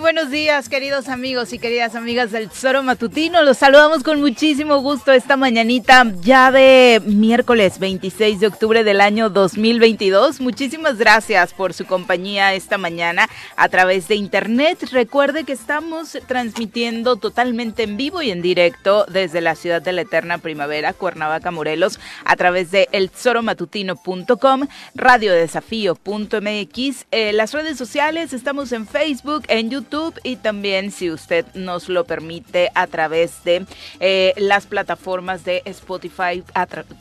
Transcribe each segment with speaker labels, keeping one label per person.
Speaker 1: Buenos días, queridos amigos y queridas amigas del Tesoro Matutino. Los saludamos con muchísimo gusto esta mañanita ya de miércoles 26 de octubre del año 2022. Muchísimas gracias por su compañía esta mañana a través de internet. Recuerde que estamos transmitiendo totalmente en vivo y en directo desde la ciudad de la eterna primavera, Cuernavaca, Morelos, a través de eltesoromatutino.com, radiodesafío.mx, eh, las redes sociales, estamos en Facebook, en YouTube y también, si usted nos lo permite, a través de eh, las plataformas de Spotify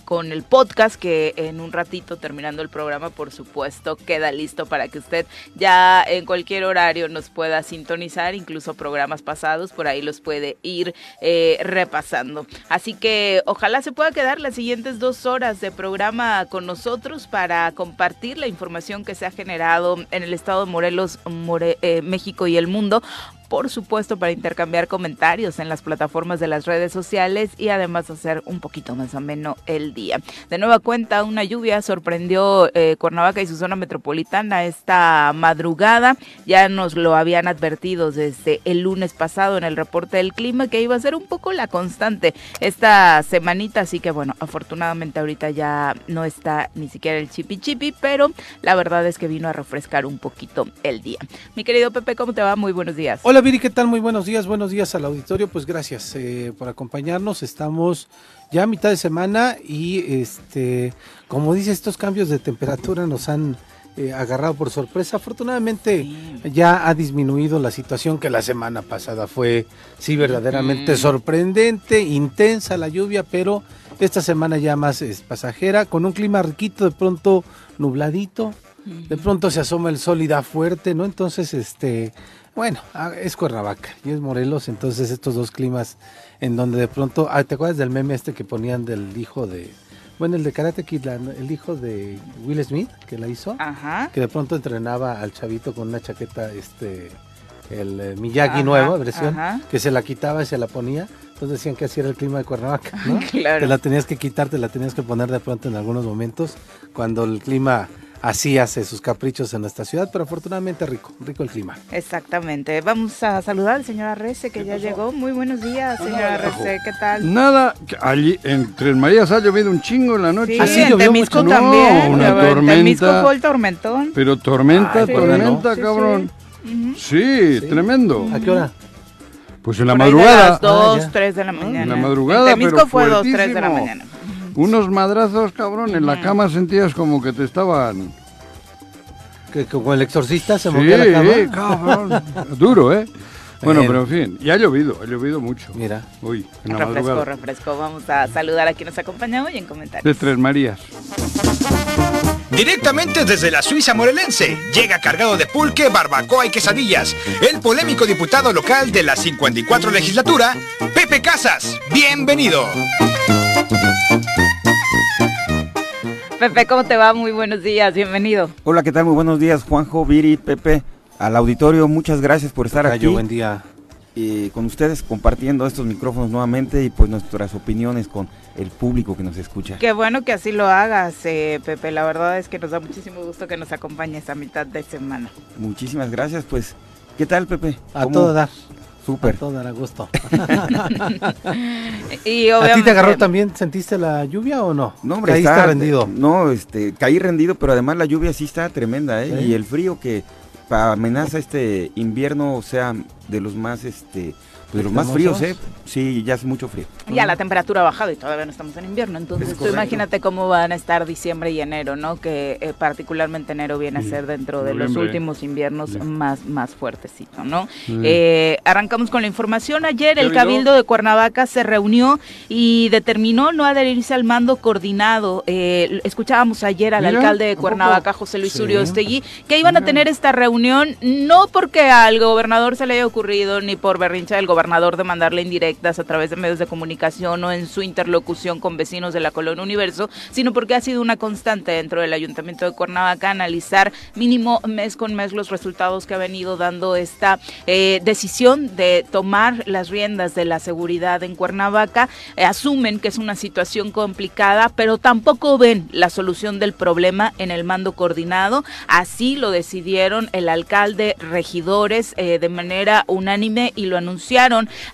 Speaker 1: con el podcast que en un ratito terminando el programa, por supuesto, queda listo para que usted ya en cualquier horario nos pueda sintonizar, incluso programas pasados, por ahí los puede ir eh, repasando. Así que ojalá se pueda quedar las siguientes dos horas de programa con nosotros para compartir la información que se ha generado en el estado de Morelos, eh, México y el mundo mundo por supuesto, para intercambiar comentarios en las plataformas de las redes sociales y además hacer un poquito más ameno el día. De nueva cuenta, una lluvia sorprendió eh, Cuernavaca y su zona metropolitana esta madrugada. Ya nos lo habían advertido desde el lunes pasado en el reporte del clima que iba a ser un poco la constante esta semanita, así que bueno, afortunadamente ahorita ya no está ni siquiera el chipi chipi, pero la verdad es que vino a refrescar un poquito el día. Mi querido Pepe, ¿cómo te va? Muy buenos días.
Speaker 2: Hola Viri, ¿qué tal? Muy buenos días, buenos días al auditorio. Pues gracias eh, por acompañarnos. Estamos ya a mitad de semana y este, como dice, estos cambios de temperatura nos han eh, agarrado por sorpresa. Afortunadamente ya ha disminuido la situación que la semana pasada fue, sí, verdaderamente sorprendente, intensa la lluvia, pero esta semana ya más es pasajera, con un clima riquito, de pronto nubladito, de pronto se asoma el sol y da fuerte, ¿no? Entonces, este bueno, ah, es Cuernavaca y es Morelos, entonces estos dos climas en donde de pronto, ah, ¿te acuerdas del meme este que ponían del hijo de, bueno, el de Karate Kid, el hijo de Will Smith que la hizo, Ajá. que de pronto entrenaba al chavito con una chaqueta, este, el eh, Miyagi nuevo, versión, que se la quitaba y se la ponía. Entonces decían que así era el clima de Cuernavaca, ¿no? claro. Te la tenías que quitar, te la tenías que poner de pronto en algunos momentos, cuando el clima así hace sus caprichos en nuestra ciudad, pero afortunadamente rico, rico el clima.
Speaker 1: Exactamente. Vamos a saludar al señor Arrece que ya llegó. Muy buenos días, señor Arrece, ¿qué tal?
Speaker 3: Nada, allí en Tres Marías ha llovido un chingo en la noche.
Speaker 1: Sí, ¿Ah, en Temisco también.
Speaker 3: una tormenta.
Speaker 1: Temisco fue el tormentón.
Speaker 3: Pero tormenta, tormenta, cabrón. Sí, tremendo.
Speaker 2: ¿A qué hora?
Speaker 3: Pues en la madrugada. A
Speaker 1: las 2, 3 de la mañana.
Speaker 3: En la madrugada, en
Speaker 1: Temisco fue 2, 3 de la mañana.
Speaker 3: Unos madrazos, cabrón, en la cama sentías como que te estaban...
Speaker 2: Que como el exorcista se movía la cama.
Speaker 3: Sí, cabrón. Duro, ¿eh? Bueno, pero en fin, ya ha llovido, ha llovido mucho.
Speaker 2: Mira.
Speaker 3: Uy,
Speaker 1: en la refresco, madrugada. refresco. Vamos a saludar a quien nos acompaña hoy en comentarios.
Speaker 3: De Tres Marías.
Speaker 4: Directamente desde la Suiza morelense, llega cargado de pulque, barbacoa y quesadillas, el polémico diputado local de la 54 legislatura, Pepe Casas. Bienvenido.
Speaker 1: Pepe, ¿cómo te va? Muy buenos días, bienvenido.
Speaker 5: Hola, ¿qué tal? Muy buenos días, Juanjo, Viri, Pepe, al auditorio, muchas gracias por estar aquí.
Speaker 2: buen día.
Speaker 5: Y con ustedes compartiendo estos micrófonos nuevamente y pues nuestras opiniones con el público que nos escucha.
Speaker 1: Qué bueno que así lo hagas, eh, Pepe. La verdad es que nos da muchísimo gusto que nos acompañes a mitad de semana.
Speaker 5: Muchísimas gracias. Pues, ¿qué tal, Pepe?
Speaker 2: A todo dar.
Speaker 5: Súper.
Speaker 2: Todo era gusto.
Speaker 1: y
Speaker 2: ¿A ti te agarró también? ¿Sentiste la lluvia o no?
Speaker 5: No, hombre,
Speaker 2: está, rendido.
Speaker 5: No, este, caí rendido, pero además la lluvia sí está tremenda, ¿eh? Y el frío que amenaza este invierno, o sea, de los más, este, de los más fríos, ¿eh? Sí, ya es mucho frío.
Speaker 1: Ya la temperatura ha bajado y todavía no estamos en invierno. Entonces, tú imagínate cómo van a estar diciembre y enero, ¿no? Que eh, particularmente enero viene a ser dentro de los últimos inviernos más, más fuertecito, ¿no? Eh, arrancamos con la información. Ayer el Cabildo de Cuernavaca se reunió y determinó no adherirse al mando coordinado. Eh, escuchábamos ayer al alcalde de Cuernavaca, José Luis sí. Uriostegui, que iban a tener esta reunión no porque al gobernador se le haya ocurrido ni por berrincha del gobernador de mandarle indirectas a través de medios de comunicación o en su interlocución con vecinos de la Colonia Universo, sino porque ha sido una constante dentro del Ayuntamiento de Cuernavaca analizar mínimo mes con mes los resultados que ha venido dando esta eh, decisión de tomar las riendas de la seguridad en Cuernavaca. Eh, asumen que es una situación complicada, pero tampoco ven la solución del problema en el mando coordinado. Así lo decidieron el alcalde, regidores eh, de manera unánime y lo anunciaron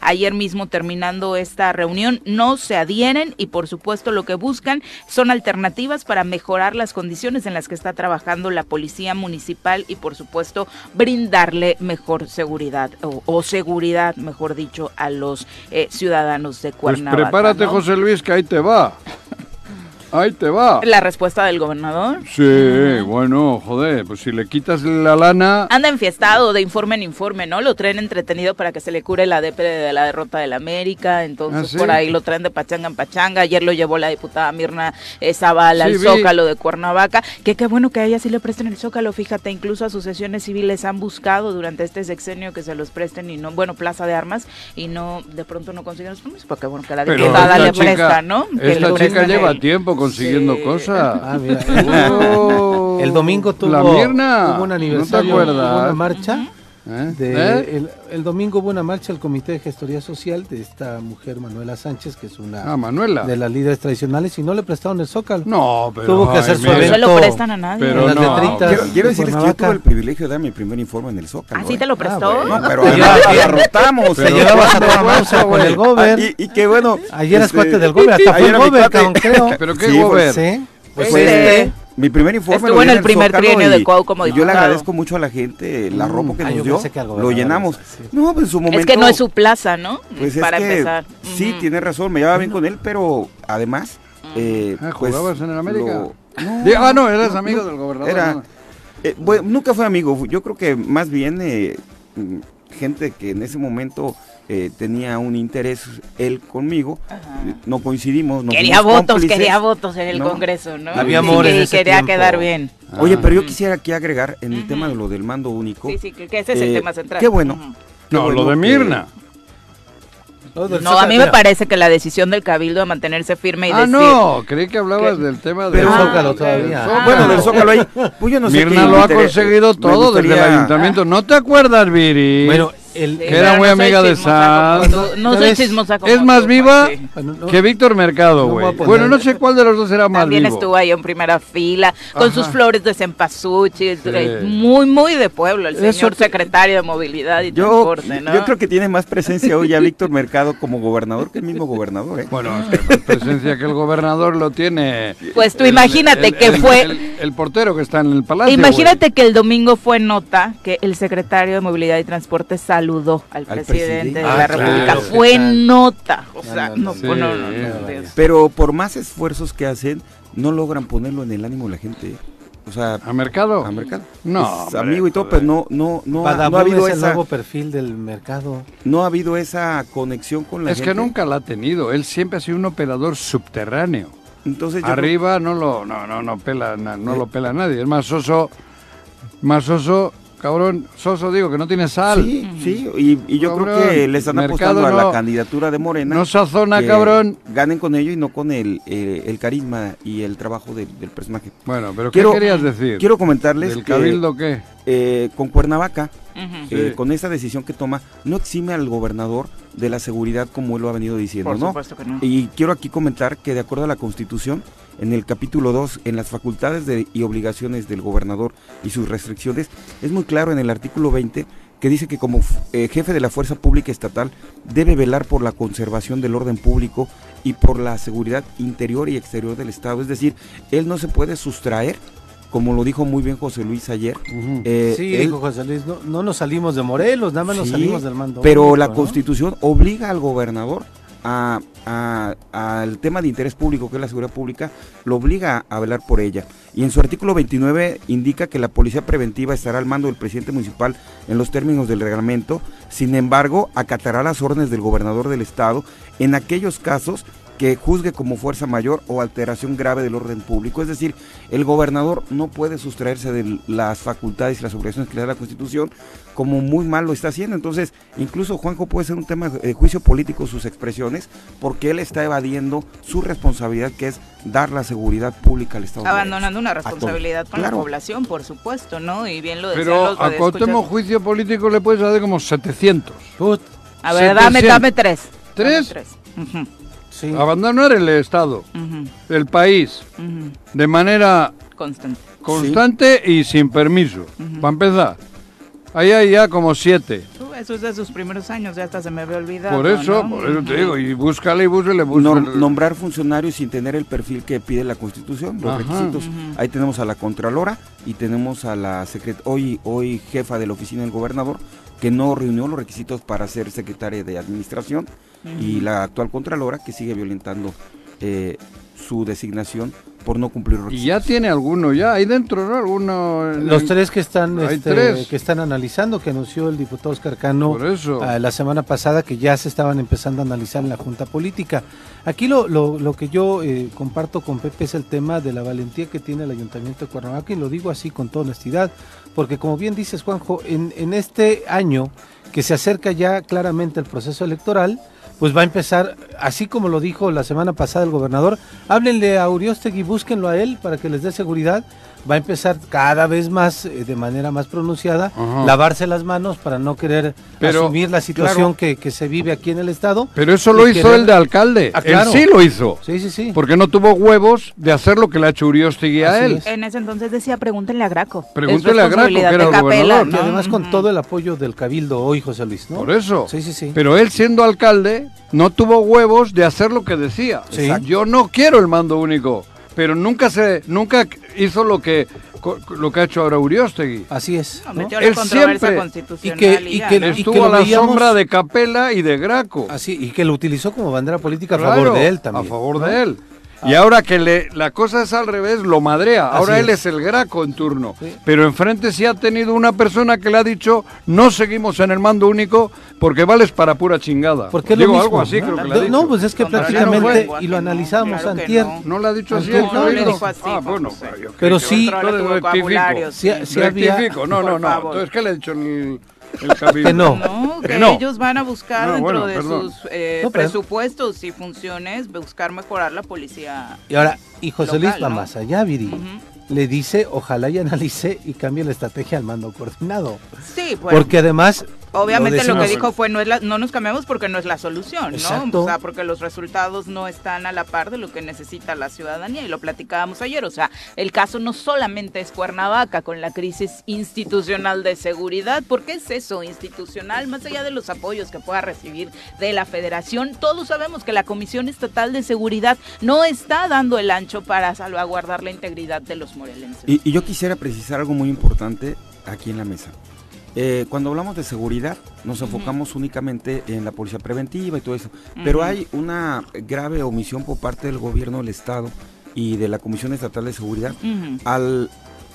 Speaker 1: ayer mismo terminando esta reunión. No se adhieren y por supuesto lo que buscan son alternativas para mejorar las condiciones en las que está trabajando la policía municipal y por supuesto brindarle mejor seguridad o, seguridad, mejor dicho, a los eh, ciudadanos de pues Cuernavaca.
Speaker 3: Pues prepárate, José Luis, que ahí te va. Ahí te va.
Speaker 1: ¿La respuesta del gobernador?
Speaker 3: Sí, bueno, joder, pues si le quitas la lana...
Speaker 1: Anda enfiestado de informe en informe, ¿no? Lo traen entretenido para que se le cure la depre de la derrota del América, entonces ¿Ah, por ahí lo traen de pachanga en pachanga. Ayer lo llevó la diputada Mirna Zavala al Zócalo de Cuernavaca, que qué bueno que a ella sí le presten el Zócalo, fíjate, incluso asociaciones civiles han buscado durante este sexenio que se los presten y no, bueno, Plaza de Armas, y no, de pronto no consiguen los permisos, porque bueno, que la diputada le presta, ¿no?
Speaker 3: esta chica lleva tiempo consiguiendo cosas. Ah, mira.
Speaker 2: el domingo tuvo,
Speaker 3: la
Speaker 2: tuvo un aniversario,
Speaker 3: ¿No
Speaker 2: una marcha. ¿Eh? ¿Eh? el, domingo hubo una marcha al Comité de Gestoría Social de esta mujer Manuela Sánchez, que es una
Speaker 3: ah,
Speaker 2: de las líderes tradicionales, y no le prestaron el zócalo.
Speaker 3: No, pero.
Speaker 2: Tuvo que hacer su evento.
Speaker 1: No se lo prestan a nadie.
Speaker 5: Pero no. quiero, quiero decirles que yo tuve el privilegio de dar mi primer informe en el zócalo.
Speaker 1: ¿Así ¿eh? te lo prestó?
Speaker 5: no, pero agarrotamos.
Speaker 2: Te llevabas a toda marcha con el gober.
Speaker 5: Y, y que bueno.
Speaker 2: Ayer eras parte del gober, hasta fue el gober, creo.
Speaker 3: ¿Pero qué gober?
Speaker 2: Sí.
Speaker 5: Pues, pues mi primer informe
Speaker 1: Estuvo en el primer trienio de Cuau como
Speaker 5: Yo le agradezco mucho a la gente la mm. ropa que ah, nos dio. lo llenamos. No, pues en su momento.
Speaker 1: Es que no es su plaza, ¿no? Pues Para empezar.
Speaker 5: Sí, tiene razón, me llevaba bien con él, pero además. Eh,
Speaker 3: ah, pues, ¿Jugabas en el América? ah, no, eras amigo del gobernador. Era,
Speaker 5: eh, bueno, nunca fue amigo. Yo creo que más bien eh, gente que en ese momento eh, tenía un interés él conmigo, no coincidimos.
Speaker 1: quería votos, quería votos en el Congreso, ¿no?
Speaker 2: Había amor
Speaker 1: y quería quedar bien.
Speaker 5: Oye, pero yo quisiera aquí agregar en el tema de lo del mando único.
Speaker 1: Sí, sí, que ese es el eh, tema central.
Speaker 5: Qué bueno.
Speaker 3: no, lo de Mirna.
Speaker 1: No, a mí me parece que la decisión del Cabildo de mantenerse firme y
Speaker 3: ah,
Speaker 1: decir...
Speaker 3: no, creí que hablabas del tema del
Speaker 2: Zócalo todavía.
Speaker 5: Bueno, del Zócalo ahí. Pues yo no sé
Speaker 3: Mirna lo ha conseguido todo desde el ayuntamiento. ¿No te acuerdas, Viri?
Speaker 2: Bueno,
Speaker 3: que era muy amiga de Sanz.
Speaker 1: No soy chismosa
Speaker 3: Es más viva que Víctor Mercado, güey. bueno, no sé cuál de los dos era más
Speaker 1: También estuvo ahí en primera fila, con sus flores de cempasúchil, muy, muy de pueblo, el señor secretario de Movilidad y Transporte, ¿no?
Speaker 5: Yo creo que tiene más presencia hoy ya Víctor Mercado como gobernador que el mismo gobernador, ¿eh?
Speaker 3: Bueno, más presencia que el gobernador lo tiene...
Speaker 1: Pues tú imagínate que fue...
Speaker 3: El, portero que está en el palacio,
Speaker 1: Imagínate que el domingo fue nota que el secretario de Movilidad y Transporte salió saludó al, presidente, de la ah, República. Fue nota. O sea, no,
Speaker 5: Pero por más esfuerzos que hacen, no logran ponerlo en el ánimo de la gente. O sea,
Speaker 3: ¿A mercado?
Speaker 5: A mercado.
Speaker 3: No.
Speaker 5: amigo y todo, pero no, no, no, ha habido
Speaker 2: ese nuevo perfil del mercado.
Speaker 5: No ha habido esa conexión con la
Speaker 3: gente. Es que nunca la ha tenido. Él siempre ha sido un operador subterráneo. Entonces Arriba no lo no, no, no pela, no, lo pela nadie. Es más soso, más soso Cabrón, Soso, digo que no tiene sal.
Speaker 5: Sí, sí, y, yo creo que le están apostando a la candidatura de Morena.
Speaker 3: No sazona, cabrón.
Speaker 5: Ganen con ello y no con el, eh, el carisma y el trabajo del personaje.
Speaker 3: Bueno, pero ¿qué querías decir?
Speaker 5: Quiero comentarles.
Speaker 3: ¿El cabildo qué?
Speaker 5: Eh, con Cuernavaca, eh, con esta decisión que toma, no exime al gobernador de la seguridad como él lo ha venido diciendo,
Speaker 1: Por
Speaker 5: ¿no?
Speaker 1: Supuesto que no.
Speaker 5: Y quiero aquí comentar que de acuerdo a la Constitución, en el capítulo 2, en las facultades y obligaciones del gobernador y sus restricciones, es muy claro en el artículo 20 que dice que como eh, jefe de la fuerza pública estatal debe velar por la conservación del orden público y por la seguridad interior y exterior del Estado. Es decir, él no se puede sustraer como lo dijo muy bien José Luis ayer.
Speaker 2: Eh, sí, dijo José Luis, no, nos salimos de Morelos, nada más nos salimos del mando.
Speaker 5: Pero la Constitución obliga al gobernador a, al tema de interés público, que es la seguridad pública, lo obliga a velar por ella. Y en su artículo 29 indica que la policía preventiva estará al mando del presidente municipal en los términos del reglamento, sin embargo, acatará las órdenes del gobernador del estado en aquellos casos que juzgue como fuerza mayor o alteración grave del orden público. Es decir, el gobernador no puede sustraerse de las facultades y las obligaciones que le da la Constitución, como muy mal lo está haciendo. Entonces, incluso Juanjo puede ser un tema de juicio político sus expresiones, porque él está evadiendo su responsabilidad, que es dar la seguridad pública al Estado.
Speaker 1: Abandonando una responsabilidad con la población, por supuesto, ¿no? Y bien lo
Speaker 3: Pero a Cuauhtémoc juicio político le puedes dar como 700.
Speaker 1: A ver, dame, dame tres.
Speaker 3: ¿Tres? tres. Abandonar el Estado, el país, de manera
Speaker 1: constante,
Speaker 3: constante y sin permiso. Para empezar, ahí hay ya como siete.
Speaker 1: eso es de sus primeros años, ya hasta se me había olvidado.
Speaker 3: Por eso, por eso te digo, y búscale y búscale,
Speaker 5: nombrar funcionarios sin tener el perfil que pide la Constitución, los requisitos. Ahí tenemos a la Contralora y tenemos a la secret hoy, hoy jefa de la oficina del gobernador, que no reunió los requisitos para ser secretaria de administración y la actual Contralora que sigue violentando eh, su designación por no cumplir
Speaker 3: Y ya tiene alguno, ya hay dentro, ¿no? Alguno.
Speaker 2: Los tres que están, este, que están analizando, que anunció el diputado Oscar Cano ah, la semana pasada, que ya se estaban empezando a analizar en la Junta Política. Aquí lo, lo, lo que yo eh, comparto con Pepe es el tema de la valentía que tiene el Ayuntamiento de Cuernavaca, y lo digo así con toda honestidad, porque como bien dices, Juanjo, en, en este año que se acerca ya claramente el proceso electoral, pues va a empezar, así como lo dijo la semana pasada el gobernador, háblenle a Uriostegui, búsquenlo a él para que les dé seguridad va a empezar cada vez más, eh, de manera más pronunciada, lavarse las manos para no querer asumir la situación que, se vive aquí en el Estado.
Speaker 3: Pero eso lo hizo el de alcalde. Ah, él sí lo hizo. Sí, sí, sí. Porque no tuvo huevos de hacer lo que le ha hecho Uriostegui a él.
Speaker 1: En ese entonces decía, pregúntenle a Graco.
Speaker 3: Pregúntenle a Graco, que era el gobernador.
Speaker 2: Y además con todo el apoyo del Cabildo hoy, José Luis, ¿no?
Speaker 3: Por eso. Sí, sí, sí. Pero él siendo alcalde, no tuvo huevos de hacer lo que decía. Yo no quiero el mando único pero nunca se nunca hizo lo que lo que ha hecho ahora Uriostegui.
Speaker 2: Así es.
Speaker 3: Él siempre y que, y que, estuvo a la sombra de Capela y de Graco.
Speaker 2: Así y que lo utilizó como bandera política a favor de él también.
Speaker 3: A favor de él. Y ahora que le, la cosa es al revés, lo madrea. Ahora él es. el Graco en turno. Pero enfrente sí ha tenido una persona que le ha dicho, no seguimos en el mando único porque vales para pura chingada.
Speaker 2: Porque Digo lo algo así, creo que le ha No, pues es que prácticamente, y lo analizamos antier.
Speaker 3: No. le ha dicho así. No, le dijo así. Ah, bueno,
Speaker 2: pero sí.
Speaker 3: Sí, rectifico. No, no, no. Entonces, ¿qué le ha dicho el
Speaker 1: que no. que, ellos van a buscar dentro de sus eh, presupuestos y funciones, buscar mejorar la policía.
Speaker 2: Y ahora, y José Luis va más allá, Viri. Le dice, ojalá y analice y cambie la estrategia al mando coordinado.
Speaker 1: Sí,
Speaker 2: pues. Porque además
Speaker 1: Obviamente lo, que dijo fue no es la, no nos cambiamos porque no es la solución, ¿no? O sea, porque los resultados no están a la par de lo que necesita la ciudadanía y lo platicábamos ayer, o sea, el caso no solamente es Cuernavaca con la crisis institucional de seguridad, porque es eso, institucional, más allá de los apoyos que pueda recibir de la Federación, todos sabemos que la Comisión Estatal de Seguridad no está dando el ancho para salvaguardar la integridad de los morelenses.
Speaker 5: y yo quisiera precisar algo muy importante aquí en la mesa. Eh, cuando hablamos de seguridad, nos enfocamos únicamente en la policía preventiva y todo eso, pero hay una grave omisión por parte del gobierno del Estado y de la Comisión Estatal de Seguridad al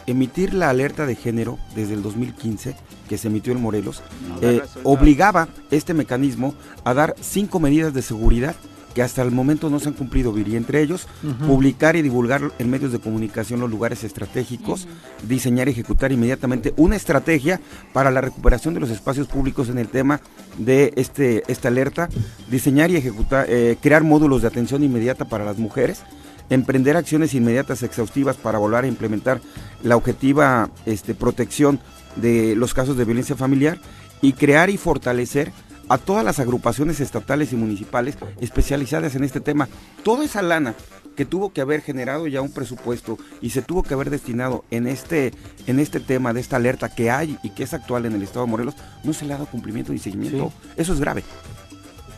Speaker 5: emitir la alerta de género desde el 2015 que se emitió en Morelos, eh, obligaba este mecanismo a dar cinco medidas de seguridad que hasta el momento no se han cumplido, Viri. Entre ellos, publicar y divulgar en medios de comunicación los lugares estratégicos, diseñar y ejecutar inmediatamente una estrategia para la recuperación de los espacios públicos en el tema de este, esta alerta, diseñar y ejecutar, eh, crear módulos de atención inmediata para las mujeres, emprender acciones inmediatas exhaustivas para volver a implementar la objetiva este, protección de los casos de violencia familiar y crear y fortalecer a todas las agrupaciones estatales y municipales especializadas en este tema. Toda esa lana que tuvo que haber generado ya un presupuesto y se tuvo que haber destinado en este, en este tema de esta alerta que hay y que es actual en el estado de Morelos, no se le ha dado cumplimiento ni seguimiento. Eso es grave.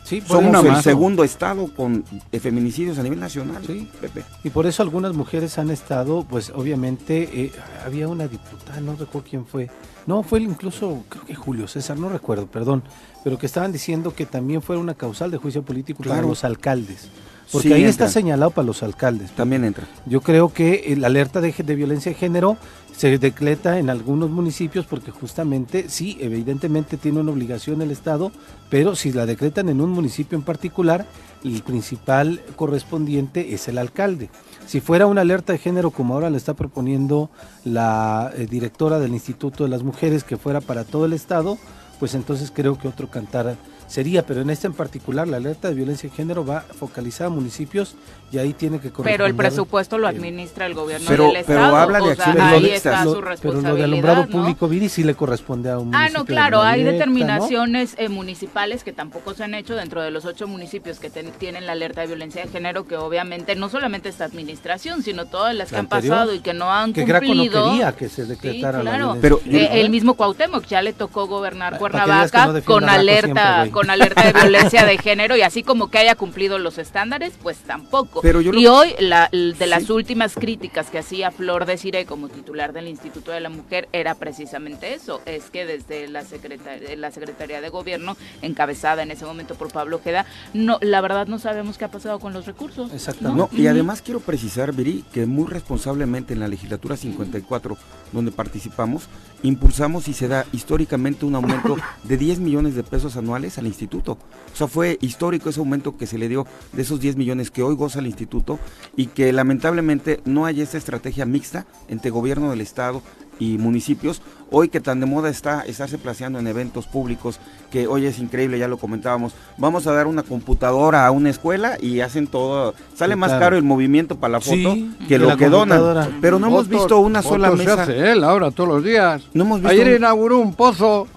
Speaker 5: Sí, Somos el segundo estado con feminicidios a nivel nacional. Sí,
Speaker 2: Pepe. Y por eso algunas mujeres han estado, pues obviamente, eh, había una diputada, no recuerdo quién fue, no, fue incluso, creo que Julio César, no recuerdo, perdón, pero que estaban diciendo que también fue una causal de juicio político para los alcaldes Porque ahí está señalado para los alcaldes.
Speaker 5: También entra.
Speaker 2: Yo creo que la alerta de, de violencia de género se decreta en algunos municipios porque justamente, sí, evidentemente tiene una obligación el Estado, pero si la decretan en un municipio en particular, el principal correspondiente es el alcalde. Si fuera una alerta de género como ahora le está proponiendo la eh, directora del Instituto de las Mujeres, que fuera para todo el Estado, pues entonces creo que otro cantar sería, pero en este en particular la alerta de violencia de género va focalizada a municipios y ahí tiene que
Speaker 1: corresponder. Pero el presupuesto lo administra el gobierno del Estado.
Speaker 5: Pero habla de acciones
Speaker 1: ahí está su
Speaker 2: Pero lo de alumbrado público Viri sí le corresponde a un
Speaker 1: Ah, no, claro, hay determinaciones eh, municipales que tampoco se han hecho dentro de los ocho municipios que tienen la alerta de violencia de género, que obviamente no solamente esta administración, sino todas las que han pasado y que no han que cumplido.
Speaker 2: no quería que se decretara la violencia.
Speaker 1: Pero eh, el mismo Cuauhtémoc ya le tocó gobernar Cuernavaca con alerta con alerta de violencia de género y así como que haya cumplido los estándares, pues tampoco. y hoy la, de las últimas críticas que hacía Flor de Cire como titular del Instituto de la Mujer era precisamente eso, es que desde la, secretaría, la Secretaría de Gobierno, encabezada en ese momento por Pablo Queda, no, la verdad no sabemos qué ha pasado con los recursos.
Speaker 5: Exactamente. y además quiero precisar, Viri, que muy responsablemente en la legislatura 54, donde participamos, impulsamos y se da históricamente un aumento de 10 millones de pesos anuales al instituto. O sea, fue histórico ese aumento que se le dio de esos 10 millones que hoy goza el instituto y que lamentablemente no hay esta estrategia mixta entre gobierno del estado y municipios, hoy que tan de moda está estarse placeando en eventos públicos, que hoy es increíble, ya lo comentábamos, vamos a dar una computadora a una escuela y hacen todo, sale más caro el movimiento para la foto que lo que donan, pero no hemos visto una sola mesa.
Speaker 3: Se hace él ahora todos los días. No hemos Ayer inauguró un pozo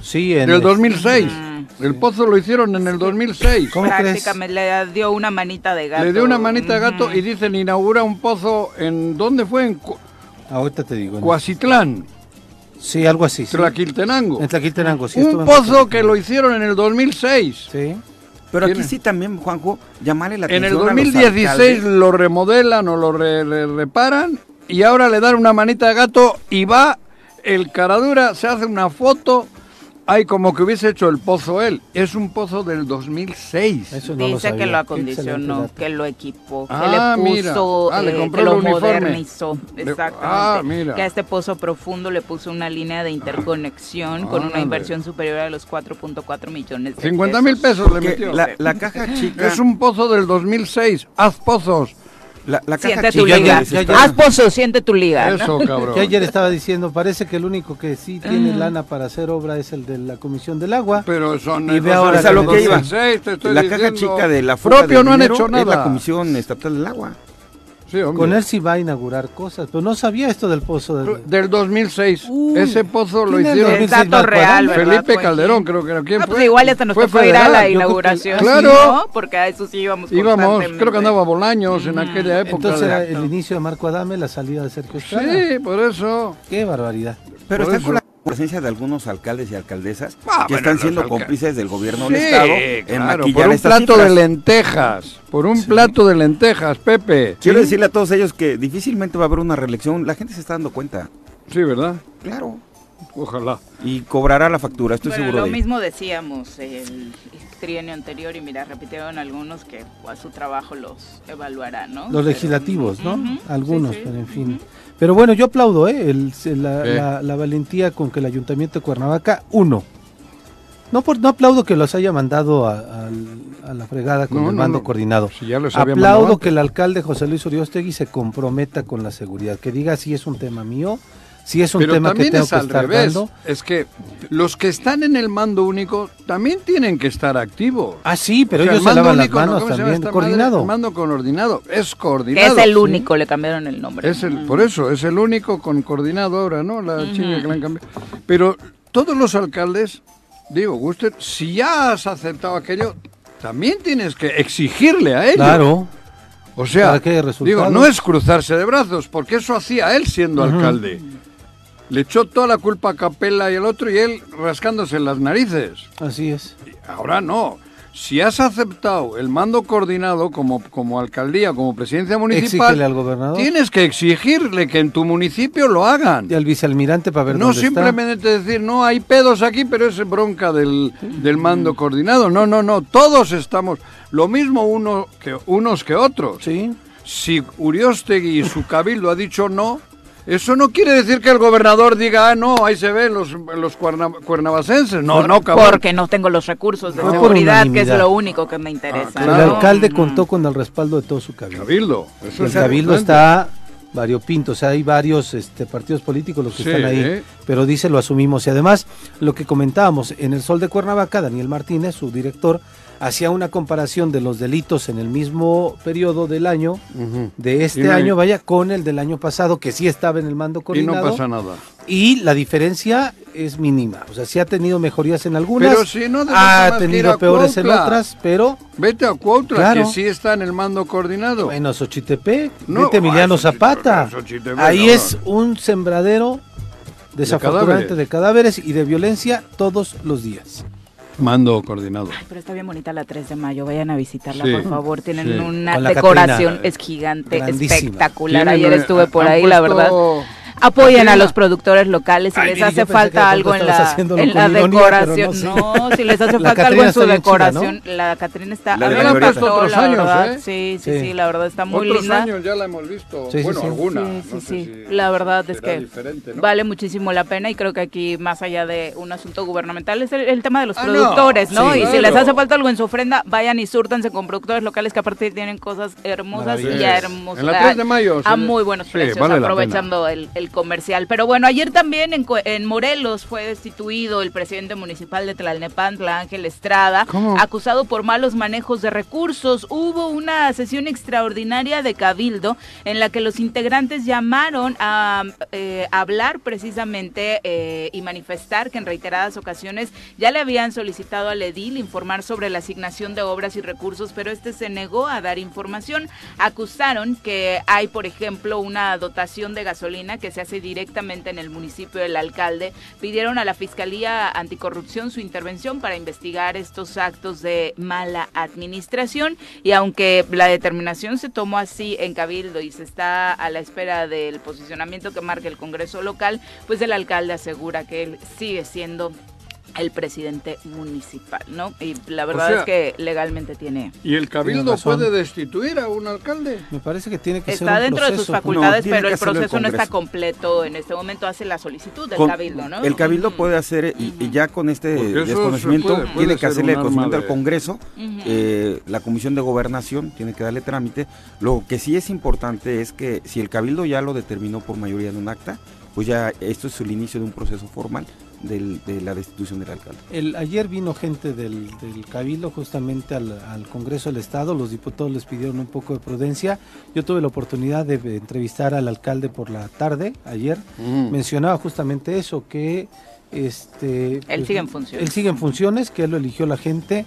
Speaker 2: sí,
Speaker 3: en del 2006. El pozo lo hicieron en el 2006.
Speaker 1: ¿Cómo Prácticamente le dio una manita de gato.
Speaker 3: Le dio una manita de gato y dicen inaugura un pozo en ¿dónde fue? En
Speaker 2: Ahorita te digo.
Speaker 3: Cuacitlán.
Speaker 2: Sí, algo así.
Speaker 3: Tlaquiltenango.
Speaker 2: En Tlaquiltenango, sí.
Speaker 3: Un pozo que lo hicieron en el 2006.
Speaker 2: Sí.
Speaker 5: Pero aquí sí también, Juanjo, llamarle la atención.
Speaker 3: En el 2016 lo remodelan o lo reparan y ahora le dan una manita de gato y va el caradura, se hace una foto Ay, como que hubiese hecho el pozo él. Es un pozo del 2006.
Speaker 1: Eso Dice que lo acondicionó, que lo equipó, que ah, le puso, ah, eh, que lo modernizó. Exactamente. Ah, mira. Que a este pozo profundo le puso una línea de interconexión con una inversión superior a los 4.4 millones de
Speaker 3: 50 mil pesos le metió.
Speaker 5: La, la caja chica.
Speaker 3: Es un pozo del 2006. Haz pozos.
Speaker 1: La, siente tu liga. Haz pozo, siente tu liga.
Speaker 3: Eso, cabrón.
Speaker 2: Que ayer estaba diciendo, parece que el único que sí tiene lana para hacer obra es el de la Comisión del Agua.
Speaker 3: Pero son
Speaker 5: y ve ahora lo que iba. la caja chica de la propio no han hecho nada. Es la Comisión Estatal del Agua.
Speaker 2: Con él sí va a inaugurar cosas, pero no sabía esto del pozo
Speaker 3: del, del 2006. Ese pozo lo hicieron
Speaker 1: el dato real,
Speaker 3: Felipe Calderón, creo que era quien ah,
Speaker 1: pues igual hasta nos fue ir a la inauguración, claro, porque a eso sí íbamos.
Speaker 3: Íbamos, creo que andaba Bolaños en aquella época.
Speaker 2: Entonces era el inicio de Marco Adame, la salida de Sergio Estrada.
Speaker 3: Sí, por eso.
Speaker 2: Qué barbaridad.
Speaker 5: Pero está con la presencia de algunos alcaldes y alcaldesas ah, que están siendo cómplices del gobierno del estado en maquillar
Speaker 3: por un plato de lentejas, por un plato de lentejas, Pepe.
Speaker 5: Quiero decirle a todos ellos que difícilmente va a haber una reelección, la gente se está dando cuenta.
Speaker 3: Sí, ¿verdad?
Speaker 5: Claro.
Speaker 3: Ojalá.
Speaker 5: Y cobrará la factura, estoy seguro.
Speaker 1: Lo mismo decíamos el, trienio anterior y mira, repitieron algunos que a su trabajo los evaluará, ¿no?
Speaker 2: Los legislativos, ¿no? Algunos, pero en fin. Pero bueno, yo aplaudo ¿eh? la, valentía con que el Ayuntamiento de Cuernavaca, uno, no, por, no aplaudo que los haya mandado a, la fregada con el mando coordinado. aplaudo que el alcalde José Luis Uriostegui se comprometa con la seguridad, que diga si es un tema mío, si es un tema que tengo que estar dando.
Speaker 3: Es que los que están en el mando único también tienen que estar activos.
Speaker 2: Ah, sí, pero ellos se lavan las manos también. Coordinado.
Speaker 3: el mando coordinado. Es coordinado.
Speaker 1: Es el único, le cambiaron el nombre.
Speaker 3: Es el, por eso, es el único con coordinado ahora, ¿no? La que le han cambiado. Pero todos los alcaldes, digo, usted, si ya has aceptado aquello, también tienes que exigirle a ellos.
Speaker 2: Claro.
Speaker 3: O sea, digo, no es cruzarse de brazos, porque eso hacía él siendo alcalde. Le echó toda la culpa a Capella y el otro y él rascándose las narices.
Speaker 2: Así es.
Speaker 3: Ahora no. si has aceptado el mando coordinado como, como alcaldía, como presidencia municipal,
Speaker 2: al gobernador.
Speaker 3: tienes que exigirle que en tu municipio lo hagan.
Speaker 2: Y al vicealmirante para ver
Speaker 3: No
Speaker 2: dónde
Speaker 3: simplemente decir, no, hay pedos aquí, pero es bronca del, del mando coordinado. No, no, no, todos estamos, lo mismo uno que, unos que otros.
Speaker 2: Sí.
Speaker 3: Si Uriostegui y su cabildo ha dicho no, eso no quiere decir que el gobernador diga, ah, no, ahí se ven los, los cuerna- cuernavacenses. No, no, cabrón.
Speaker 1: Porque no tengo los recursos de
Speaker 2: por
Speaker 1: seguridad, que es lo único que me interesa.
Speaker 3: Ah,
Speaker 2: El
Speaker 3: claro.
Speaker 1: ¿no?
Speaker 2: alcalde
Speaker 1: Mm.
Speaker 2: contó con el respaldo de todo su cabildo.
Speaker 3: Cabildo. Eso
Speaker 2: el
Speaker 3: es
Speaker 2: cabildo
Speaker 3: importante.
Speaker 2: está variopinto, o sea, hay varios este, partidos políticos los que
Speaker 3: Sí,
Speaker 2: están ahí,
Speaker 3: ¿eh?
Speaker 2: pero dice lo asumimos. Y además, lo que comentábamos, en el Sol de Cuernavaca, Daniel Martínez, su director, hacía una comparación de los delitos en el mismo periodo del año, de este año, vaya, con el del año pasado, que sí estaba en el mando
Speaker 3: Y no
Speaker 2: coordinado.
Speaker 3: pasa nada.
Speaker 2: y la diferencia es mínima. O sea, sí ha tenido mejorías en algunas,
Speaker 3: Pero si no
Speaker 2: ha tenido
Speaker 3: a
Speaker 2: peores en otras, pero
Speaker 3: Vete a Cuautla,
Speaker 2: Claro.
Speaker 3: que sí está en el mando coordinado.
Speaker 2: bueno, Xochitepec,
Speaker 3: No,
Speaker 2: vete Emiliano Zapata.
Speaker 3: Xochitepec,
Speaker 2: Ahí es un sembradero desafortunadamente
Speaker 3: cadáveres.
Speaker 2: de cadáveres y de violencia todos los días.
Speaker 3: Mando coordinado.
Speaker 1: Ay, pero está bien bonita la 3 de mayo, vayan a visitarla,
Speaker 3: Sí,
Speaker 1: por favor. Tienen
Speaker 3: sí.
Speaker 1: una decoración,
Speaker 2: Catrina,
Speaker 1: es gigante,
Speaker 2: grandísima.
Speaker 1: espectacular.
Speaker 3: Tienen,
Speaker 1: Ayer estuve por ahí, la verdad. Apoyen a los productores locales si
Speaker 2: Ay,
Speaker 1: les hace falta algo en la, en decoración. no, si les hace falta algo en su
Speaker 2: chida,
Speaker 1: decoración. La Catrina está.
Speaker 5: La
Speaker 1: a mí
Speaker 5: la
Speaker 1: me
Speaker 5: glorieta.
Speaker 1: encantó,
Speaker 3: Otros
Speaker 1: la
Speaker 3: años,
Speaker 1: verdad.
Speaker 3: ¿eh?
Speaker 1: Sí, sí,
Speaker 2: Sí.
Speaker 1: sí, la verdad está muy
Speaker 3: Otros
Speaker 1: linda.
Speaker 3: años ya la hemos visto.
Speaker 2: Sí, sí,
Speaker 3: bueno,
Speaker 2: sí.
Speaker 3: alguna.
Speaker 1: Sí, sí,
Speaker 3: no sé
Speaker 1: sí.
Speaker 3: si
Speaker 1: La verdad es que vale muchísimo la pena y creo que aquí, más allá de un asunto gubernamental, es el, el tema de los
Speaker 3: Ah,
Speaker 1: productores, ¿no? Y si les hace falta algo en su ofrenda, vayan y surtanse con productores locales que aparte tienen cosas hermosas y hermosas.
Speaker 3: En la 3 de mayo,
Speaker 1: A muy buenos precios, aprovechando el comercial. Pero bueno, ayer también en, Morelos fue destituido el presidente municipal de Tlalnepantla, Ángel Estrada,
Speaker 3: ¿Cómo?
Speaker 1: acusado por malos manejos de recursos. Hubo una sesión extraordinaria de Cabildo en la que los integrantes llamaron a eh, hablar precisamente eh, y manifestar que en reiteradas ocasiones ya le habían solicitado al edil informar sobre la asignación de obras y recursos, pero este se negó a dar información. Acusaron que hay, por ejemplo, una dotación de gasolina que se hace directamente en el municipio del alcalde. Pidieron a la Fiscalía Anticorrupción su intervención para investigar estos actos de mala administración y aunque la determinación se tomó así en Cabildo y se está a la espera del posicionamiento que marque el Congreso local, pues el alcalde asegura que él sigue siendo el presidente municipal, ¿no? Y la verdad
Speaker 3: sea-
Speaker 1: es que legalmente tiene
Speaker 3: ¿Y el cabildo puede destituir a un alcalde?
Speaker 2: Me parece que tiene que ser
Speaker 1: Está dentro de sus facultades,
Speaker 5: No,
Speaker 1: pero el proceso no está completo. En este momento hace la solicitud del
Speaker 5: Con-
Speaker 1: cabildo, ¿no?
Speaker 5: El cabildo puede hacer, y, y ya con este desconocimiento,
Speaker 3: puede- puede
Speaker 5: tiene que hacerle el conocimiento al Congreso, eh, la Comisión de Gobernación tiene que darle trámite. Lo que sí es importante es que si el cabildo ya lo determinó por mayoría en un acta, pues ya esto es el inicio de un proceso formal del- de la destitución del alcalde.
Speaker 2: El, ayer vino gente del, del Cabildo justamente al, al Congreso del Estado, los diputados les pidieron un poco de prudencia. Yo tuve la oportunidad de, entrevistar al alcalde por la tarde, ayer.
Speaker 3: Mm.
Speaker 2: Mencionaba justamente eso, que este,
Speaker 1: Él sigue en funciones.
Speaker 2: Él sigue en funciones, que él lo eligió la gente,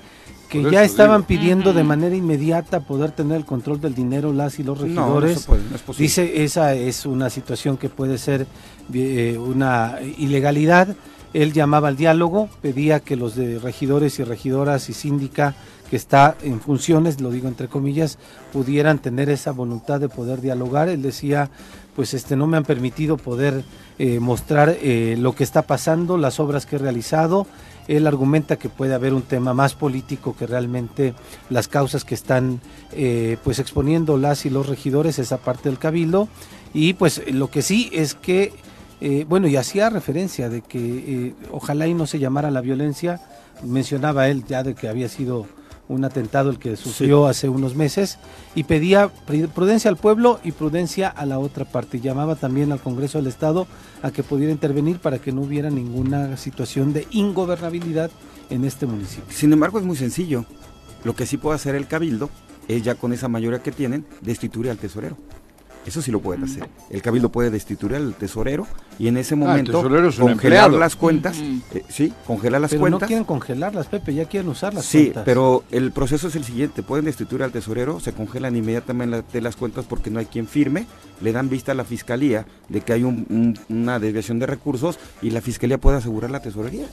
Speaker 2: que
Speaker 3: Por
Speaker 2: ya estaban
Speaker 3: digo.
Speaker 2: pidiendo de manera inmediata poder tener el control del dinero las y los
Speaker 5: No, no
Speaker 2: regidores.
Speaker 5: se puede, no es posible.
Speaker 2: Dice, esa es una situación que puede ser eh, una ilegalidad. Él llamaba al diálogo, pedía que los de regidores y regidoras y síndica que está en funciones, lo digo entre comillas, pudieran tener esa voluntad de poder dialogar. Él decía, pues este no me han permitido poder eh, mostrar eh, lo que está pasando, las obras que he realizado. Él argumenta que puede haber un tema más político que realmente las causas que están eh, pues exponiendo las y los regidores, esa parte del cabildo. Y pues lo que sí es que, eh, bueno, y hacía referencia de que eh, ojalá y no se llamara la violencia, mencionaba él ya de que había sido un atentado el que sufrió hace unos meses y pedía prudencia al pueblo y prudencia a la otra parte. Llamaba también al Congreso del Estado a que pudiera intervenir para que no hubiera ninguna situación de ingobernabilidad en este municipio.
Speaker 5: Sin embargo, es muy sencillo. Lo que sí puede hacer el cabildo es ya con esa mayoría que tienen, destituir al tesorero. Eso sí lo pueden hacer. El cabildo puede destituir al tesorero y en ese momento
Speaker 3: Ah, es un
Speaker 5: congelar
Speaker 3: empleado.
Speaker 5: las cuentas.
Speaker 1: Ujú.
Speaker 5: eh, sí, congelar las
Speaker 2: Pero
Speaker 5: cuentas.
Speaker 2: no quieren congelarlas, Pepe, ya quieren usar las
Speaker 5: Sí,
Speaker 2: cuentas.
Speaker 5: pero el proceso es el siguiente, pueden destituir al tesorero, se congelan inmediatamente las cuentas porque no hay quien firme, le dan vista a la fiscalía de que hay un- un- una desviación de recursos y la fiscalía puede asegurar la tesorería.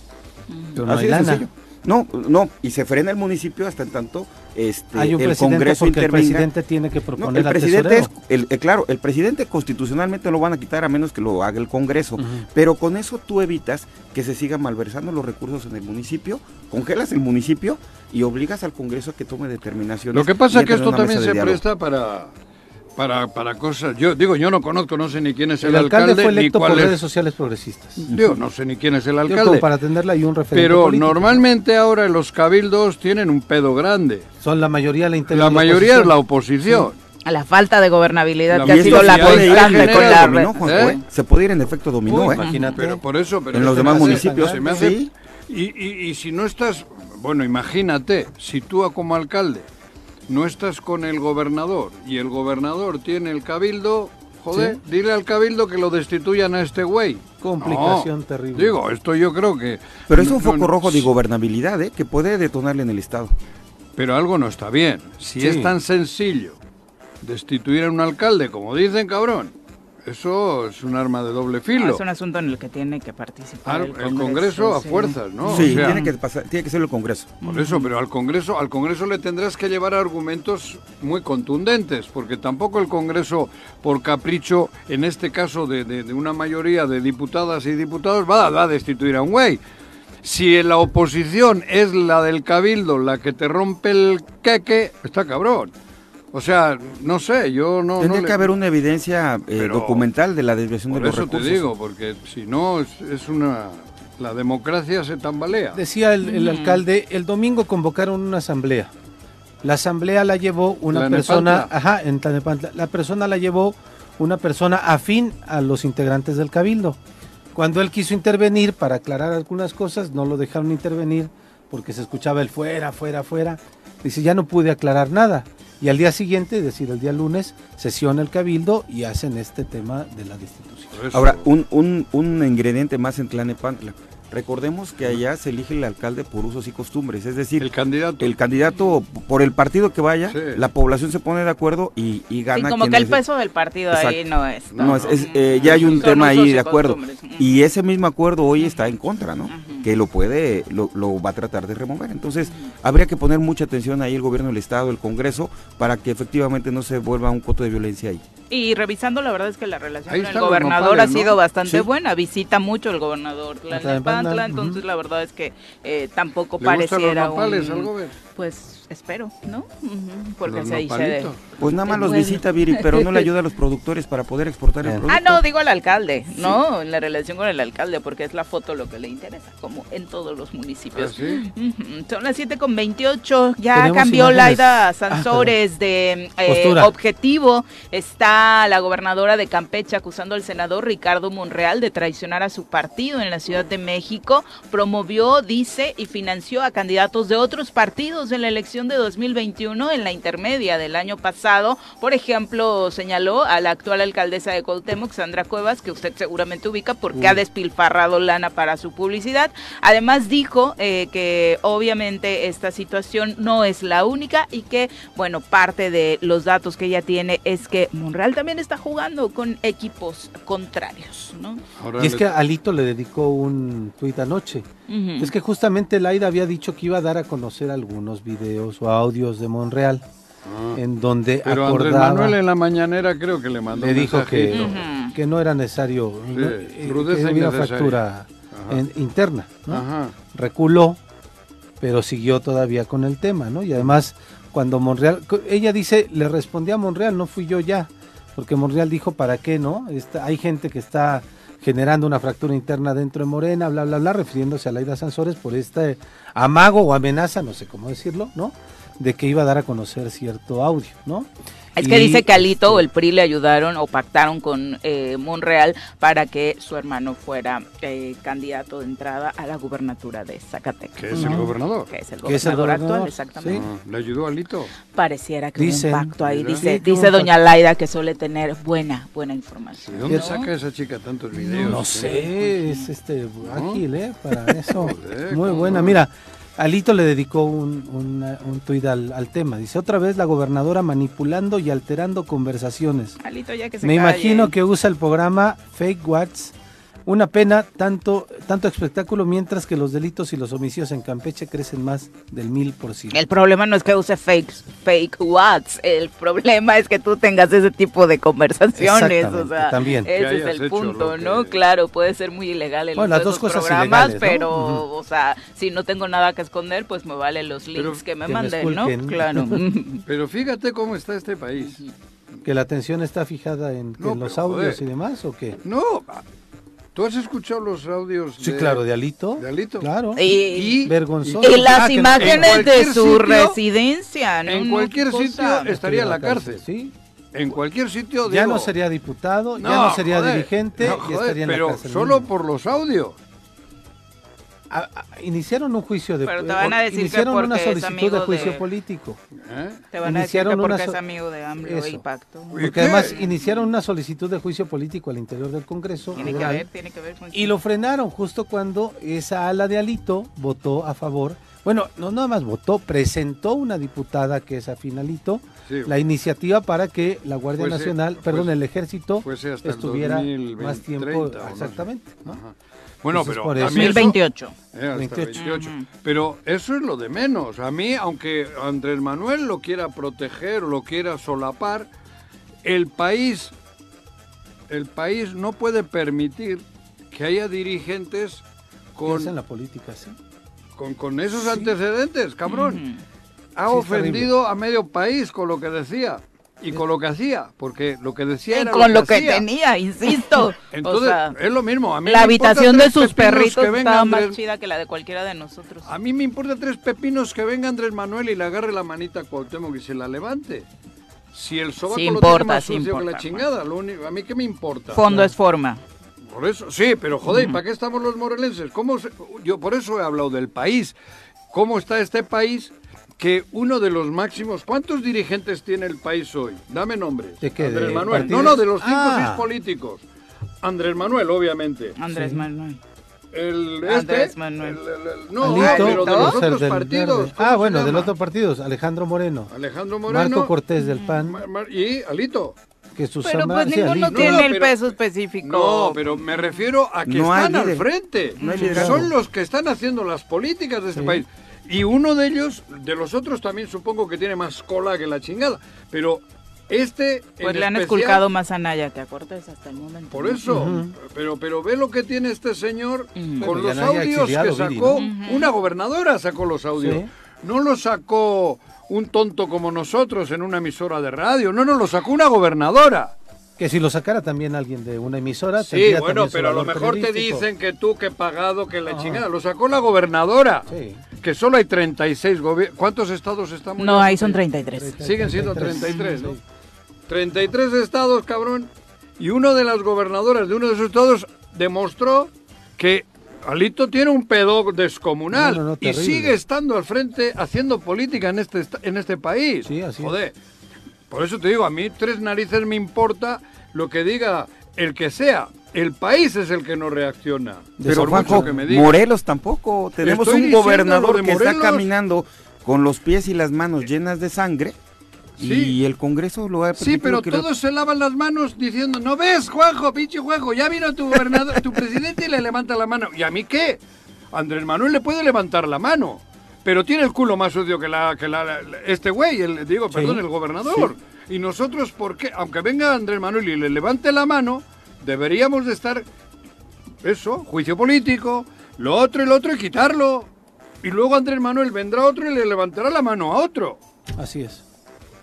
Speaker 2: Pero no
Speaker 5: Así
Speaker 2: hay
Speaker 5: de
Speaker 2: lana.
Speaker 5: sencillo. No, no, y se frena el municipio hasta en tanto este,
Speaker 2: Hay un
Speaker 5: el
Speaker 2: presidente
Speaker 5: Congreso
Speaker 2: porque el presidente tiene que
Speaker 5: No,
Speaker 2: proponer
Speaker 5: el
Speaker 2: al
Speaker 5: presidente es, el, eh, claro, el presidente constitucionalmente lo van a quitar a menos que lo haga el Congreso, pero con eso tú evitas que se sigan malversando los recursos en el municipio, congelas el municipio y obligas al Congreso a que tome determinaciones.
Speaker 3: Lo que pasa es que esto también se
Speaker 5: diálogo.
Speaker 3: presta para, para, para cosas. Yo digo, yo no conozco, no sé ni quién es el,
Speaker 2: El alcalde fue
Speaker 3: ni
Speaker 2: electo por
Speaker 3: cuál
Speaker 2: redes
Speaker 3: es.
Speaker 2: sociales progresistas.
Speaker 3: Digo, no sé ni quién es el
Speaker 2: Yo como
Speaker 3: alcalde.
Speaker 2: para atenderla y un referente
Speaker 3: Pero
Speaker 2: político.
Speaker 3: normalmente ahora los cabildos tienen un pedo grande.
Speaker 2: Son la mayoría la
Speaker 3: La mayoría es la oposición.
Speaker 1: A la falta de gobernabilidad
Speaker 3: La
Speaker 1: que ha sido la constante con la
Speaker 5: dominó,
Speaker 3: ¿Eh?
Speaker 5: ¿eh? Se puede ir en efecto dominó,
Speaker 2: Uy,
Speaker 5: ¿eh?
Speaker 2: imagínate.
Speaker 3: Pero por eso, pero
Speaker 5: En
Speaker 3: es
Speaker 5: los demás
Speaker 3: hace-
Speaker 5: municipios,
Speaker 3: se me hace-
Speaker 5: sí.
Speaker 3: y, y- y si no estás, bueno, imagínate, si tú como alcalde no estás con el gobernador y el gobernador tiene el cabildo, joder, dile al cabildo que lo destituyan a este güey.
Speaker 2: Complicación
Speaker 3: No,
Speaker 2: terrible.
Speaker 3: Digo, esto yo creo que...
Speaker 5: Pero es un
Speaker 3: no-
Speaker 5: foco
Speaker 3: no-
Speaker 5: rojo de gobernabilidad, ¿eh? Que puede detonarle en el Estado.
Speaker 3: Pero algo no está bien. Si
Speaker 2: Sí.
Speaker 3: es tan sencillo destituir a un alcalde, como dicen, cabrón, eso es un arma de doble
Speaker 1: No,
Speaker 3: filo.
Speaker 1: es un asunto en el que tiene que participar
Speaker 3: Al-
Speaker 1: el
Speaker 3: el
Speaker 1: Congreso.
Speaker 3: Congreso a
Speaker 1: sí.
Speaker 3: fuerzas, ¿no?
Speaker 5: sí,
Speaker 3: O sea,
Speaker 5: tiene, que pasar, tiene que ser el Congreso.
Speaker 3: Por eso, pero al Congreso, al Congreso le tendrás que llevar argumentos muy contundentes, porque tampoco el Congreso, por capricho, en este caso de, de- de una mayoría de diputadas y diputados, va, a- va a destituir a un güey. Si la oposición es la del cabildo, la que te rompe el queque, está cabrón. O sea, no sé, yo no...
Speaker 5: Tendría
Speaker 3: no
Speaker 5: que
Speaker 3: le-
Speaker 5: haber una evidencia eh, documental de la desviación de
Speaker 3: Por
Speaker 5: los
Speaker 3: eso
Speaker 5: recursos.
Speaker 3: te digo, porque si no, es, es una... La democracia se tambalea.
Speaker 2: Decía el, el alcalde, el domingo convocaron una asamblea. La asamblea la llevó una persona, ajá, en Tlanepantla. La persona la llevó una persona afín a los integrantes del cabildo. Cuando él quiso intervenir para aclarar algunas cosas, no lo dejaron intervenir porque se escuchaba el fuera, fuera, fuera. Dice, ya no pude aclarar nada. Y al día siguiente, es decir, el día lunes, sesiona el cabildo y hacen este tema de la destitución.
Speaker 5: Ahora, un, un, un ingrediente más en Tlanepantla. Recordemos que allá se elige el alcalde por usos y costumbres, es decir,
Speaker 3: el candidato...
Speaker 5: el candidato por el partido que vaya,
Speaker 3: Sí.
Speaker 5: la población se pone de acuerdo y, y
Speaker 1: Sí,
Speaker 5: gana.
Speaker 1: como
Speaker 5: quien
Speaker 1: que el
Speaker 5: es-
Speaker 1: peso del partido ahí
Speaker 5: Exacto.
Speaker 1: no es.
Speaker 5: No, es, es, eh, ya hay un
Speaker 1: Son
Speaker 5: tema ahí
Speaker 1: y
Speaker 5: de acuerdo. Y ese mismo acuerdo hoy está en contra, ¿no? Que lo puede, lo, lo va a tratar de remover. Entonces, habría que poner mucha atención ahí el gobierno del Estado, el Congreso, para que efectivamente no se vuelva un coto de violencia ahí.
Speaker 1: Y revisando, la verdad es que la relación
Speaker 3: Ahí
Speaker 1: con el gobernador
Speaker 3: nopales,
Speaker 1: ha
Speaker 3: ¿no?
Speaker 1: sido bastante
Speaker 5: Sí.
Speaker 1: buena. Visita mucho el gobernador
Speaker 2: Tlalnepantla,
Speaker 1: Tlalnepantla,
Speaker 2: ujú.
Speaker 1: entonces la verdad es que eh, tampoco
Speaker 3: ¿Le gustan los
Speaker 1: pareciera
Speaker 3: nopales
Speaker 1: un...
Speaker 3: al gobierno?
Speaker 1: Pues espero, ¿no? Porque
Speaker 3: Los
Speaker 1: se dice.
Speaker 5: Pues nada más los visita Viri, pero no le ayuda a los productores para poder exportar el
Speaker 2: Ah,
Speaker 5: producto.
Speaker 1: Ah, no, digo al alcalde, ¿no? En la relación con el alcalde, porque es la foto lo que le interesa, como en todos los municipios.
Speaker 3: ¿Ah, sí?
Speaker 1: Son las 7 con 28. Ya cambió
Speaker 2: imágenes.
Speaker 1: Laida
Speaker 2: Ah,
Speaker 1: Sansores de eh, objetivo. Está la gobernadora de Campeche acusando al senador Ricardo Monreal de traicionar a su partido en la Ciudad de México. Promovió, dice, y financió a candidatos de otros partidos en la elección de 2021 en la intermedia del año pasado. Por ejemplo, señaló a la actual alcaldesa de Cuauhtémoc, Sandra Cuevas, que usted seguramente ubica porque ha despilfarrado lana para su publicidad. Además dijo eh, que obviamente esta situación no es la única y que, bueno, parte de los datos que ella tiene es que Monreal también está jugando con equipos contrarios, ¿no?
Speaker 3: Ahora
Speaker 2: Y es
Speaker 3: le-
Speaker 2: que Alito le dedicó un tuit anoche. Es que justamente Laida había dicho que iba a dar a conocer algunos videos o audios de Monreal
Speaker 3: Ah.
Speaker 2: en donde
Speaker 3: Pero Andrés
Speaker 2: acordaba,
Speaker 3: Manuel en la mañanera creo que le mandó
Speaker 2: le dijo que,
Speaker 3: mensajito.
Speaker 1: Ujú.
Speaker 2: que no era necesario, ¿no? Eh, que había una
Speaker 3: Ajá.
Speaker 2: en- interna, ¿no?
Speaker 3: Ajá.
Speaker 2: reculó, pero siguió todavía con el tema, ¿no? Y además, cuando Monreal, ella dice, le respondí a Monreal, no fui yo ya, porque Monreal dijo, ¿para qué, no? Está- hay gente que está generando una fractura interna dentro de Morena, bla, bla, bla, refiriéndose a Laida Sansores por este amago o amenaza, no sé cómo decirlo, ¿no? De que iba a dar a conocer cierto audio, ¿no?
Speaker 1: Es que
Speaker 2: Y,
Speaker 1: dice que Alito o el PRI le ayudaron o pactaron con eh, Monreal para que su hermano fuera eh, candidato de entrada a la gubernatura de Zacatecas.
Speaker 3: Que es el gobernador.
Speaker 1: Que es el
Speaker 2: Que es el
Speaker 1: gobernador actual,
Speaker 2: gobernador,
Speaker 1: exactamente.
Speaker 2: sí.
Speaker 3: Ah, ¿Le ayudó a Lito?
Speaker 1: Pareciera que
Speaker 2: Dicen,
Speaker 1: hubo un pacto ahí. Dice,
Speaker 2: Sí,
Speaker 1: dice doña Laida que suele tener buena, buena información.
Speaker 3: ¿De dónde
Speaker 2: ¿No?
Speaker 3: saca esa chica tantos videos?
Speaker 2: No sé, es este ágil, ¿eh? Para eso.
Speaker 3: Joder,
Speaker 2: Muy buena.
Speaker 3: no.
Speaker 2: Mira, Alito le dedicó un, un, un tuit al, al tema. Dice, otra vez la gobernadora manipulando y alterando conversaciones.
Speaker 1: Alito ya que se
Speaker 2: Me
Speaker 1: calle.
Speaker 2: imagino que usa el programa Fake Whats Una pena, tanto, tanto espectáculo, mientras que los delitos y los homicidios en Campeche crecen más del mil por ciento.
Speaker 1: El problema no es que use fake, fake whats, el problema es que tú tengas ese tipo de conversaciones, o sea,
Speaker 2: también.
Speaker 1: ese es el punto, ¿no? Claro, puede ser muy ilegal el
Speaker 2: bueno, las dos cosas
Speaker 1: programas, pero, o sea, si no tengo nada que esconder, pues me vale los links que me manden, ¿no? Claro.
Speaker 3: pero fíjate cómo está este país.
Speaker 2: ¿Que la atención está fijada en, los audios y demás o qué?
Speaker 3: No, ¿Tú has escuchado los audios?
Speaker 2: Sí, claro, de Alito.
Speaker 3: De Alito.
Speaker 2: Claro.
Speaker 1: Y,
Speaker 2: vergonzoso.
Speaker 1: Y las ah, imágenes de su residencia. ¿no?
Speaker 3: En cualquier sitio estaría en la cárcel. Sí. En cualquier sitio.
Speaker 2: Ya no sería diputado, ya no sería dirigente y estaría en
Speaker 3: la
Speaker 2: cárcel.
Speaker 3: Pero solo por los audios
Speaker 2: iniciaron un juicio de
Speaker 1: Pero te van a decir
Speaker 2: iniciaron
Speaker 1: que
Speaker 2: una solicitud de juicio político.
Speaker 1: ¿Eh? Te van a decir que porque es amigo de AMLO y Pacto.
Speaker 2: Porque además iniciaron una solicitud de juicio político al interior del Congreso.
Speaker 1: Tiene que ver, tiene que ver
Speaker 2: Y lo frenaron justo cuando esa ala de Alito votó a favor. Bueno, no nada más votó, presentó una diputada que es afinalito la iniciativa para que la Guardia Nacional, perdón, el Ejército estuviera más tiempo. Exactamente. ¿no?
Speaker 3: Bueno, pero
Speaker 1: 2028.
Speaker 3: Pero eso es lo de menos. A mí, aunque Andrés Manuel lo quiera proteger o lo quiera solapar, el país, el país no puede permitir que haya dirigentes con...
Speaker 2: en la política, sí.
Speaker 3: Con, con esos antecedentes, cabrón. Ha ofendido a medio país con lo que decía y con lo que hacía, porque lo que decía era
Speaker 1: con
Speaker 3: lo
Speaker 1: que, tenía, insisto.
Speaker 3: Entonces, es lo mismo. A mí
Speaker 1: la habitación de sus perritos estaba más chida que la de cualquiera de nosotros.
Speaker 3: A mí me importa tres pepinos que venga Andrés Manuel y le agarre la manita a Cuauhtémoc y se la levante. Si el sobaco lo tiene más sucio que la chingada, lo único, a mí qué me importa.
Speaker 1: Fondo es forma.
Speaker 3: Por eso, sí, pero joder, ¿para qué estamos los morelenses? ¿Cómo yo por eso he hablado del país. ¿Cómo está este país? Que uno de los máximos. ¿Cuántos dirigentes tiene el país hoy? Dame nombres.
Speaker 2: ¿De qué?
Speaker 3: Andrés Manuel. No, no, de los cinco o seis ah. políticos. Andrés Manuel, obviamente.
Speaker 1: Andrés Manuel.
Speaker 3: El, este,
Speaker 1: Andrés Manuel.
Speaker 3: no, pero de los otros partidos.
Speaker 2: Ah, bueno, del otro partido, Alejandro Moreno.
Speaker 3: Alejandro Moreno.
Speaker 2: Marco Cortés del PAN.
Speaker 3: y Alito.
Speaker 2: Que
Speaker 1: pero pues ninguno tiene el peso específico.
Speaker 3: No, pero me refiero a que están al frente. son los que están haciendo las políticas de este país. Y uno de ellos, de los otros también supongo que tiene más cola que la chingada. Pero este.
Speaker 1: Pues le han esculcado más a Naya, ¿te acuerdas? Hasta el momento.
Speaker 3: Por eso. pero, pero ve lo que tiene este señor con los audios que sacó. Una gobernadora sacó los audios. No lo sacó un tonto como nosotros en una emisora de radio. No, no, lo sacó una gobernadora.
Speaker 2: Que si lo sacara también alguien de una emisora.
Speaker 3: Sí, bueno, pero a lo mejor te dicen que tú que pagado, que la chingada. Lo sacó la gobernadora. Sí. Que solo hay 36 gobiernos. ¿Cuántos estados estamos?
Speaker 1: No, ahí son 33.
Speaker 3: Siguen siendo 33, ¿no? 33 estados, cabrón. Y uno de las gobernadoras de uno de esos estados demostró que Alito tiene un pedo descomunal y sigue estando al frente haciendo política en este, en este país.
Speaker 2: Sí, así
Speaker 3: Joder. Por eso te digo, a mí tres narices me importa lo que diga el que sea. El país es el que no reacciona.
Speaker 5: Pero Juanjo, que me Morelos tampoco. Tenemos un gobernador que está caminando con los pies y las manos llenas de sangre. Y el Congreso lo ha
Speaker 3: Sí, pero todos se lavan las manos diciendo, ¿no ves, Juanjo, pinche Juanjo? Ya vino tu gobernador, tu presidente y le levanta la mano. ¿Y a mí qué? Andrés Manuel le puede levantar la mano pero tiene el culo más sucio que la que la, este güey, el, digo, perdón, el gobernador. Y nosotros, ¿por qué? Aunque venga Andrés Manuel y le levante la mano, deberíamos de estar, eso, juicio político, lo otro y lo otro y quitarlo. Y luego Andrés Manuel vendrá otro y le levantará la mano a otro.
Speaker 2: Así es.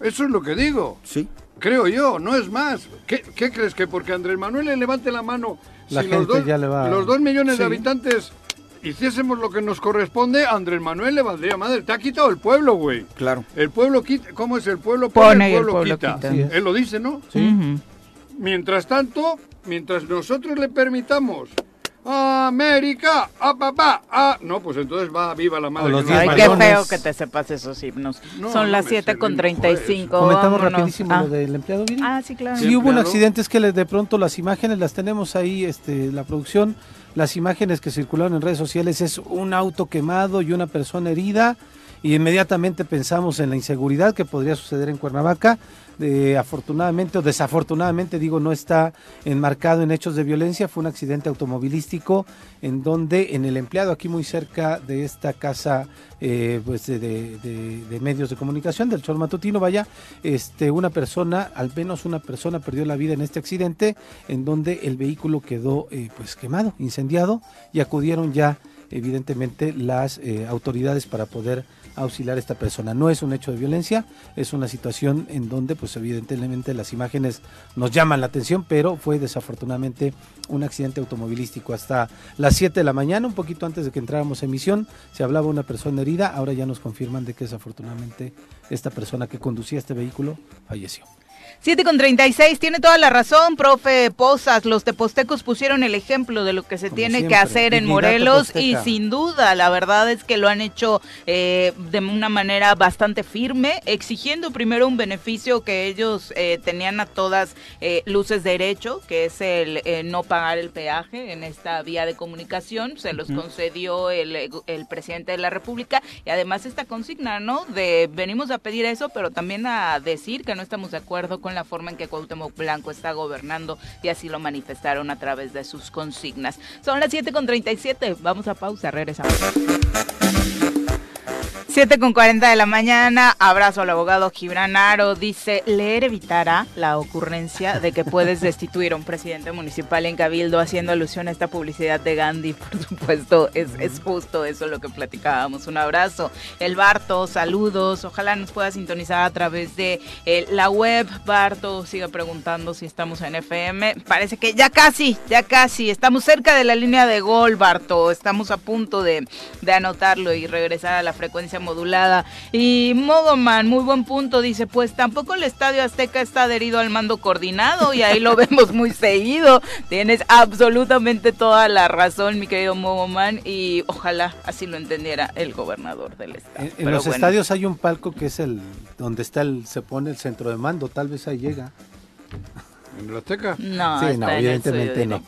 Speaker 3: Eso es lo que digo.
Speaker 2: Sí.
Speaker 3: Creo yo, no es más. ¿Qué, crees? ¿Que porque Andrés Manuel le levante la mano,
Speaker 2: la gente
Speaker 3: los, dos,
Speaker 2: ya le va...
Speaker 3: los dos millones de habitantes hiciésemos lo que nos corresponde, Andrés Manuel le valdría madre. Te ha quitado el pueblo, güey.
Speaker 2: Claro.
Speaker 3: El pueblo quita. ¿Cómo es? El pueblo pone, el pueblo, quita. Él lo dice, ¿no?
Speaker 2: Sí.
Speaker 3: Mientras tanto, mientras nosotros le permitamos América, a papá, a... No, pues entonces va, viva la madre.
Speaker 1: Ay, qué feo que te sepas esos himnos. Son las 7 con 35.
Speaker 2: Comentamos rapidísimo lo ah. del empleado
Speaker 1: Ah, sí, claro.
Speaker 2: Sí, hubo un accidente, es que de pronto las imágenes las tenemos ahí, este, la producción las imágenes que circularon en redes sociales es un auto quemado y una persona herida y inmediatamente pensamos en la inseguridad que podría suceder en Cuernavaca. Afortunadamente o desafortunadamente, digo, no está enmarcado en hechos de violencia. Fue un accidente automovilístico en donde en el empleado, aquí muy cerca de esta casa eh, pues de, medios de comunicación, del Chor Matutino, vaya, este, una persona, al menos una persona perdió la vida en este accidente, en donde el vehículo quedó eh, pues quemado, incendiado, y acudieron ya evidentemente las eh, autoridades para poder auxiliar a esta persona. No es un hecho de violencia, es una situación en donde pues evidentemente las imágenes nos llaman la atención, pero fue desafortunadamente un accidente automovilístico. Hasta las 7 de la mañana, un poquito antes de que entráramos en emisión, se hablaba una persona herida, ahora ya nos confirman de que desafortunadamente esta persona que conducía este vehículo falleció.
Speaker 1: 7 con 36, tiene toda la razón, profe Posas. Los tepostecos pusieron el ejemplo de lo que se tiene que hacer en Morelos y sin duda, la verdad es que lo han hecho eh, de una manera bastante firme, exigiendo primero un beneficio que ellos eh, tenían a todas eh, luces derecho, que es el no pagar el peaje en esta vía de comunicación. Se los concedió el, el presidente de la República y además esta consigna, ¿no? De venimos a pedir eso, pero también a decir que no estamos de acuerdo con la forma en que Cuauhtémoc Blanco está gobernando y así lo manifestaron a través de sus consignas. Son las 7.37, vamos a pausa, regresamos. 7 con 40 de la mañana, abrazo al abogado Gibran Aro, dice, leer evitará la ocurrencia de que puedes destituir a un presidente municipal en Cabildo haciendo alusión a esta publicidad de Gandhi, por supuesto, es, es justo eso lo que platicábamos, un abrazo. El Barto, saludos, ojalá nos pueda sintonizar a través de eh, la web, Barto sigue preguntando si estamos en FM, parece que ya casi, ya casi, estamos cerca de la línea de gol, Barto, estamos a punto de, de anotarlo y regresar a la frecuencia modulada. Y Mogoman, muy buen punto, dice, pues tampoco el Estadio Azteca está adherido al mando coordinado y ahí lo vemos muy seguido. Tienes absolutamente toda la razón, mi querido Mogoman, y ojalá así lo entendiera el gobernador del estado.
Speaker 2: En, los estadios hay un palco que es el donde está el se pone el centro de mando, tal vez ahí llega.
Speaker 3: ¿En la Azteca?
Speaker 1: No, sí, no evidentemente no.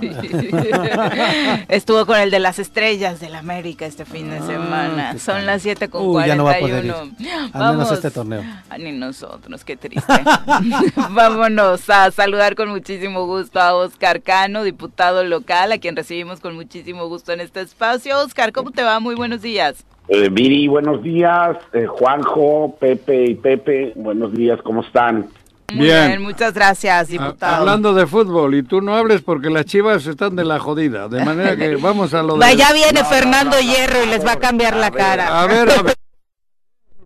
Speaker 1: Estuvo con el de las estrellas del América este fin de ah, semana. Son las 7 con Uy, Ya no va a poder ir.
Speaker 2: Al menos este torneo.
Speaker 1: Ah, ni nosotros, qué triste. Vámonos a saludar con muchísimo gusto a Oscar Cano, diputado local, a quien recibimos con muchísimo gusto en este espacio. Oscar, ¿cómo te va? Muy buenos días.
Speaker 6: Eh, Viri, buenos días. Eh, Juanjo, Pepe y Pepe, buenos días, ¿cómo están?
Speaker 1: Bien. muchas gracias, diputado.
Speaker 3: hablando de fútbol, y tú no hables porque las chivas están de la jodida, de manera que vamos a lo
Speaker 1: de... Ya viene Fernando Hierro y les va a cambiar la cara.
Speaker 3: A ver, a ver.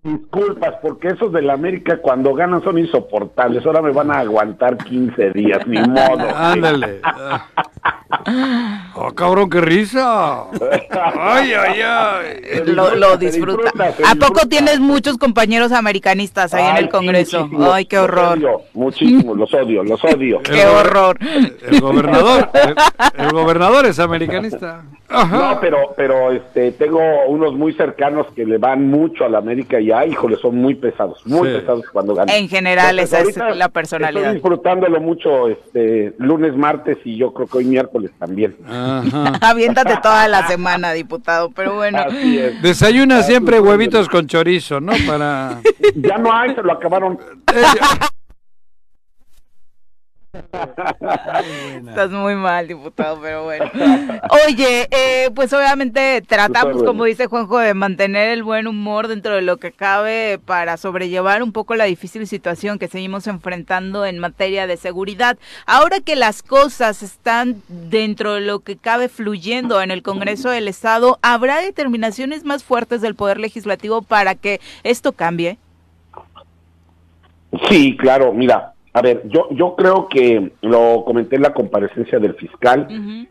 Speaker 6: Disculpas, porque esos del América cuando ganan son insoportables. Ahora me van a aguantar 15 días, ni modo.
Speaker 3: Ándale. ¡Oh, cabrón, qué risa! ¡Ay, ay, ay!
Speaker 1: Lo, disfruta. ¿A poco tienes muchos compañeros americanistas ahí en el Congreso? ¡Ay, qué horror!
Speaker 6: muchísimo, los odio, los odio.
Speaker 1: ¡Qué horror!
Speaker 3: El gobernador, el, gobernador es americanista.
Speaker 6: No, pero, pero este, tengo unos muy cercanos que le van mucho a la América y, ay, híjole, son muy pesados, muy pesados cuando ganan.
Speaker 1: En general, esa es la personalidad.
Speaker 6: Estoy disfrutándolo mucho este, lunes, martes y yo creo que hoy miércoles también.
Speaker 1: Aviéntate toda la semana, diputado, pero bueno.
Speaker 3: Desayuna siempre huevitos con chorizo, ¿no? Para...
Speaker 6: Ya no hay, se lo acabaron.
Speaker 1: Estás muy mal, diputado, pero bueno. Oye, eh, pues obviamente tratamos, como dice Juanjo, de mantener el buen humor dentro de lo que cabe para sobrellevar un poco la difícil situación que seguimos enfrentando en materia de seguridad. Ahora que las cosas están dentro de lo que cabe fluyendo en el Congreso del Estado, ¿habrá determinaciones más fuertes del Poder Legislativo para que esto cambie?
Speaker 6: Sí, claro, mira, a ver, yo, yo creo que lo comenté en la comparecencia del fiscal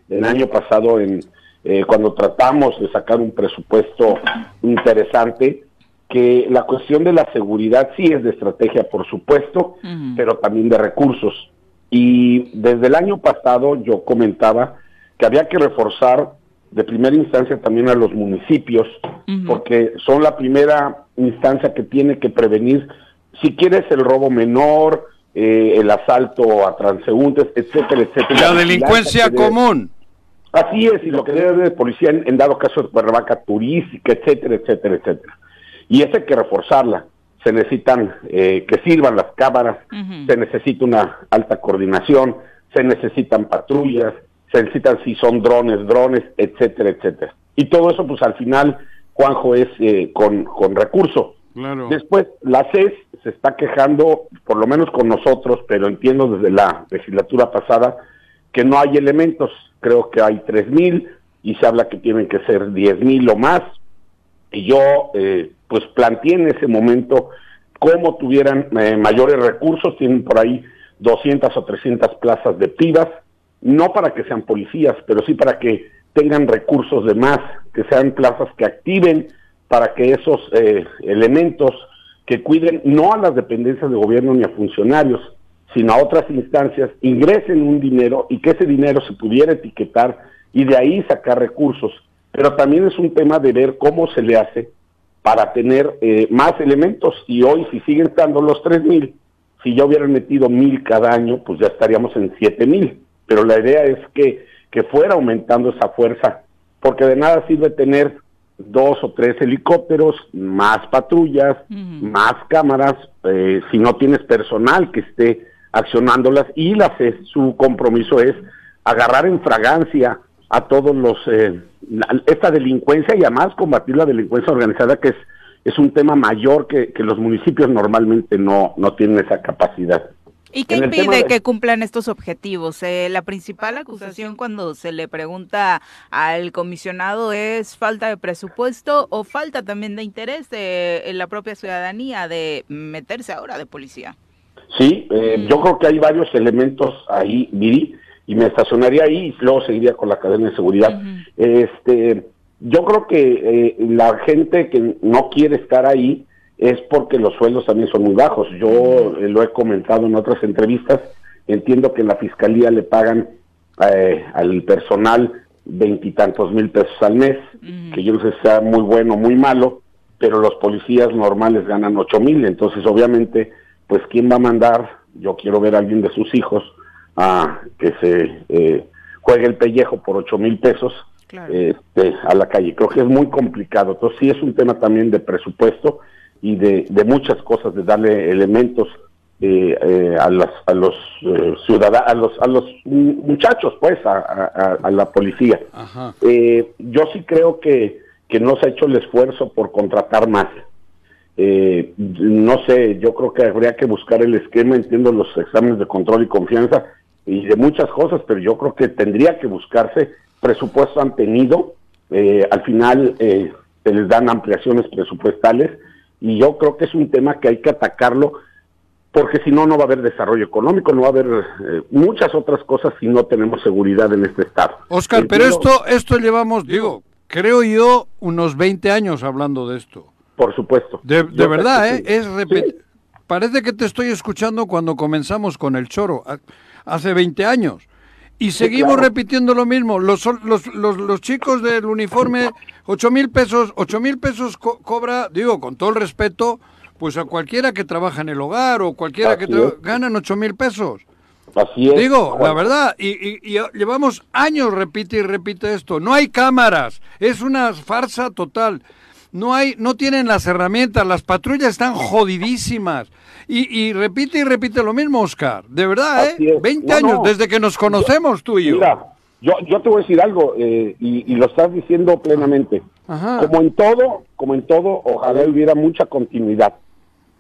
Speaker 6: el año pasado, en eh, cuando tratamos de sacar un presupuesto interesante, que la cuestión de la seguridad sí es de estrategia, por supuesto, pero también de recursos. Y desde el año pasado yo comentaba que había que reforzar de primera instancia también a los municipios, porque son la primera instancia que tiene que prevenir, si quieres, el robo menor, eh, el asalto a transeúntes, etcétera, etcétera.
Speaker 3: La delincuencia común.
Speaker 6: Así es, y lo que debe de policía en, dado caso de Cuernavaca turística, etcétera, etcétera, etcétera. y esa hay que reforzarla. Se necesitan eh, que sirvan las cámaras, se necesita una alta coordinación, se necesitan patrullas, se necesitan si son drones, drones, etcétera, etcétera. Y todo eso, pues al final, Juanjo, es eh, con, con recurso. Después, la CES se está quejando, por lo menos con nosotros, pero entiendo desde la legislatura pasada, que no hay elementos. Creo que hay tres mil y se habla que tienen que ser diez mil o más. Y yo, eh, pues planteé en ese momento cómo tuvieran eh, mayores recursos, tienen por ahí 200 o 300 plazas de pibas, no para que sean policías, pero sí para que tengan recursos de más, que sean plazas que activen para que esos eh, elementos que cuiden no a las dependencias de gobierno ni a funcionarios, sino a otras instancias, ingresen un dinero y que ese dinero se pudiera etiquetar y de ahí sacar recursos. Pero también es un tema de ver cómo se le hace para tener eh, más elementos y hoy si siguen estando los tres mil, si ya hubieran metido mil cada año, pues ya estaríamos en siete mil. Pero la idea es que, que fuera aumentando esa fuerza, porque de nada sirve tener dos o tres helicópteros, más patrullas, más cámaras, eh, si no tienes personal que esté accionándolas y la, su compromiso es agarrar en fragancia a todos los eh, esta delincuencia y además combatir la delincuencia organizada que es es un tema mayor que, que los municipios normalmente no no tienen esa capacidad.
Speaker 1: ¿Y qué impide que cumplan estos objetivos? Eh, la principal acusación cuando se le pregunta al comisionado es falta de presupuesto o falta también de interés de la propia ciudadanía de meterse ahora de policía.
Speaker 6: Sí, eh, mm. yo creo que hay varios elementos ahí, Viri, y me estacionaría ahí y luego seguiría con la cadena de seguridad. Este, yo creo que eh, la gente que no quiere estar ahí es porque los sueldos también son muy bajos. Yo eh, lo he comentado en otras entrevistas, entiendo que en la fiscalía le pagan eh, al personal veintitantos mil pesos al mes, que yo no sé si sea muy bueno o muy malo, pero los policías normales ganan ocho mil, entonces obviamente, pues ¿quién va a mandar? Yo quiero ver a alguien de sus hijos a que se eh, juegue el pellejo por ocho mil pesos este, a la calle. Creo que es muy complicado. Entonces sí es un tema también de presupuesto y de, de muchas cosas, de darle elementos eh, eh, a, las, a los eh, ciudadanos, a los, a los muchachos, pues, a, a, la policía. Eh, yo sí creo que, que no se ha hecho el esfuerzo por contratar más. Eh, no sé, yo creo que habría que buscar el esquema, entiendo los exámenes de control y confianza y de muchas cosas, pero yo creo que tendría que buscarse, presupuesto han tenido, al final se les dan ampliaciones presupuestales, y yo creo que es un tema que hay que atacarlo porque si no, no va a haber desarrollo económico, no va a haber eh, muchas otras cosas si no tenemos seguridad en este estado.
Speaker 3: Oscar, pero esto, esto llevamos, digo, creo yo, unos 20 años hablando de esto.
Speaker 6: Por supuesto.
Speaker 3: De, verdad, ¿eh? Es Parece que te estoy escuchando cuando comenzamos con el choro, hace 20 años. Y seguimos repitiendo lo mismo. Los, los, los, los, chicos del uniforme, ocho mil pesos, ocho mil pesos cobra, digo, con todo el respeto, pues a cualquiera que trabaja en el hogar o cualquiera que ganan ocho mil pesos.
Speaker 6: Así es.
Speaker 3: Digo, la verdad, y, y, llevamos años, repite y repite esto. No hay cámaras, es una farsa total. No hay, no tienen las herramientas, las patrullas están jodidísimas. Y, repite y repite lo mismo, Oscar. De verdad, ¿eh? 20 años desde que nos conocemos tú y yo.
Speaker 6: Mira, yo, yo te voy a decir algo, eh, y, lo estás diciendo plenamente. Como en todo, como en todo, ojalá hubiera mucha continuidad.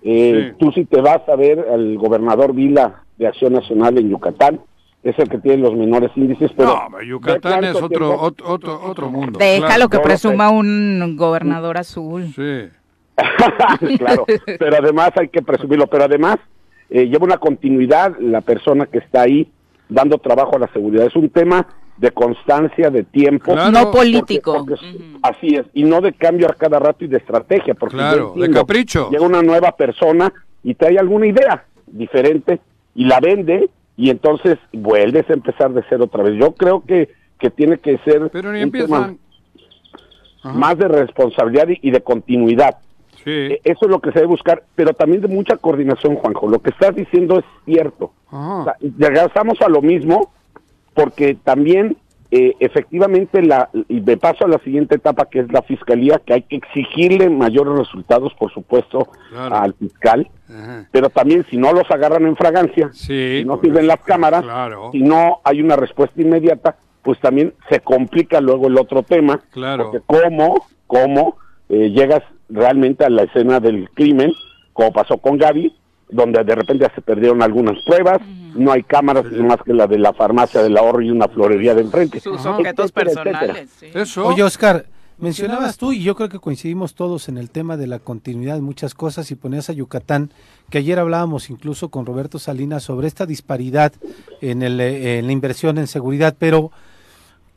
Speaker 6: Eh, Tú si te vas a ver al gobernador Vila de Acción Nacional en Yucatán, es el que tiene los menores índices, pero...
Speaker 3: No, Yucatán es otro, otro, otro, mundo.
Speaker 1: Déjalo que presuma un gobernador azul.
Speaker 3: Sí.
Speaker 6: claro, pero además hay que presumirlo, pero además eh, lleva una continuidad la persona que está ahí dando trabajo a la seguridad. Es un tema de constancia, de tiempo.
Speaker 1: No político.
Speaker 6: Así es, y no de cambio a cada rato y de estrategia, porque
Speaker 3: claro, de capricho.
Speaker 6: Llega una nueva persona y te hay alguna idea diferente y la vende y entonces vuelves a empezar de cero otra vez. Yo creo que, que tiene que ser
Speaker 3: Pero ni empiezan...
Speaker 6: más de responsabilidad y de continuidad.
Speaker 3: E,
Speaker 6: eso es lo que se debe buscar, pero también de mucha coordinación, Juanjo. Lo que estás diciendo es cierto. O a lo mismo porque también eh, efectivamente, la, y me paso a la siguiente etapa, que es la fiscalía, que hay que exigirle mayores resultados, por supuesto, al fiscal, pero también si no los agarran en fragancia, si no sirven las cámaras, si no hay una respuesta inmediata, pues también se complica luego el otro tema, porque cómo, cómo eh, llegas realmente a la escena del crimen, como pasó con Gaby, donde de repente ya se perdieron algunas pruebas, no hay cámaras más que la de la farmacia del ahorro y una florería de enfrente.
Speaker 1: Sus objetos personales.
Speaker 2: Oye, Oscar, mencionabas tú, y yo creo que coincidimos todos en el tema de la continuidad de muchas cosas, y ponías a Yucatán, que ayer hablábamos incluso con Roberto Salinas sobre esta disparidad en, el, en la inversión en seguridad, pero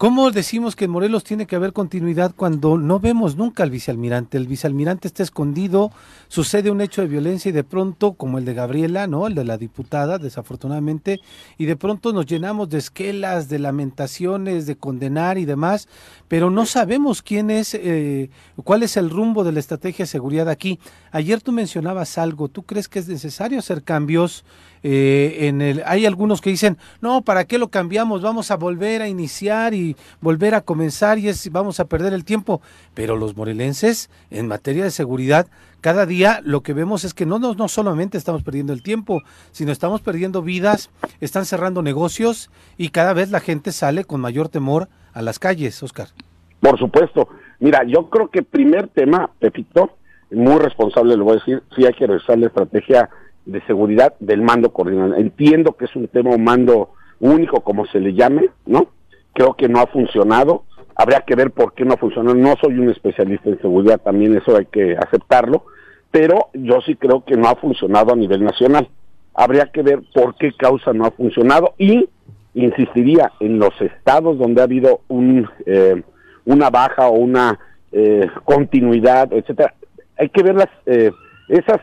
Speaker 2: ¿Cómo decimos que en Morelos tiene que haber continuidad cuando no vemos nunca al vicealmirante? El vicealmirante está escondido, sucede un hecho de violencia y de pronto, como el de Gabriela, ¿no? El de la diputada, desafortunadamente, y de pronto nos llenamos de esquelas, de lamentaciones, de condenar y demás, pero no sabemos quién es, eh, cuál es el rumbo de la estrategia de seguridad aquí. Ayer tú mencionabas algo, ¿tú crees que es necesario hacer cambios? Eh, en el, hay algunos que dicen, no, ¿para qué lo cambiamos? Vamos a volver a iniciar y volver a comenzar y es, vamos a perder el tiempo. Pero los morelenses, en materia de seguridad, cada día lo que vemos es que no, no, no solamente estamos perdiendo el tiempo, sino estamos perdiendo vidas, están cerrando negocios y cada vez la gente sale con mayor temor a las calles, Oscar.
Speaker 6: Por supuesto. Mira, yo creo que primer tema, Pepito, muy responsable, le voy a decir, sí hay que revisar la estrategia de seguridad del mando coordinador. Entiendo que es un tema un mando único, como se le llame, ¿no? Creo que no ha funcionado. Habría que ver por qué no ha funcionado. No soy un especialista en seguridad, también eso hay que aceptarlo, pero yo sí creo que no ha funcionado a nivel nacional. Habría que ver por qué causa no ha funcionado y insistiría en los estados donde ha habido un, eh, una baja o una eh, continuidad, etcétera. Hay que ver las, eh, esas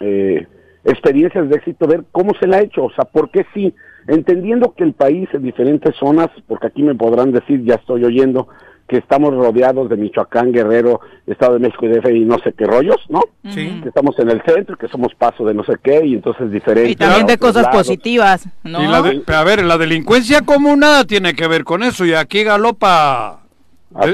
Speaker 6: eh, experiencias de éxito, ver cómo se la ha hecho, o sea, por qué sí, entendiendo que el país en diferentes zonas, porque aquí me podrán decir, ya estoy oyendo, que estamos rodeados de Michoacán, Guerrero, Estado de México y DF y no sé qué rollos, ¿no? Sí. Que estamos en el centro, que somos paso de no sé qué y entonces diferente.
Speaker 1: Y también de cosas positivas, ¿no?
Speaker 3: a ver, la delincuencia común nada tiene que ver con eso y aquí galopa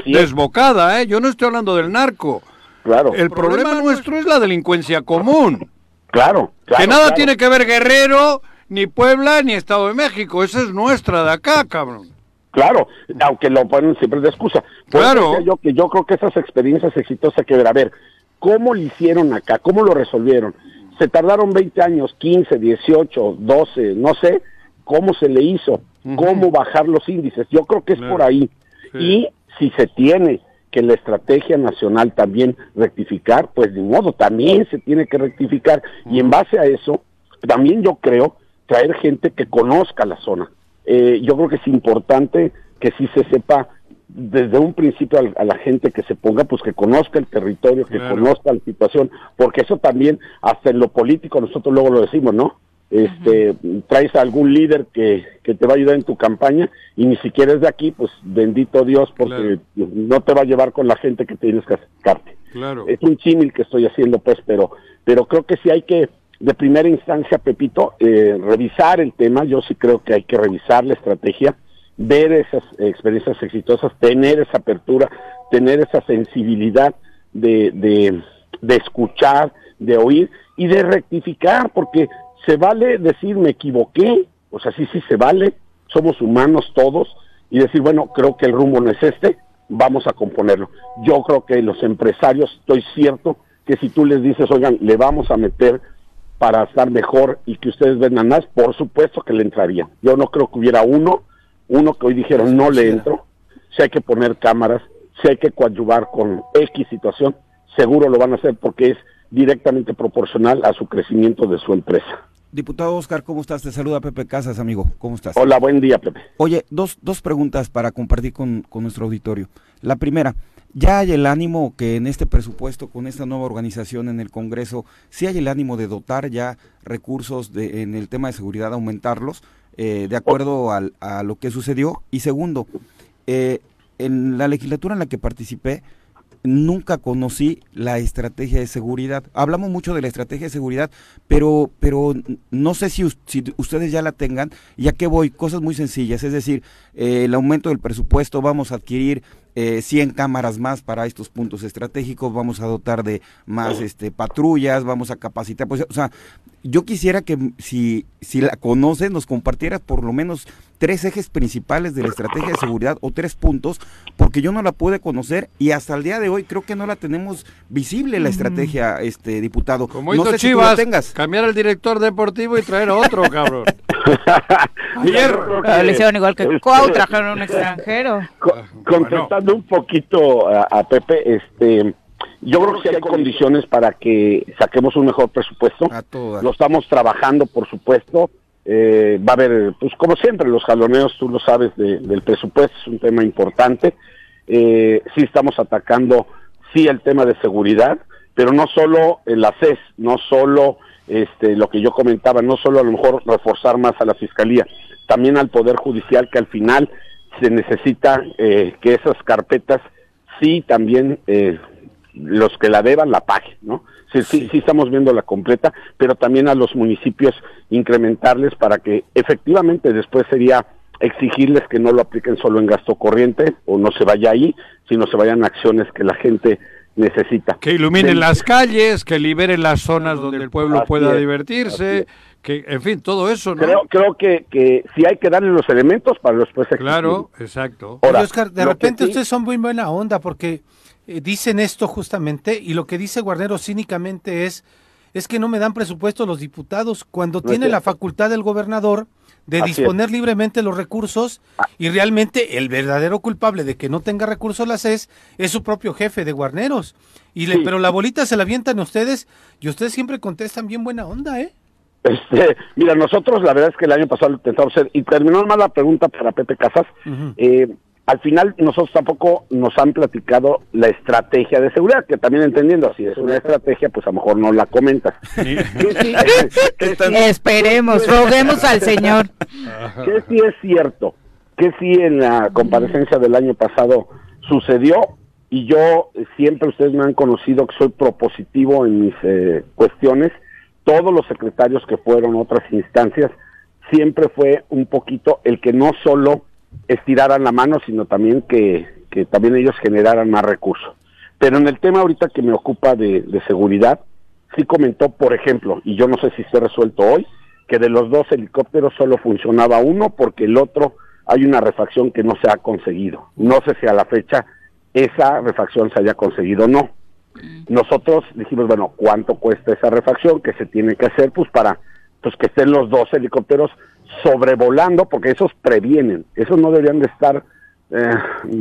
Speaker 3: desbocada, ¿eh? Yo no estoy hablando del narco.
Speaker 6: Claro.
Speaker 3: El problema, nuestro es la delincuencia común.
Speaker 6: Claro,
Speaker 3: Que nada tiene que ver Guerrero, ni Puebla, ni Estado de México. Esa es nuestra de acá, cabrón.
Speaker 6: Claro, aunque lo ponen siempre de excusa. claro. Yo, que yo creo que esas experiencias exitosas que ver, a ver, ¿cómo lo hicieron acá? ¿Cómo lo resolvieron? Se tardaron 20 años, 15, 18, 12, no sé, ¿cómo se le hizo? ¿Cómo bajar los índices? Yo creo que es por ahí. Y si se tiene que la estrategia nacional también rectificar, pues de modo, también se tiene que rectificar. Y en base a eso, también yo creo traer gente que conozca la zona. Eh, yo creo que es importante que sí se sepa desde un principio a, la gente que se ponga, pues que conozca el territorio, que conozca la situación, porque eso también, hasta en lo político, nosotros luego lo decimos, ¿no? este, traes a algún líder que, que, te va a ayudar en tu campaña y ni siquiera es de aquí, pues bendito Dios, porque no te va a llevar con la gente que tienes que acercarte.
Speaker 3: Claro.
Speaker 6: Es un chimil que estoy haciendo, pues, pero, pero creo que sí hay que, de primera instancia, Pepito, eh, revisar el tema. Yo sí creo que hay que revisar la estrategia, ver esas experiencias exitosas, tener esa apertura, tener esa sensibilidad de, de, de escuchar, de oír y de rectificar, porque se vale decir me equivoqué, o sea, sí, sí se vale, somos humanos todos, y decir, bueno, creo que el rumbo no es este, vamos a componerlo. Yo creo que los empresarios, estoy cierto, que si tú les dices, oigan, le vamos a meter para estar mejor y que ustedes vendan más, por supuesto que le entraría. Yo no creo que hubiera uno, uno que hoy dijeron no le entro, si hay que poner cámaras, si hay que coadyuvar con X situación, seguro lo van a hacer porque es directamente proporcional a su crecimiento de su empresa.
Speaker 5: Diputado Oscar, ¿cómo estás? Te saluda Pepe Casas, amigo. ¿Cómo estás?
Speaker 6: Hola, buen día, Pepe.
Speaker 5: Oye, dos, dos preguntas para compartir con, nuestro auditorio. La primera, ¿ya hay el ánimo que en este presupuesto, con esta nueva organización en el Congreso, sí hay el ánimo de dotar ya recursos de, en el tema de seguridad, aumentarlos, eh, de acuerdo al, a lo que sucedió? Y segundo, eh, en la legislatura en la que participé, nunca conocí la estrategia de seguridad. Hablamos mucho de la estrategia de seguridad, pero, pero no sé si, si ustedes ya la tengan. Ya que voy, cosas muy sencillas, es decir, eh, el aumento del presupuesto, vamos a adquirir eh, 100 cámaras más para estos puntos estratégicos, vamos a dotar de más este, patrullas, vamos a capacitar. Pues, o sea, yo quisiera que si, si la conoces nos compartieras por lo menos tres ejes principales de la estrategia de seguridad o tres puntos, porque yo no la pude conocer y hasta el día de hoy creo que no la tenemos visible la estrategia, este diputado.
Speaker 3: Como no sé Chivas, si tengas. cambiar al director deportivo y traer a otro, cabrón.
Speaker 1: Ayer le hicieron igual que Cuau, trajeron un extranjero.
Speaker 6: contestando un poquito a, Pepe, este yo creo que hay condiciones para que saquemos un mejor presupuesto. Lo estamos trabajando, por supuesto. Eh, va a haber, pues como siempre, los jaloneos, tú lo sabes, del presupuesto es un tema importante. Eh, sí estamos atacando, sí, el tema de seguridad, pero no solo el ACES, no solo este, lo que yo comentaba, no solo a lo mejor reforzar más a la Fiscalía, también al Poder Judicial, que al final se necesita eh, que esas carpetas sí también eh, los que la deban la paguen, ¿no? Sí, sí, sí, estamos viendo la completa, pero también a los municipios incrementarles para que efectivamente después sería exigirles que no lo apliquen solo en gasto corriente o no se vaya ahí, sino se vayan acciones que la gente necesita.
Speaker 3: Que iluminen las calles, que liberen las zonas donde el pueblo pueda divertirse, que, en fin, todo eso, ¿no?
Speaker 6: Creo, creo que, que sí hay que darle los elementos para después
Speaker 3: Claro, exacto.
Speaker 2: Oscar, de repente ustedes son muy buena onda porque eh, dicen esto justamente y lo que dice Guarnero cínicamente es es que no me dan presupuesto los diputados cuando tiene la facultad del gobernador de disponer libremente los recursos ah. y realmente el verdadero culpable de que no tenga recursos la CES es su propio jefe de Guarneros. Y le, Pero la bolita se la avientan ustedes y ustedes siempre contestan bien buena onda, ¿eh?
Speaker 6: Este, mira, nosotros la verdad es que el año pasado intentamos hacer y terminó mal la pregunta para Pepe Casas. eh, al final nosotros tampoco nos han platicado la estrategia de seguridad, que también entendiendo, si es una estrategia, pues a lo mejor no la comentas.
Speaker 1: Esperemos, roguemos al Señor.
Speaker 6: Que sí es cierto, que sí en la comparecencia del año pasado sucedió, y yo siempre ustedes me han conocido que soy propositivo en mis eh, cuestiones, todos los secretarios que fueron otras instancias, siempre fue un poquito el que no solo estiraran la mano, sino también que, que también ellos generaran más recursos. Pero en el tema ahorita que me ocupa de, seguridad, sí comentó, por ejemplo, y yo no sé si esté resuelto hoy, que de los dos helicópteros solo funcionaba uno porque el otro hay una refacción que no se ha conseguido. No sé si a la fecha esa refacción se haya conseguido o no. Mm. Nosotros dijimos, bueno, ¿cuánto cuesta esa refacción que se tiene que hacer? Pues para pues que estén los dos helicópteros sobrevolando, porque esos previenen, esos no deberían de estar...
Speaker 2: Eh,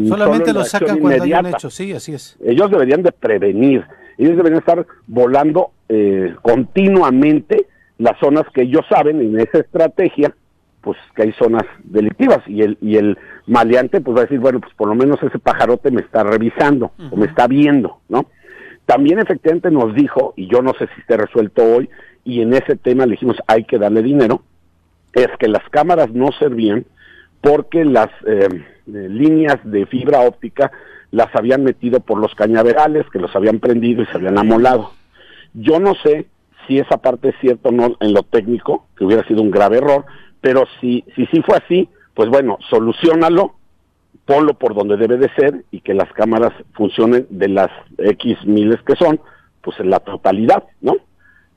Speaker 2: Solamente los sacan cuando hay un hecho, sí, así es.
Speaker 6: Ellos deberían de prevenir, ellos deberían estar volando eh, continuamente las zonas que ellos saben en esa estrategia, pues que hay zonas delictivas y el y el maleante pues va a decir, bueno, pues por lo menos ese pajarote me está revisando o me está viendo, ¿no? También efectivamente nos dijo, y yo no sé si esté resuelto hoy, y en ese tema le dijimos hay que darle dinero, es que las cámaras no servían porque las eh, eh, líneas de fibra óptica las habían metido por los cañaverales, que los habían prendido y se habían amolado. Yo no sé si esa parte es cierta o no en lo técnico, que hubiera sido un grave error, pero si, si sí fue así, pues bueno, solucionalo, ponlo por donde debe de ser y que las cámaras funcionen de las X miles que son, pues en la totalidad, ¿no?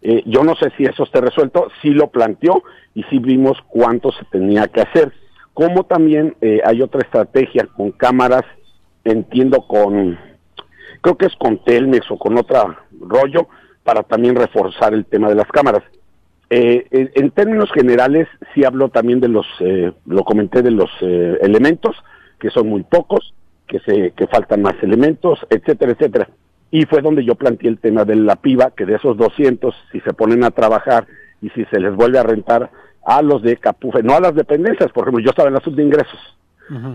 Speaker 6: Eh, yo no sé si eso esté resuelto, sí lo planteó y sí vimos cuánto se tenía que hacer. Como también eh, hay otra estrategia con cámaras, entiendo con, creo que es con Telmex o con otro rollo, para también reforzar el tema de las cámaras. Eh, en, términos generales, sí hablo también de los, lo comenté de los elementos, que son muy pocos, que, se, que faltan más elementos, etcétera, etcétera. Y fue donde yo planteé el tema de la piba, que de esos 200, si se ponen a trabajar y si se les vuelve a rentar a los de Capufe, no a las dependencias, por ejemplo, yo estaba en la sub de ingresos,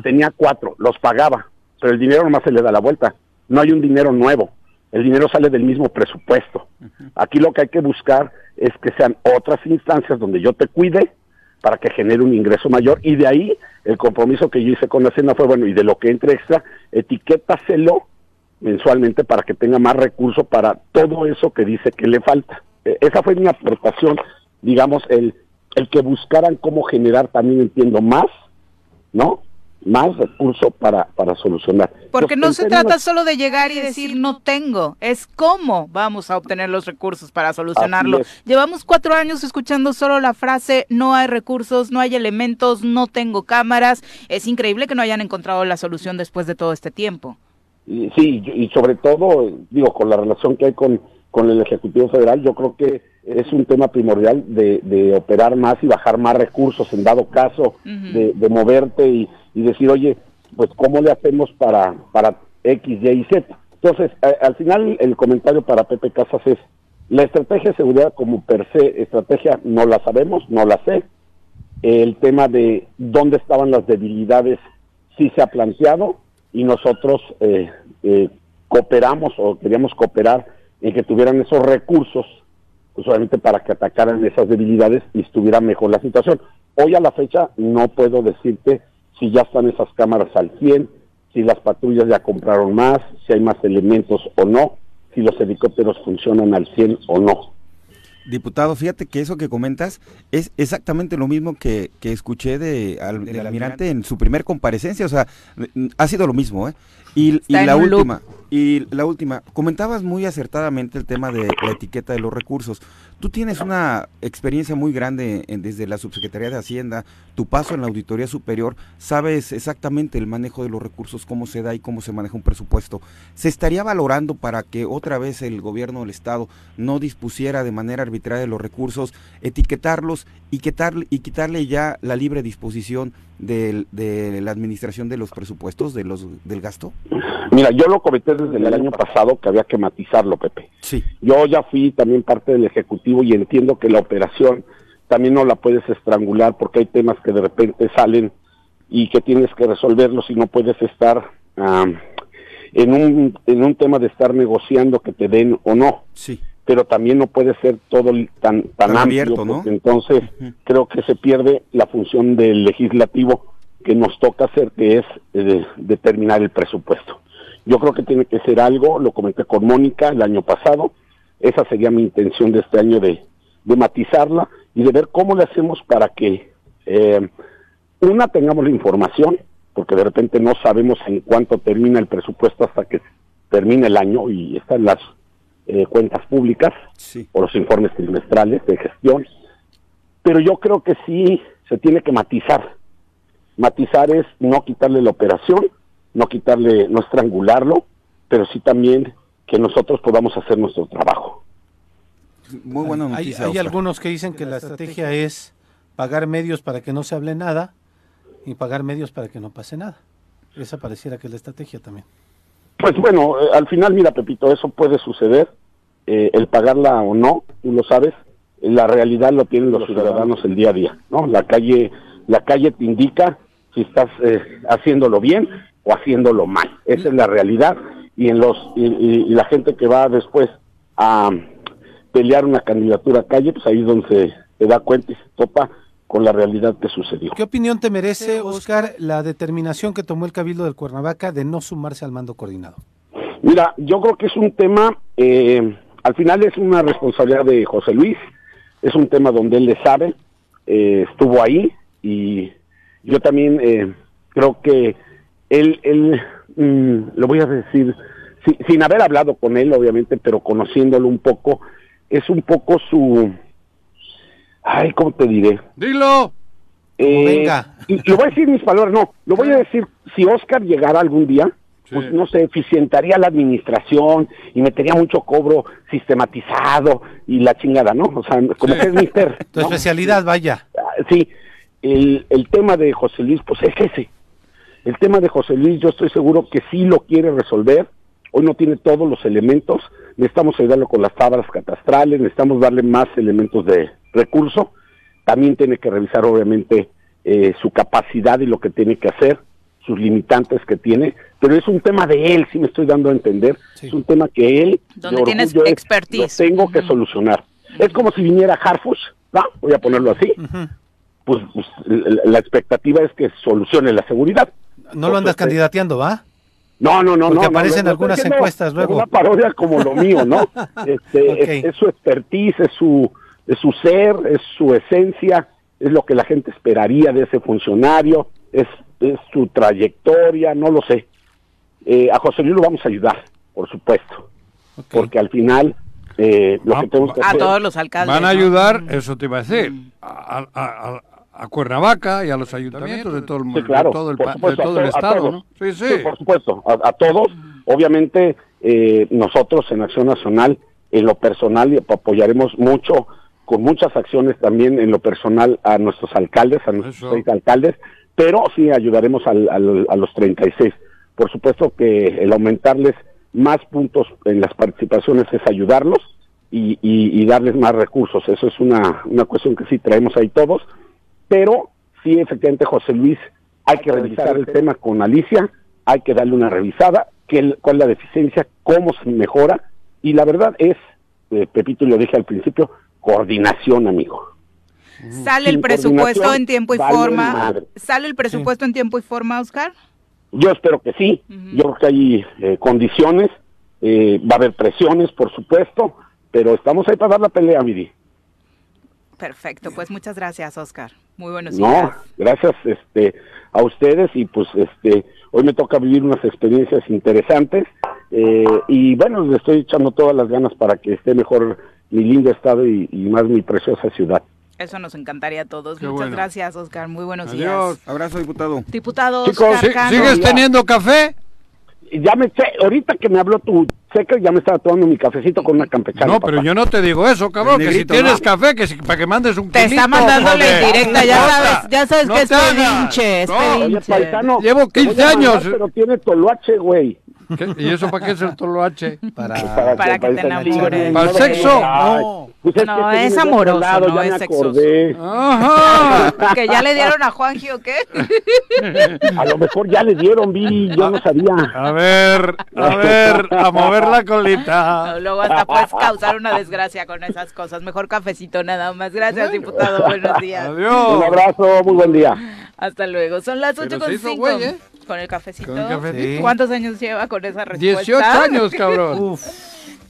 Speaker 6: tenía cuatro, los pagaba, pero el dinero nomás se le da la vuelta, no hay un dinero nuevo, el dinero sale del mismo presupuesto. Aquí lo que hay que buscar es que sean otras instancias donde yo te cuide para que genere un ingreso mayor y de ahí el compromiso que yo hice con la Hacienda fue, bueno, y de lo que entre extra, etiquétaselo mensualmente para que tenga más recursos para todo eso que dice que le falta. E, esa fue mi aportación, digamos, el, el que buscaran cómo generar también, entiendo, más, ¿no? más recursos para, para solucionar.
Speaker 1: Porque no se trata solo de llegar y decir no tengo, es cómo vamos a obtener los recursos para solucionarlo. Llevamos cuatro años escuchando solo la frase no hay recursos, no hay elementos, no tengo cámaras. Es increíble que no hayan encontrado la solución después de todo este tiempo.
Speaker 6: Sí, y sobre todo, digo, con la relación que hay con, con el Ejecutivo Federal, yo creo que es un tema primordial de, de operar más y bajar más recursos en dado caso, de, de moverte y y decir, oye, pues cómo le hacemos para, para X, Y y Z. Entonces, al final el comentario para Pepe Casas es, la estrategia de seguridad como per se estrategia no la sabemos, no la sé. El tema de dónde estaban las debilidades sí se ha planteado y nosotros eh, eh, cooperamos o queríamos cooperar en que tuvieran esos recursos, pues obviamente para que atacaran esas debilidades y estuviera mejor la situación. Hoy a la fecha no puedo decirte si ya están esas cámaras al 100, si las patrullas ya compraron más, si hay más elementos o no, si los helicópteros funcionan al 100 o no.
Speaker 5: Diputado, fíjate que eso que comentas es exactamente lo mismo que, que escuché de, del almirante en su primer comparecencia, o sea, ha sido lo mismo, ¿eh? Y, la última, y la última, comentabas muy acertadamente el tema de la etiqueta de los recursos. Tú tienes una experiencia muy grande desde la Subsecretaría de Hacienda, tu paso en la Auditoría Superior, sabes exactamente el manejo de los recursos, cómo se da y cómo se maneja un presupuesto. ¿Se estaría valorando para que otra vez el gobierno del Estado no dispusiera de manera arbitraria los recursos, etiquetarlos y, quitarle, y quitarle ya la libre disposición de, de la administración de los presupuestos, de los del gasto?
Speaker 6: Mira, yo lo comenté desde el año pasado que había que matizarlo, Pepe.
Speaker 5: Sí.
Speaker 6: Yo ya fui también parte del Ejecutivo y entiendo que la operación también no la puedes estrangular porque hay temas que de repente salen y que tienes que resolverlos y no puedes estar en, un, en un tema de estar negociando que te den o no.
Speaker 5: Sí.
Speaker 6: Pero también no puede ser todo tan, tan, amplio, abierto, ¿no? entonces creo que se pierde la función del legislativo que nos toca hacer, que es eh, determinar el presupuesto. Yo creo que tiene que ser algo, lo comenté con Mónica el año pasado, esa sería mi intención de este año de, de matizarla y de ver cómo le hacemos para que, eh, una, tengamos la información, porque de repente no sabemos en cuánto termina el presupuesto hasta que termine el año y están las eh, cuentas públicas o los informes trimestrales de gestión. Pero yo creo que sí se tiene que matizar. Matizar es no quitarle la operación, no quitarle, no estrangularlo, pero sí también que nosotros podamos hacer nuestro trabajo.
Speaker 2: Muy buena noticia. Hay, algunos que dicen que la estrategia es pagar medios para que no se hable nada y pagar medios para que no pase nada. Esa pareciera que es la estrategia también.
Speaker 6: Pues bueno, eh, al final, mira, Pepito, eso puede suceder. Eh, el pagarla o no, tú lo sabes. La realidad lo tienen los ciudadanos el día a día, ¿no? La calle, la calle te indica si estás eh, haciéndolo bien o haciéndolo mal. Esa es la realidad y en los y, la gente que va después a pelear una candidatura a calle, pues ahí es donde se, da cuenta y se topa con la realidad que sucedió.
Speaker 2: ¿Qué opinión te merece, Oscar, la determinación que tomó el Cabildo del Cuernavaca de no sumarse al mando coordinado?
Speaker 6: Mira, yo creo que es un tema, eh, al final es una responsabilidad de José Luis, es un tema donde él le sabe, eh, estuvo ahí y yo también eh, creo que él, él mm, lo voy a decir, sin haber hablado con él, obviamente, pero conociéndolo un poco, es un poco su... Ay, ¿cómo te diré?
Speaker 3: Dilo.
Speaker 6: Eh, venga. lo voy a decir mis palabras, no, lo voy a decir, si Oscar llegara algún día, pues no sé, eficientaría la administración y metería mucho cobro sistematizado y la chingada, ¿no? O sea, como que es mister.
Speaker 2: Tu especialidad, vaya.
Speaker 6: Ah, sí, el, el tema de José Luis, pues es ese. El tema de José Luis, yo estoy seguro que sí lo quiere resolver. Hoy no tiene todos los elementos. Necesitamos ayudarlo con las tablas catastrales, necesitamos darle más elementos de recurso. También tiene que revisar, obviamente, eh, su capacidad y lo que tiene que hacer, sus limitantes que tiene. Pero es un tema de él, si me estoy dando a entender. Es un tema que él,
Speaker 1: donde tienes expertise,
Speaker 6: lo tengo que solucionar. Es como si viniera Harfush, ¿no? Voy a ponerlo así. Pues, pues, la expectativa es que solucione la seguridad.
Speaker 2: No lo andas candidateando, ¿va?
Speaker 6: No, no, no,
Speaker 2: Porque
Speaker 6: no.
Speaker 2: aparecen
Speaker 6: no,
Speaker 2: algunas encuestas luego.
Speaker 6: Una parodia como lo mío, ¿no? Este, es, es su expertise, es su, es su ser, es su esencia, es lo que la gente esperaría de ese funcionario, es, es su trayectoria, no lo sé. Eh, a José Luis lo vamos a ayudar, por supuesto, porque al final eh, lo
Speaker 3: Ah,
Speaker 6: que tenemos que
Speaker 1: A
Speaker 6: hacer...
Speaker 1: todos los alcaldes.
Speaker 3: Van a
Speaker 1: ¿no?
Speaker 3: ayudar,
Speaker 1: Mm.
Speaker 3: eso te iba a decir, a, a- a- a Cuernavaca y a los ayuntamientos de todo el,
Speaker 6: Sí, claro,
Speaker 3: de todo el,
Speaker 6: supuesto,
Speaker 3: de todo
Speaker 6: a
Speaker 3: el
Speaker 6: a
Speaker 3: estado. ¿no? Sí, sí.
Speaker 6: Sí, por supuesto, a, a todos. Obviamente, eh, nosotros en Acción Nacional, en lo personal, apoyaremos mucho, con muchas acciones también en lo personal a nuestros alcaldes, a nuestros
Speaker 3: Eso.
Speaker 6: seis alcaldes, pero sí ayudaremos al- al- a los 36. Por supuesto que el aumentarles más puntos en las participaciones es ayudarlos y, y- y darles más recursos. Eso es una, una cuestión que sí traemos ahí todos, pero sí, efectivamente, José Luis, hay que revisar el tema con Alicia, hay que darle una revisada, qué, cuál es la deficiencia, cómo se mejora, y la verdad es, eh, Pepito, lo dije al principio, coordinación, amigo.
Speaker 1: ¿Sale el presupuesto en tiempo y
Speaker 6: vale
Speaker 1: forma? ¿Sale el presupuesto en tiempo y forma, Oscar?
Speaker 6: Yo espero que sí, yo creo que hay eh, condiciones, eh, va a haber presiones, por supuesto, pero estamos ahí para dar la pelea, Viri.
Speaker 1: Perfecto, pues muchas gracias, Oscar. Muy buenos
Speaker 6: No,
Speaker 1: días.
Speaker 6: gracias este a ustedes y pues este hoy me toca vivir unas experiencias interesantes eh, y bueno, le estoy echando todas las ganas para que esté mejor mi lindo estado y, y más mi preciosa ciudad.
Speaker 1: Eso nos encantaría a todos.
Speaker 3: Qué
Speaker 1: Muchas
Speaker 3: bueno.
Speaker 1: gracias, Oscar. Muy buenos
Speaker 3: Adiós.
Speaker 1: días.
Speaker 5: Abrazo, diputado.
Speaker 1: Diputado
Speaker 6: Chicos,
Speaker 1: Oscar
Speaker 3: Sí,
Speaker 1: Cano.
Speaker 3: ¿Sigues teniendo café?
Speaker 6: Ya me eché, ahorita que me habló tu seca, ya me estaba tomando mi cafecito con una campechana.
Speaker 3: No, pero
Speaker 6: papá.
Speaker 3: yo no te digo eso, cabrón. Que si tienes
Speaker 5: ¿no?
Speaker 3: café, que si- para que mandes un
Speaker 1: Te está mandando la indirecta, ya sabes, ya sabes
Speaker 3: no
Speaker 1: que es pedinche, es
Speaker 3: No,
Speaker 6: Oye, paisano,
Speaker 3: Llevo
Speaker 6: te voy a
Speaker 3: 15
Speaker 6: mandar,
Speaker 3: años.
Speaker 6: Pero tiene toloache, güey.
Speaker 3: ¿Qué? ¿Y eso para qué es el toloache?
Speaker 2: Para,
Speaker 1: Para que te
Speaker 6: paisano-
Speaker 1: enamores.
Speaker 3: ¿Para el sexo?
Speaker 6: Ay, pues es
Speaker 1: No,
Speaker 6: que
Speaker 1: es amoroso,
Speaker 6: lado,
Speaker 1: no es sexoso.
Speaker 3: Ajá.
Speaker 1: ¿Que ya le dieron a Juanji o qué?
Speaker 6: A lo mejor ya le dieron, vi, yo no sabía.
Speaker 3: A ver, a ver, a mover la colita.
Speaker 1: Luego hasta puedes causar una desgracia con esas cosas. Mejor cafecito nada más. Gracias, diputado. Buenos días.
Speaker 6: Un
Speaker 3: Adiós.
Speaker 6: abrazo, muy buen día.
Speaker 1: Hasta luego. Son las
Speaker 3: Pero
Speaker 1: 8 con 5.
Speaker 3: güey, ¿eh?
Speaker 1: Con el cafecito.
Speaker 3: Con el cafecito.
Speaker 2: Sí.
Speaker 1: ¿Cuántos años lleva con esa respuesta?
Speaker 3: 18 años, cabrón.
Speaker 2: Uf,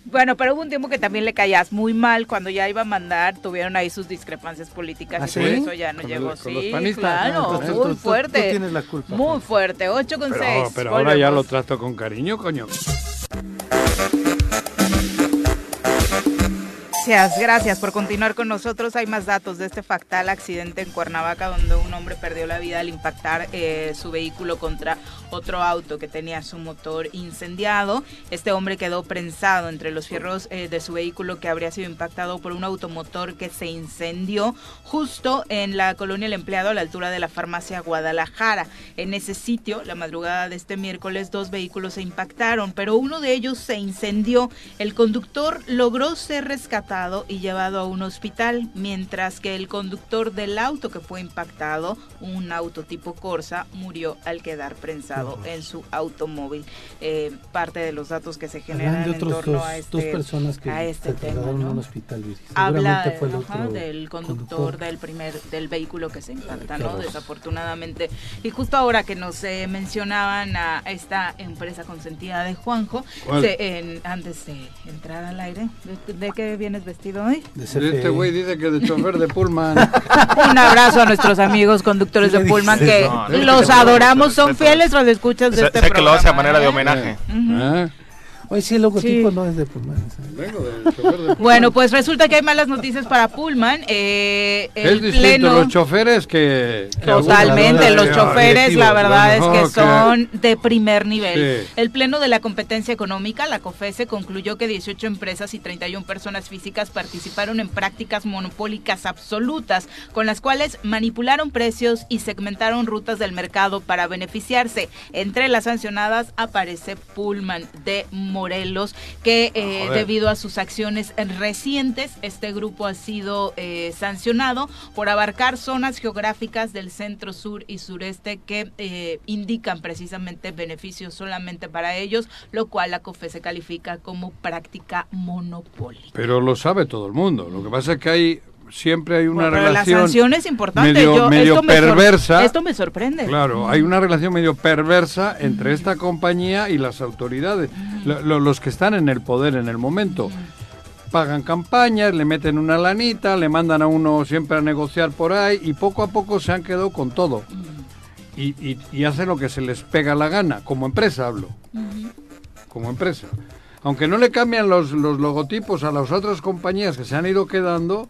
Speaker 1: Bueno, pero hubo un tiempo que también le caías muy mal cuando ya iba a mandar, tuvieron ahí sus discrepancias políticas
Speaker 2: ¿Ah,
Speaker 1: y
Speaker 2: sí?
Speaker 1: por eso ya no
Speaker 3: Con
Speaker 1: llegó.
Speaker 3: los
Speaker 1: sí,
Speaker 3: panistas.
Speaker 1: claro,
Speaker 2: Entonces,
Speaker 1: muy
Speaker 2: tú- tú-
Speaker 1: fuerte.
Speaker 2: tú tienes la culpa,
Speaker 1: Muy
Speaker 2: Juan.
Speaker 1: fuerte, 8 con 6.
Speaker 3: Pero, pero ahora ya lo trato con cariño, coño.
Speaker 1: Gracias, gracias por continuar con nosotros. Hay más datos de este fatal accidente en Cuernavaca donde un hombre perdió la vida al impactar eh, su vehículo contra otro auto que tenía su motor incendiado. Este hombre quedó prensado entre los fierros eh, de su vehículo que habría sido impactado por un automotor que se incendió justo en la colonia El Empleado a la altura de la farmacia Guadalajara. En ese sitio, la madrugada de este miércoles, dos vehículos se impactaron, pero uno de ellos se incendió. El conductor logró ser rescatado y llevado a un hospital, mientras que el conductor del auto que fue impactado, un auto tipo Corsa, murió al quedar prensado en su automóvil. Eh, parte de los datos que se generan
Speaker 2: de
Speaker 1: en
Speaker 2: otros
Speaker 1: torno
Speaker 2: dos,
Speaker 1: a este,
Speaker 2: dos personas que
Speaker 1: a este
Speaker 2: se
Speaker 1: tema.
Speaker 2: a
Speaker 1: ¿no?
Speaker 2: un hospital.
Speaker 1: Habla
Speaker 2: fue el
Speaker 1: ajá,
Speaker 2: otro
Speaker 1: del conductor, del primer del vehículo que se impacta, ¿no? Desafortunadamente. Y justo ahora que nos eh, mencionaban a esta empresa consentida de Juanjo, se- en- antes de entrar al aire, ¿de, de qué vienes vestido hoy?
Speaker 2: De
Speaker 3: Este güey dice que de chofer de Pullman.
Speaker 1: Un abrazo a nuestros amigos conductores
Speaker 2: ¿Qué
Speaker 1: de Pullman que
Speaker 7: No, no,
Speaker 1: los adoramos, son fieles los escuchas de
Speaker 7: Sé,
Speaker 1: este
Speaker 7: sé que lo hace a manera de
Speaker 1: ¿eh?
Speaker 7: homenaje.
Speaker 3: ¿Eh?
Speaker 2: Oye, sí, el logotipo
Speaker 1: Sí.
Speaker 2: no es de Pullman.
Speaker 3: Vengo de chofer de Pullman.
Speaker 1: Bueno, pues resulta que hay malas noticias para Pullman. Eh, el
Speaker 3: es distinto
Speaker 1: pleno...
Speaker 3: los choferes que... que
Speaker 1: Totalmente, los
Speaker 2: de-
Speaker 1: choferes la verdad es
Speaker 3: ¿no?
Speaker 1: que son de primer nivel.
Speaker 3: Sí.
Speaker 1: El Pleno de la Competencia Económica, la COFESE, concluyó que 18 empresas y 31 personas físicas participaron en prácticas monopólicas absolutas, con las cuales manipularon precios y segmentaron rutas del mercado para beneficiarse. Entre las sancionadas aparece Pullman de Morelos, que eh,
Speaker 3: joder.
Speaker 1: debido a sus acciones recientes, este grupo ha sido eh, sancionado por abarcar zonas geográficas del centro, sur y sureste que eh, indican precisamente beneficios solamente para ellos, lo cual la COFE se califica como práctica monopólica.
Speaker 3: Pero lo sabe todo el mundo. Lo que pasa es que hay siempre hay una
Speaker 1: Bueno,
Speaker 3: relación
Speaker 1: La sanción es importante.
Speaker 3: medio,
Speaker 1: Yo-
Speaker 3: medio
Speaker 1: esto me
Speaker 3: perversa.
Speaker 1: esto me sorprende.
Speaker 3: Claro, hay una relación medio perversa entre esta compañía y las autoridades, lo- lo- los que están en el poder en el momento. Pagan campañas, le meten una lanita, le mandan a uno siempre a negociar por ahí y poco a poco se han quedado con todo. Y, y, y hacen lo que se les pega la gana, como empresa hablo. Como empresa. Aunque no le cambian los, los logotipos a las otras compañías que se han ido quedando,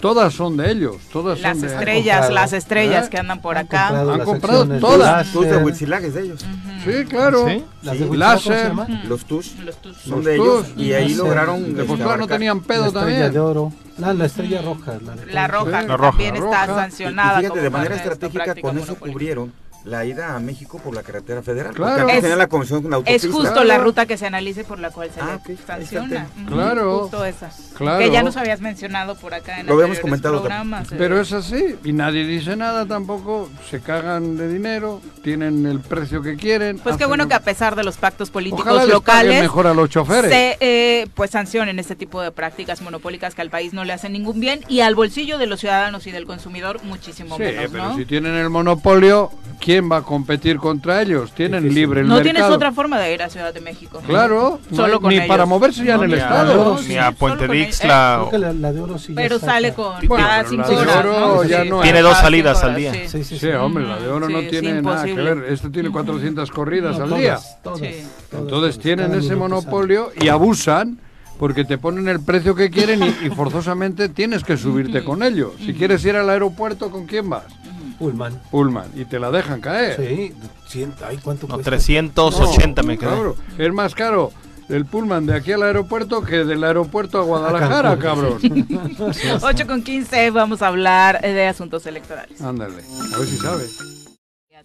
Speaker 3: todas son de ellos. Todas
Speaker 1: Las
Speaker 3: son de
Speaker 1: estrellas,
Speaker 2: comprado.
Speaker 1: las estrellas
Speaker 3: ¿Eh?
Speaker 1: que andan por
Speaker 2: Han
Speaker 1: acá.
Speaker 2: comprado
Speaker 3: Han
Speaker 2: las
Speaker 3: comprado todas.
Speaker 2: de
Speaker 5: Tus de. Huitzilac es de ellos.
Speaker 3: Sí, claro.
Speaker 7: ¿Sí?
Speaker 2: Las de
Speaker 5: Sí.
Speaker 2: Huitzilac, ¿cómo se
Speaker 3: Láser.
Speaker 5: Los Tush
Speaker 1: Los tus-
Speaker 5: son
Speaker 3: Los
Speaker 5: de ellos
Speaker 3: Tush.
Speaker 5: y ahí lograron
Speaker 3: De no tenían
Speaker 2: La
Speaker 3: pedo
Speaker 2: estrella
Speaker 3: también.
Speaker 2: de oro. La, la estrella roja. La, de
Speaker 1: La roja,
Speaker 3: Sí.
Speaker 7: La roja.
Speaker 1: también
Speaker 3: La
Speaker 1: está
Speaker 3: roja.
Speaker 5: Y
Speaker 1: sancionada.
Speaker 5: fíjate, de manera estratégica con eso cubrieron la ida a México por la carretera federal.
Speaker 3: Claro.
Speaker 1: Es-
Speaker 5: tenían la comisión con la autopista.
Speaker 1: Es justo
Speaker 3: Claro.
Speaker 1: la ruta que se analice por la cual se
Speaker 5: Ah,
Speaker 1: le sanciona.
Speaker 3: Claro.
Speaker 1: Justo esa.
Speaker 3: Claro.
Speaker 1: Que ya nos habías mencionado por acá en
Speaker 5: Lo habíamos comentado
Speaker 1: programas. eh.
Speaker 3: Pero es así, y nadie dice nada tampoco, se cagan de dinero, tienen el precio que quieren.
Speaker 1: Pues qué bueno
Speaker 3: lo-
Speaker 1: que a pesar de los pactos políticos
Speaker 3: Ojalá
Speaker 1: locales
Speaker 3: mejor a los choferes.
Speaker 1: se eh, pues sancionen este tipo de prácticas monopólicas que al país no le hacen ningún bien y al bolsillo de los ciudadanos y del consumidor muchísimo
Speaker 3: Sí,
Speaker 1: menos,
Speaker 3: pero
Speaker 1: ¿no?
Speaker 3: si tienen el monopolio, ¿quién va a competir contra ellos? Tienen
Speaker 2: Difícil.
Speaker 3: libre el
Speaker 1: no
Speaker 3: mercado.
Speaker 1: tienes otra forma de ir a Ciudad de México.
Speaker 3: Claro, no
Speaker 1: Solo
Speaker 3: hay-
Speaker 1: con
Speaker 3: ni
Speaker 1: ellos.
Speaker 3: para moverse ya
Speaker 1: No,
Speaker 3: en el
Speaker 7: ni a-
Speaker 3: estado.
Speaker 1: sí,
Speaker 7: ni a Puente. Dixla.
Speaker 2: La, la de oro sí ya
Speaker 1: Pero sale con
Speaker 3: Bueno,
Speaker 1: cada cinco horas,
Speaker 3: oro
Speaker 1: ¿no?
Speaker 3: ya
Speaker 1: Sí,
Speaker 3: no
Speaker 7: Tiene dos salidas al día.
Speaker 1: sí.
Speaker 2: Sí, sí, sí.
Speaker 3: Sí, hombre, la de oro no tiene nada que ver. Esto tiene 400 corridas
Speaker 2: No,
Speaker 3: al día. Entonces tienen ese monopolio y abusan porque te ponen el precio que quieren y, y forzosamente tienes que subirte con ellos. Si quieres ir al aeropuerto, ¿con quién vas?
Speaker 2: Pullman.
Speaker 3: Pullman. Y te la dejan caer.
Speaker 2: Sí, cien- ay, ¿cuánto
Speaker 7: No,
Speaker 2: cuesta?
Speaker 7: 380 me quedé.
Speaker 3: Claro, es más caro el Pullman de aquí al aeropuerto que del aeropuerto a Guadalajara, cabrón.
Speaker 1: 8 con 15 vamos a hablar de asuntos electorales.
Speaker 3: Ándale, a ver si sabe.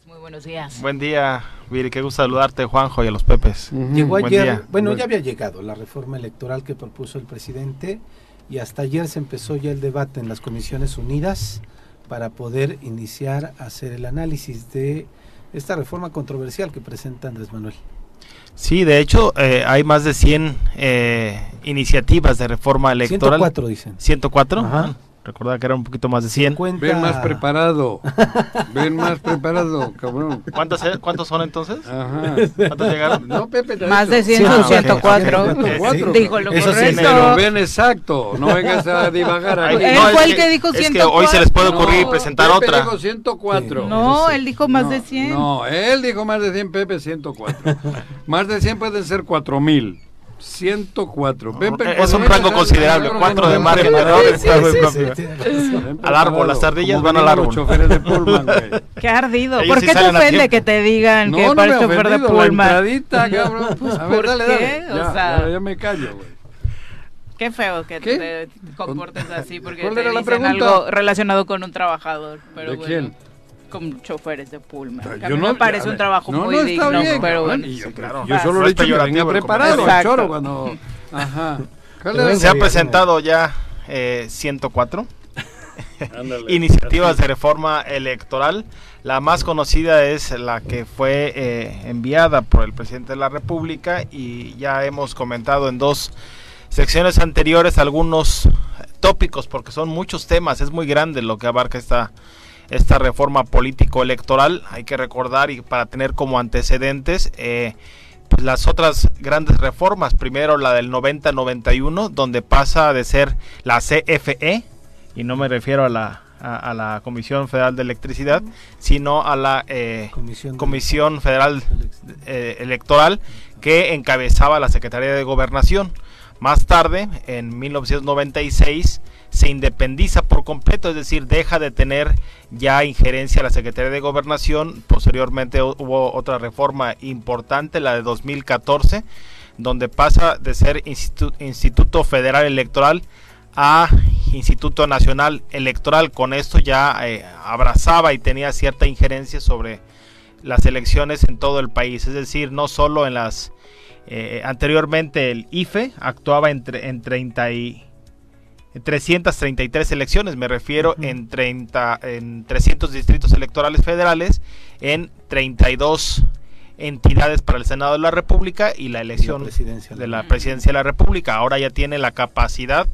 Speaker 1: Muy buenos días.
Speaker 7: Buen día, Viri, qué gusto saludarte, Juanjo, y a los Pepes.
Speaker 2: Llegó
Speaker 7: Buen
Speaker 2: ayer,
Speaker 7: día.
Speaker 2: bueno,
Speaker 7: Buen-
Speaker 2: ya había llegado la reforma electoral que propuso el presidente y hasta ayer se empezó ya el debate en las comisiones unidas para poder iniciar a hacer el análisis de esta reforma controversial que presenta Andrés Manuel.
Speaker 7: Sí, de hecho, eh, hay más de 100 eh, iniciativas de reforma electoral.
Speaker 2: 104 dicen.
Speaker 7: 104.
Speaker 2: Ajá.
Speaker 7: Recordaba que era un poquito más de 100.
Speaker 2: Cuenta-
Speaker 3: Ven más preparado. Ven más preparado, cabrón.
Speaker 7: ¿Cuántos, eh? ¿Cuántos son entonces?
Speaker 3: Ajá.
Speaker 7: ¿Cuántos llegaron?
Speaker 3: No, Pepe,
Speaker 1: Más de 100
Speaker 7: Ah,
Speaker 1: son
Speaker 7: ok,
Speaker 1: 104.
Speaker 3: ok. 104.
Speaker 1: Dijo lo
Speaker 2: Eso sí,
Speaker 1: correcto.
Speaker 3: Pero ven exacto, no vengas a divagar aquí.
Speaker 1: Él
Speaker 7: no,
Speaker 1: fue el que dijo
Speaker 7: Es que hoy se les puede
Speaker 1: 104.
Speaker 7: ocurrir
Speaker 3: No,
Speaker 7: presentar
Speaker 3: Pepe
Speaker 7: otra.
Speaker 3: dijo 104.
Speaker 1: No, él dijo más
Speaker 3: No,
Speaker 1: de 100.
Speaker 3: No, él dijo más de 100, Pepe 104. más de 100 pueden ser 4000. 104. Ven, Pepe,
Speaker 7: Es un rango considerable,
Speaker 3: ven
Speaker 7: cuatro de.
Speaker 3: Ven
Speaker 7: Al árbol, las ardillas van al árbol.
Speaker 3: Choferes de Pullman, güey.
Speaker 1: Qué ardido.
Speaker 7: Ellos
Speaker 1: ¿Por
Speaker 7: sí
Speaker 1: qué te
Speaker 7: salen a
Speaker 1: ofende
Speaker 7: tiempo.
Speaker 1: que te digan
Speaker 3: No,
Speaker 1: que
Speaker 3: no
Speaker 1: para
Speaker 3: me
Speaker 1: el chofer de
Speaker 3: ofendido, la
Speaker 1: Pullman?
Speaker 3: entradita, cabrón. Pues, a ver,
Speaker 1: ¿Por
Speaker 3: dale,
Speaker 1: qué?
Speaker 3: dale.
Speaker 1: O
Speaker 3: Ya,
Speaker 1: sea-
Speaker 3: ya, ya me callo, güey.
Speaker 1: Qué feo que
Speaker 3: ¿Qué?
Speaker 1: te comportes así porque
Speaker 3: ¿Cuál
Speaker 1: te
Speaker 3: era la
Speaker 1: dicen
Speaker 3: pregunta?
Speaker 1: algo relacionado con un trabajador. Pero
Speaker 3: ¿De
Speaker 1: bueno,
Speaker 3: quién?
Speaker 1: Con choferes de Pullman.
Speaker 3: Yo
Speaker 1: mí
Speaker 3: no-
Speaker 1: me parece un trabajo
Speaker 3: no,
Speaker 1: muy
Speaker 3: no está
Speaker 1: digno,
Speaker 3: bien,
Speaker 1: pero bueno.
Speaker 3: yo,
Speaker 7: claro.
Speaker 3: yo solo
Speaker 7: No
Speaker 3: he dicho que venía
Speaker 7: el
Speaker 3: preparado,
Speaker 1: comentario.
Speaker 3: choro, cuando... Ajá.
Speaker 7: Se ha presentado ya eh, 104
Speaker 3: Ándale.
Speaker 7: iniciativas de reforma electoral. La más conocida es la que fue eh, enviada por el presidente de la República y ya hemos comentado en dos secciones anteriores algunos tópicos porque son muchos temas, es muy grande lo que abarca esta esta reforma político-electoral. Hay que recordar y para tener como antecedentes eh, pues las otras grandes reformas. Primero la del 90-91, donde pasa de ser la CFE, y no me refiero a la, a, a la Comisión Federal de Electricidad, sino a la eh,
Speaker 2: Comisión
Speaker 7: Federal eh, Electoral que encabezaba la Secretaría de Gobernación. Más tarde, en 1996, se independiza por completo, es decir, deja de tener ya injerencia la Secretaría de Gobernación. Posteriormente hu- hubo otra reforma importante, la de 2014, donde pasa de ser Institu- Instituto Federal Electoral a Instituto Nacional Electoral. Con esto ya eh, abrazaba y tenía cierta injerencia sobre las elecciones en todo el país, es decir, no solo en las eh, anteriormente el IFE actuaba en, tre- en 30 y 333 elecciones, me refiero en 30 en 300 distritos electorales federales, en 32 entidades para el Senado de la República y la elección de la presidencia de la República. Ahora ya tiene la capacidad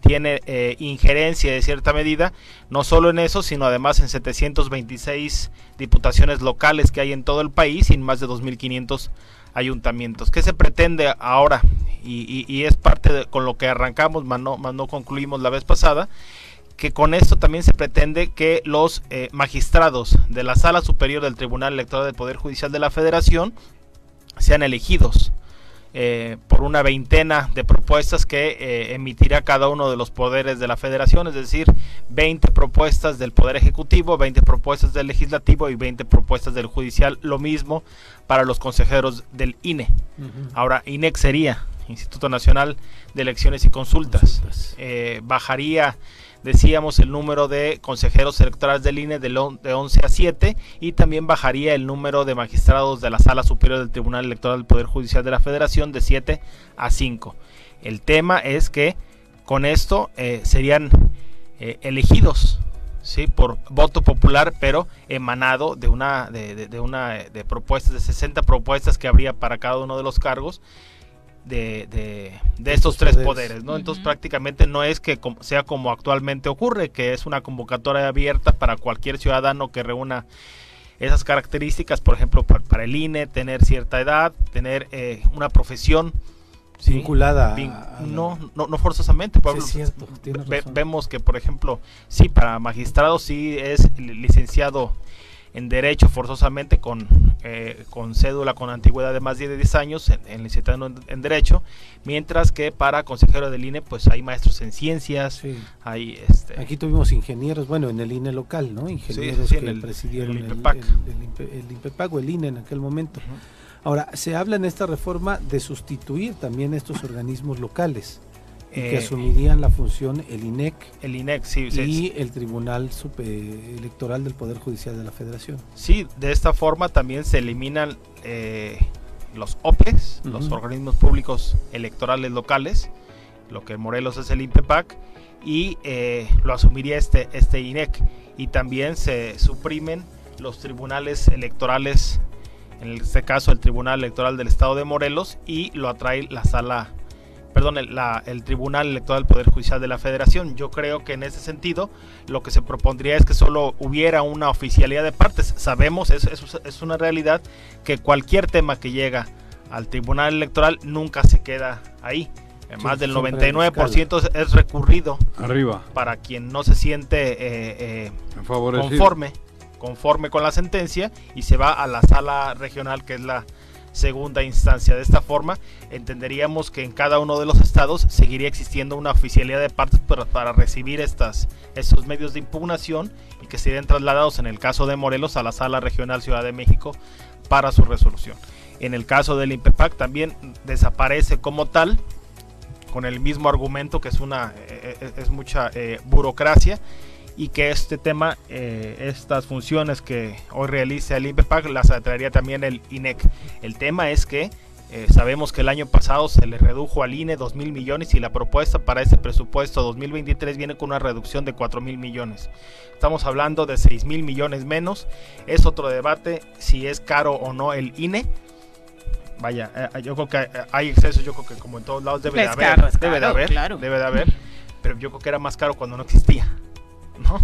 Speaker 7: tiene eh, injerencia de cierta medida, no solo en eso, sino además en 726 diputaciones locales que hay en todo el país y en más de 2.500 ayuntamientos. ¿Qué se pretende ahora? Y, es parte de, con lo que arrancamos, más no, no concluimos la vez pasada, que con esto también se pretende que los eh, magistrados de la Sala Superior del Tribunal Electoral del Poder Judicial de la Federación sean elegidos eh, por una veintena de propuestas que eh, emitirá cada uno de los poderes de la federación, es decir, 20 propuestas del Poder Ejecutivo, 20 propuestas del Legislativo y 20 propuestas del Judicial, lo mismo para los consejeros del INE. Ahora, INEC sería Instituto Nacional de Elecciones y Consultas. Eh, bajaría decíamos el número de consejeros electorales del INE de, de 11 a 7 y también bajaría el número de magistrados de la Sala Superior del Tribunal Electoral del Poder Judicial de la Federación de 7 a 5. El tema es que con esto eh, serían eh, elegidos sí por voto popular pero emanado de una de, de una de propuestas de 60 propuestas que habría para cada uno de los cargos de, de, estos tres poderes, ¿no? Entonces prácticamente no es que sea como actualmente ocurre, que es una convocatoria abierta para cualquier ciudadano que reúna esas características, por ejemplo, para, el INE, tener cierta edad, tener eh, una profesión
Speaker 2: vinculada
Speaker 7: no, no, no forzosamente vemos que por ejemplo sí para magistrados sí es licenciado en Derecho forzosamente con, eh, con cédula con antigüedad de más de 10 años en, en licenciado en, Derecho, mientras que para consejero del INE pues hay maestros en ciencias, hay este...
Speaker 2: Aquí tuvimos ingenieros, bueno, en el INE local, ¿no? Ingenieros que el, presidieron el INPEPAC. El, o el INE en aquel momento. Ahora, se habla en esta reforma de sustituir también estos organismos locales que eh, asumirían la función el INEC,
Speaker 7: el INEC
Speaker 2: y el Tribunal Electoral del Poder Judicial de la Federación.
Speaker 7: Sí, de esta forma también se eliminan eh, los OPEs, los organismos públicos electorales locales, lo que en Morelos es el INPEPAC, y eh, lo asumiría este, este INEC. Y también se suprimen los tribunales electorales, en este caso el Tribunal Electoral del Estado de Morelos, y lo atrae la sala perdón, el, el, Tribunal Electoral del Poder Judicial de la Federación. Yo creo que en ese sentido lo que se propondría es que solo hubiera una oficialidad de partes. Sabemos, es, es, una realidad, que cualquier tema que llega al Tribunal Electoral nunca se queda ahí. Más del 99% es recurrido
Speaker 3: arriba
Speaker 7: para quien no se siente eh, eh, conforme conforme con la sentencia y se va a la sala regional que es la segunda instancia. De esta forma, entenderíamos que en cada uno de los estados seguiría existiendo una oficialidad de partes para, recibir estas, estos medios de impugnación y que serían trasladados en el caso de Morelos a la Sala Regional Ciudad de México para su resolución. En el caso del INPEPAC también desaparece como tal con el mismo argumento que es una eh, eh, es mucha eh, burocracia y que este tema, eh, estas funciones que hoy realiza el INPEPAC las atraería también el INEC. El tema es que eh, sabemos que el año pasado se le redujo al INE 2 mil millones y la propuesta para ese presupuesto 2023 viene con una reducción de 4 mil millones. Estamos hablando de 6 mil millones menos. Es otro debate si es caro o no el INE. Vaya, eh, yo creo que hay excesos, yo creo que como en todos lados debe de haber. debe de haber, debe de haber. Pero yo creo que era más caro cuando no existía. ¿No?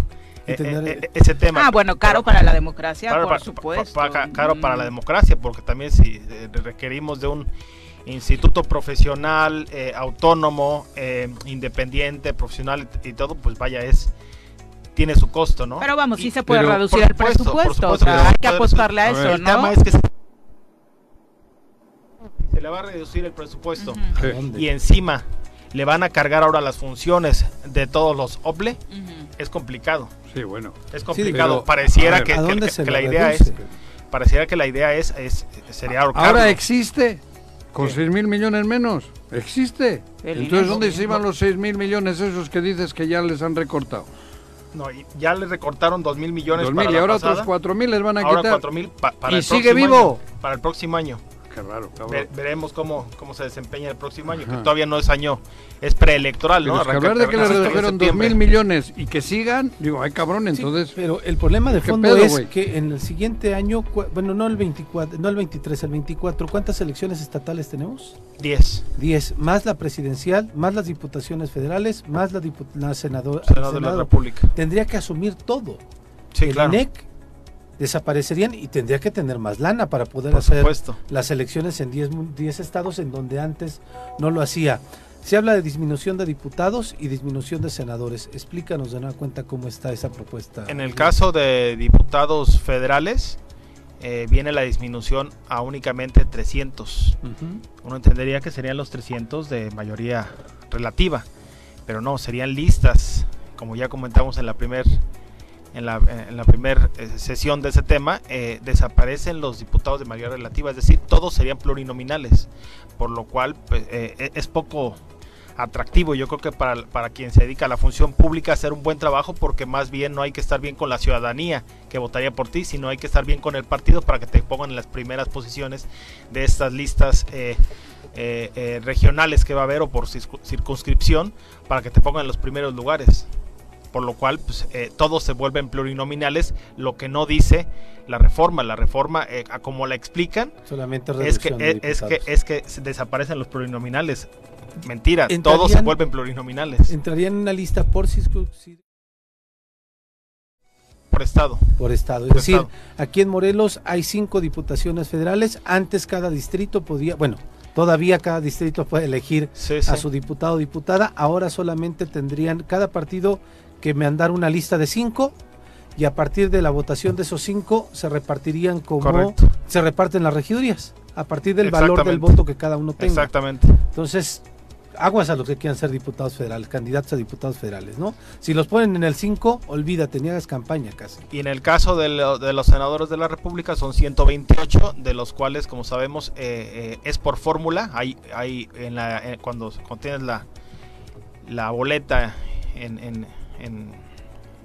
Speaker 7: Eh, eh, eh, ese tema.
Speaker 1: Ah, bueno, caro para la democracia, por supuesto.
Speaker 7: caro para la democracia, porque también si requerimos de un instituto profesional, autónomo, independiente, profesional y todo, pues vaya, es tiene su costo, ¿no?
Speaker 1: Pero vamos, sí se puede reducir el presupuesto, o sea, hay que apostarle a, eso,
Speaker 7: El tema es que se, le va a reducir el presupuesto y encima le van a cargar ahora las funciones de todos los OPLE es complicado.
Speaker 3: Sí, bueno.
Speaker 7: Es complicado. pareciera que, la idea es pareciera que la idea es, es sería
Speaker 3: Ahora existe con 6 mil millones menos. Existe. Entonces, ¿dónde se iban los 6 mil millones esos que dices que ya les han recortado?
Speaker 7: No, ya les recortaron 2 mil millones.
Speaker 3: 2 mil y ahora otros 4 mil les van a quitar.
Speaker 7: para
Speaker 3: y sigue vivo.
Speaker 7: para el próximo año.
Speaker 3: Qué raro,
Speaker 7: veremos cómo, cómo se desempeña el próximo año, que todavía no es año, es preelectoral, ¿no?
Speaker 3: hablar de que le redujeron dos mil millones y que sigan, digo, hay cabrón, entonces.
Speaker 2: pero el problema de fondo es que en el siguiente año, bueno, no el 24, no el 23, el 24, ¿cuántas elecciones estatales tenemos?
Speaker 7: 10.
Speaker 2: 10, más la presidencial, más las diputaciones federales, más la, la senadora
Speaker 7: Senado de la República.
Speaker 2: Tendría que asumir todo.
Speaker 7: Sí, el claro. INEC
Speaker 2: desaparecerían y tendría que tener más lana para poder hacer las elecciones en 10 estados en donde antes no lo hacía. Se habla de disminución de diputados y disminución de senadores. Explícanos de nueva cuenta cómo está esa propuesta.
Speaker 7: En el caso de diputados federales, eh, viene la disminución a únicamente 300. Uno entendería que serían los 300 de mayoría relativa, pero no, serían listas, como ya comentamos en la primera en la, en primera eh, sesión de ese tema, eh, desaparecen los diputados de mayoría relativa, es decir, todos serían plurinominales, por lo cual pues, eh, e, es poco atractivo. Yo creo que para, para, quien se dedica a la función pública hacer un buen trabajo porque más bien no hay que estar bien con la ciudadanía que votaría por ti, sino hay que estar bien con el partido para que te pongan en las primeras posiciones de estas listas regionales que va a haber o por circunscripción para que te pongan en los primeros lugares por lo cual pues, eh, todos se vuelven plurinominales, lo que no dice la reforma. La reforma, eh, como la explican,
Speaker 2: Solamente
Speaker 7: es que, eh, es, que, es que desaparecen los plurinominales. Mentira, todos se vuelven plurinominales.
Speaker 2: ¿Entrarían en una lista por
Speaker 7: por estado.
Speaker 2: Por estado. Es decir, aquí en Morelos hay cinco diputaciones federales. Antes cada distrito podía, bueno, todavía cada distrito puede elegir a su diputado o diputada. Ahora solamente tendrían cada partido que mandar una lista de cinco y a partir de la votación de esos cinco se repartirían como se reparten las regidurías a partir del valor del voto que cada uno tenga.
Speaker 7: Exactamente.
Speaker 2: Entonces, aguas a los que quieran ser diputados federales, candidatos a diputados federales, ¿no? Si los ponen en el 5, olvídate, ni hagas campaña casi.
Speaker 7: Y en el caso de, los senadores de la República son 128, de los cuales, como sabemos, eh, eh, es por fórmula. Hay, hay en la, cuando, tienes la, la boleta en en,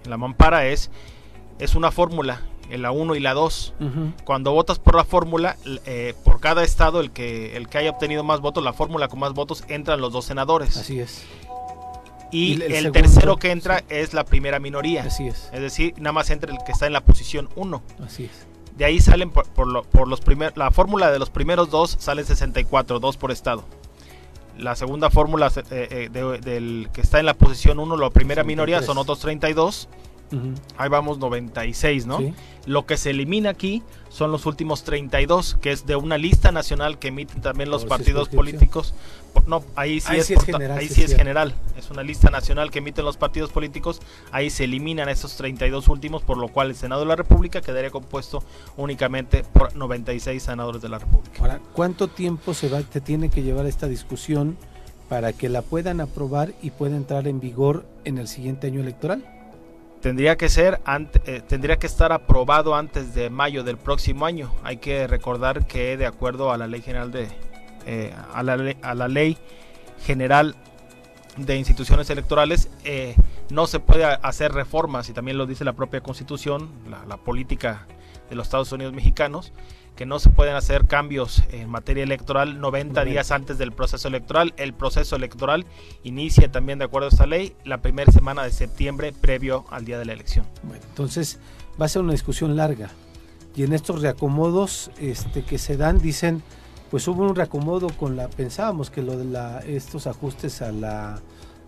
Speaker 7: la mampara es, es una fórmula, en la 1 y la 2. Cuando votas por la fórmula, eh, por cada estado, el que, el que haya obtenido más votos, la fórmula con más votos, entran los dos senadores.
Speaker 2: Así es.
Speaker 7: Y, el, tercero que entra es la primera minoría.
Speaker 2: Así es.
Speaker 7: Es decir, nada más entra el que está en la posición 1.
Speaker 2: Así es.
Speaker 7: De ahí salen por, por, los primeros, la fórmula de los primeros dos salen 64, dos por estado la segunda fórmula eh, eh, del que está en la posición 1, la primera minoría, son otros 32. Ahí vamos 96, ¿no? Lo que se elimina aquí son los últimos 32, que es de una lista nacional que emiten también los partidos políticos. No, ahí sí, es, general, ahí sí es general. Es una lista nacional que emiten los partidos políticos. Ahí se eliminan esos 32 últimos, por lo cual el Senado de la República quedaría compuesto únicamente por 96 senadores de la República.
Speaker 2: Ahora, ¿cuánto tiempo se va, te tiene que llevar esta discusión para que la puedan aprobar y pueda entrar en vigor en el siguiente año electoral?
Speaker 7: Tendría que ser eh, tendría que estar aprobado antes de mayo del próximo año. Hay que recordar que de acuerdo a la ley general de eh, a, la, a, la, ley general de instituciones electorales eh, no se puede hacer reformas y también lo dice la propia constitución la, la política de los Estados Unidos mexicanos que no se pueden hacer cambios en materia electoral 90 días antes del proceso electoral. El proceso electoral inicia también, de acuerdo a esta ley, la primera semana de septiembre previo al día de la elección.
Speaker 2: Bueno, entonces va a ser una discusión larga. Y en estos reacomodos este, que se dan, dicen, pues hubo un reacomodo con la, pensábamos que lo de la, estos ajustes a la,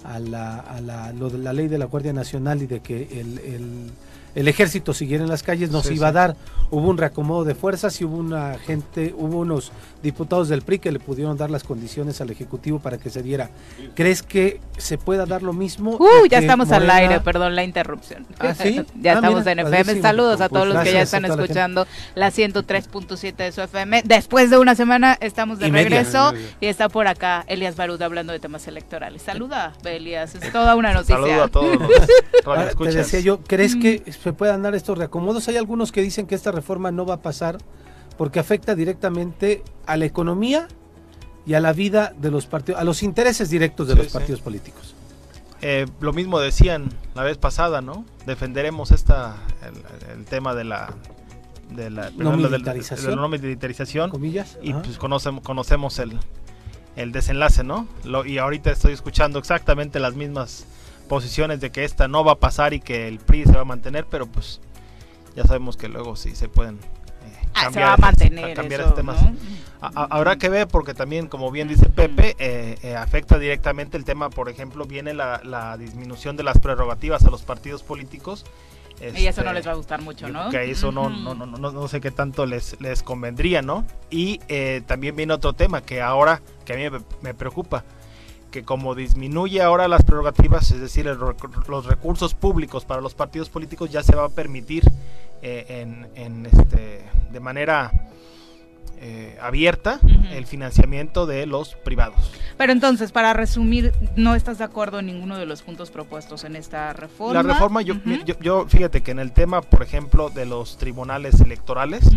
Speaker 2: a la, a la, lo de la ley de la Guardia Nacional y de que el el ejército siguiera en las calles, nos iba a dar. Hubo un reacomodo de fuerzas y hubo una gente, hubo unos diputados del PRI que le pudieron dar las condiciones al Ejecutivo para que se diera. ¿Crees que se pueda dar lo mismo?
Speaker 1: Uh, ya estamos al aire, perdón la interrupción.
Speaker 2: ¿Ah,
Speaker 1: ya ah, estamos en FM. Saludos a todos los que ya están escuchando la, 103.7 de su FM. Después de una semana estamos de regreso y está por acá Elias Barud hablando de temas electorales. Saluda, Elias, es toda una noticia.
Speaker 7: Saludos a todos.
Speaker 2: Te decía yo, ¿crees que se puedan dar estos reacomodos. Hay algunos que dicen que esta reforma no va a pasar porque afecta directamente a la economía y a la vida de los partidos, a los intereses directos de los partidos políticos.
Speaker 7: Eh, lo mismo decían la vez pasada, ¿no? Defenderemos esta el, tema de la de la,
Speaker 2: No
Speaker 7: de la- de la
Speaker 2: militarización.
Speaker 7: no militarización
Speaker 2: comillas.
Speaker 7: y
Speaker 2: Ajá.
Speaker 7: pues conocemos, conocemos el, el desenlace, ¿no? Lo- y ahorita estoy escuchando exactamente las mismas posiciones de que esta no va a pasar y que el PRI se va a mantener, pero pues ya sabemos que luego sí se pueden eh,
Speaker 1: Ah, se
Speaker 7: cambiar,
Speaker 1: va a mantener
Speaker 7: cambiar
Speaker 1: eso,
Speaker 7: temas.
Speaker 1: ¿no?
Speaker 7: A- a- habrá que ver porque también, como bien dice Pepe, eh, eh, afecta directamente el tema, por ejemplo, viene la, la disminución de las prerrogativas a los partidos políticos.
Speaker 1: Y eso no
Speaker 7: Este,
Speaker 1: les va a gustar mucho, ¿no?
Speaker 7: que eso no, no, no, no, no sé qué tanto les, les convendría, ¿no? Y eh, también viene otro tema que ahora, que a mí me, me preocupa, que como disminuye ahora las prerrogativas, es decir, los recursos públicos para los partidos políticos ya se va a permitir eh, en, en, este, de manera eh, abierta el financiamiento de los privados.
Speaker 1: Pero entonces, para resumir, ¿no estás de acuerdo en ninguno de los puntos propuestos en esta reforma?
Speaker 7: La reforma, yo, yo, yo- fíjate que en el tema, por ejemplo, de los tribunales electorales,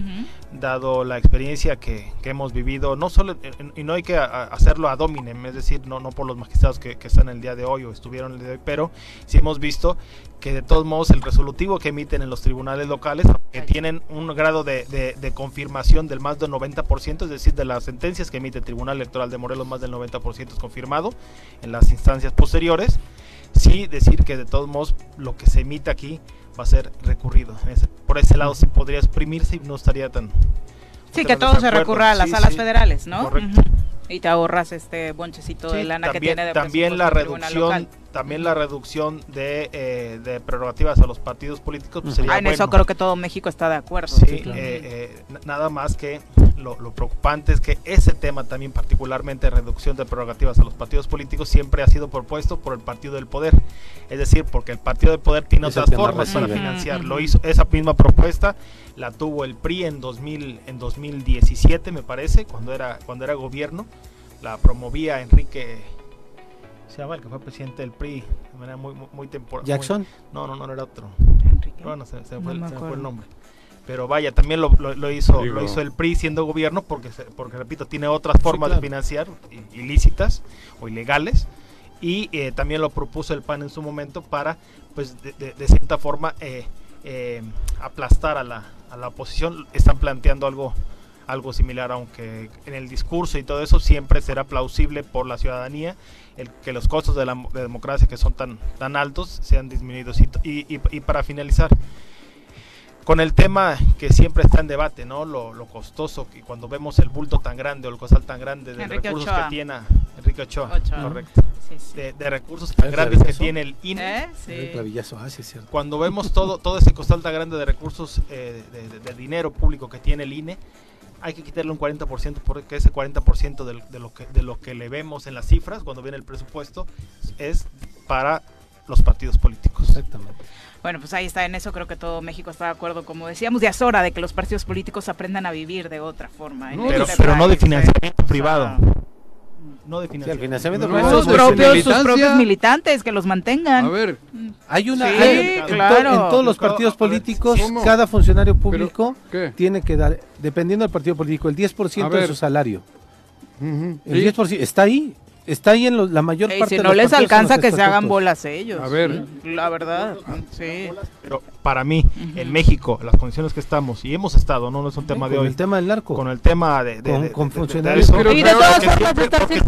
Speaker 7: dado la experiencia que, que hemos vivido, no solo, y no hay que hacerlo a dominem, es decir, no, no por los magistrados que, que están el día de hoy o estuvieron el día de hoy, pero sí hemos visto que de todos modos el resolutivo que emiten en los tribunales locales, que tienen un grado de, de- de confirmación del más del 90%, es decir, de las sentencias que emite el Tribunal Electoral de Morelos, más del 90% es confirmado en las instancias posteriores, sí decir que de todos modos lo que se emite aquí va a ser recurrido. Por ese lado sí podría exprimirse y no estaría tan...
Speaker 1: Sí, que todo se recurra a las
Speaker 7: Sí,
Speaker 1: salas
Speaker 7: sí,
Speaker 1: federales, ¿no?
Speaker 7: correcto.
Speaker 1: Y te ahorras este bonchecito de lana que tiene de
Speaker 7: también la reducción también la reducción de, eh, de prerrogativas a los partidos políticos pues, sería
Speaker 1: Ah, en eso
Speaker 7: bueno.
Speaker 1: creo que todo México está de acuerdo.
Speaker 7: Sí,
Speaker 2: claro.
Speaker 7: eh, eh, nada más que lo, lo preocupante es que ese tema también particularmente reducción de prerrogativas a los partidos políticos siempre ha sido propuesto por el partido del poder es decir porque el partido del poder tiene
Speaker 2: Es
Speaker 7: otras formas para financiar lo hizo esa misma propuesta la tuvo el PRI en 2000 en 2017 me parece cuando era cuando era gobierno la promovía Enrique se llama el que fue presidente del PRI de manera muy muy, muy temporal
Speaker 2: Jackson.
Speaker 7: no no no no era otro
Speaker 1: Enrique.
Speaker 7: bueno, se, se
Speaker 1: No
Speaker 7: fue, el-
Speaker 1: me
Speaker 7: se me fue el nombre. Pero vaya, también lo, lo- lo hizo
Speaker 3: Digo.
Speaker 7: lo hizo el PRI siendo gobierno porque, se- porque repito, tiene otras formas
Speaker 2: claro.
Speaker 7: de financiar ilícitas o ilegales. Y eh, también lo propuso el PAN en su momento para, pues, de, de- de cierta forma, eh, eh, aplastar a la, a la oposición. Están planteando algo algo similar, aunque en el discurso y todo eso siempre será plausible por la ciudadanía el que los costos de la mo- de democracia que son tan, tan altos sean disminuidos. Y- y- y para finalizar, con el tema que siempre está en debate, ¿no? Lo, lo costoso, que cuando vemos el bulto tan grande o el costal tan grande de
Speaker 1: Enrique
Speaker 7: recursos
Speaker 1: Ochoa.
Speaker 7: que tiene Enrique Ochoa,
Speaker 1: Ochoa.
Speaker 7: correcto,
Speaker 1: Sí, sí.
Speaker 7: de, de recursos tan
Speaker 2: ¿es
Speaker 7: grandes que tiene el INE.
Speaker 1: ¿Eh? Sí.
Speaker 2: Ah, sí, es cierto.
Speaker 7: Cuando vemos todo, todo ese costal tan grande de recursos, eh, de, de- de dinero público que tiene el INE, hay que quitarle un 40% porque ese 40% del- de, lo que, de lo que le vemos en las cifras cuando viene el presupuesto es para los partidos políticos.
Speaker 2: Exactamente.
Speaker 1: Bueno, pues ahí está, en eso creo que todo México está de acuerdo, como decíamos, ya es hora de que los partidos políticos aprendan a vivir de otra forma.
Speaker 3: No,
Speaker 1: este
Speaker 7: Pero, no de
Speaker 1: ¿eh?
Speaker 7: financiamiento
Speaker 1: O sea,
Speaker 7: privado. No de
Speaker 2: Sí, el
Speaker 7: financiamiento.
Speaker 3: No,
Speaker 2: pues,
Speaker 1: sus propios, sus propios militantes que los mantengan.
Speaker 3: A ver,
Speaker 2: Hay una,
Speaker 1: Sí,
Speaker 2: hay- en, to-
Speaker 1: claro.
Speaker 2: en todos los partidos
Speaker 7: ver,
Speaker 2: políticos,
Speaker 3: ¿cómo?
Speaker 2: cada funcionario público tiene que dar, dependiendo del partido político, el 10%
Speaker 3: A
Speaker 2: de su salario. El
Speaker 3: sí.
Speaker 2: 10% está ahí, está ahí en lo- la mayor
Speaker 1: Y
Speaker 2: parte
Speaker 1: si
Speaker 2: de
Speaker 1: no
Speaker 2: los
Speaker 1: les alcanza
Speaker 2: los
Speaker 1: que se hagan bolas ellos.
Speaker 3: A ver.
Speaker 1: La verdad, sí.
Speaker 7: Pero para mí, en México, las condiciones que estamos, y hemos estado, no, no es un tema de
Speaker 2: Con
Speaker 7: hoy,
Speaker 2: el tema del narco.
Speaker 7: con el tema de, de-
Speaker 2: Con-
Speaker 7: de-
Speaker 2: con
Speaker 7: de- de- de
Speaker 2: funcionarios.
Speaker 1: Y de todas formas
Speaker 7: porque-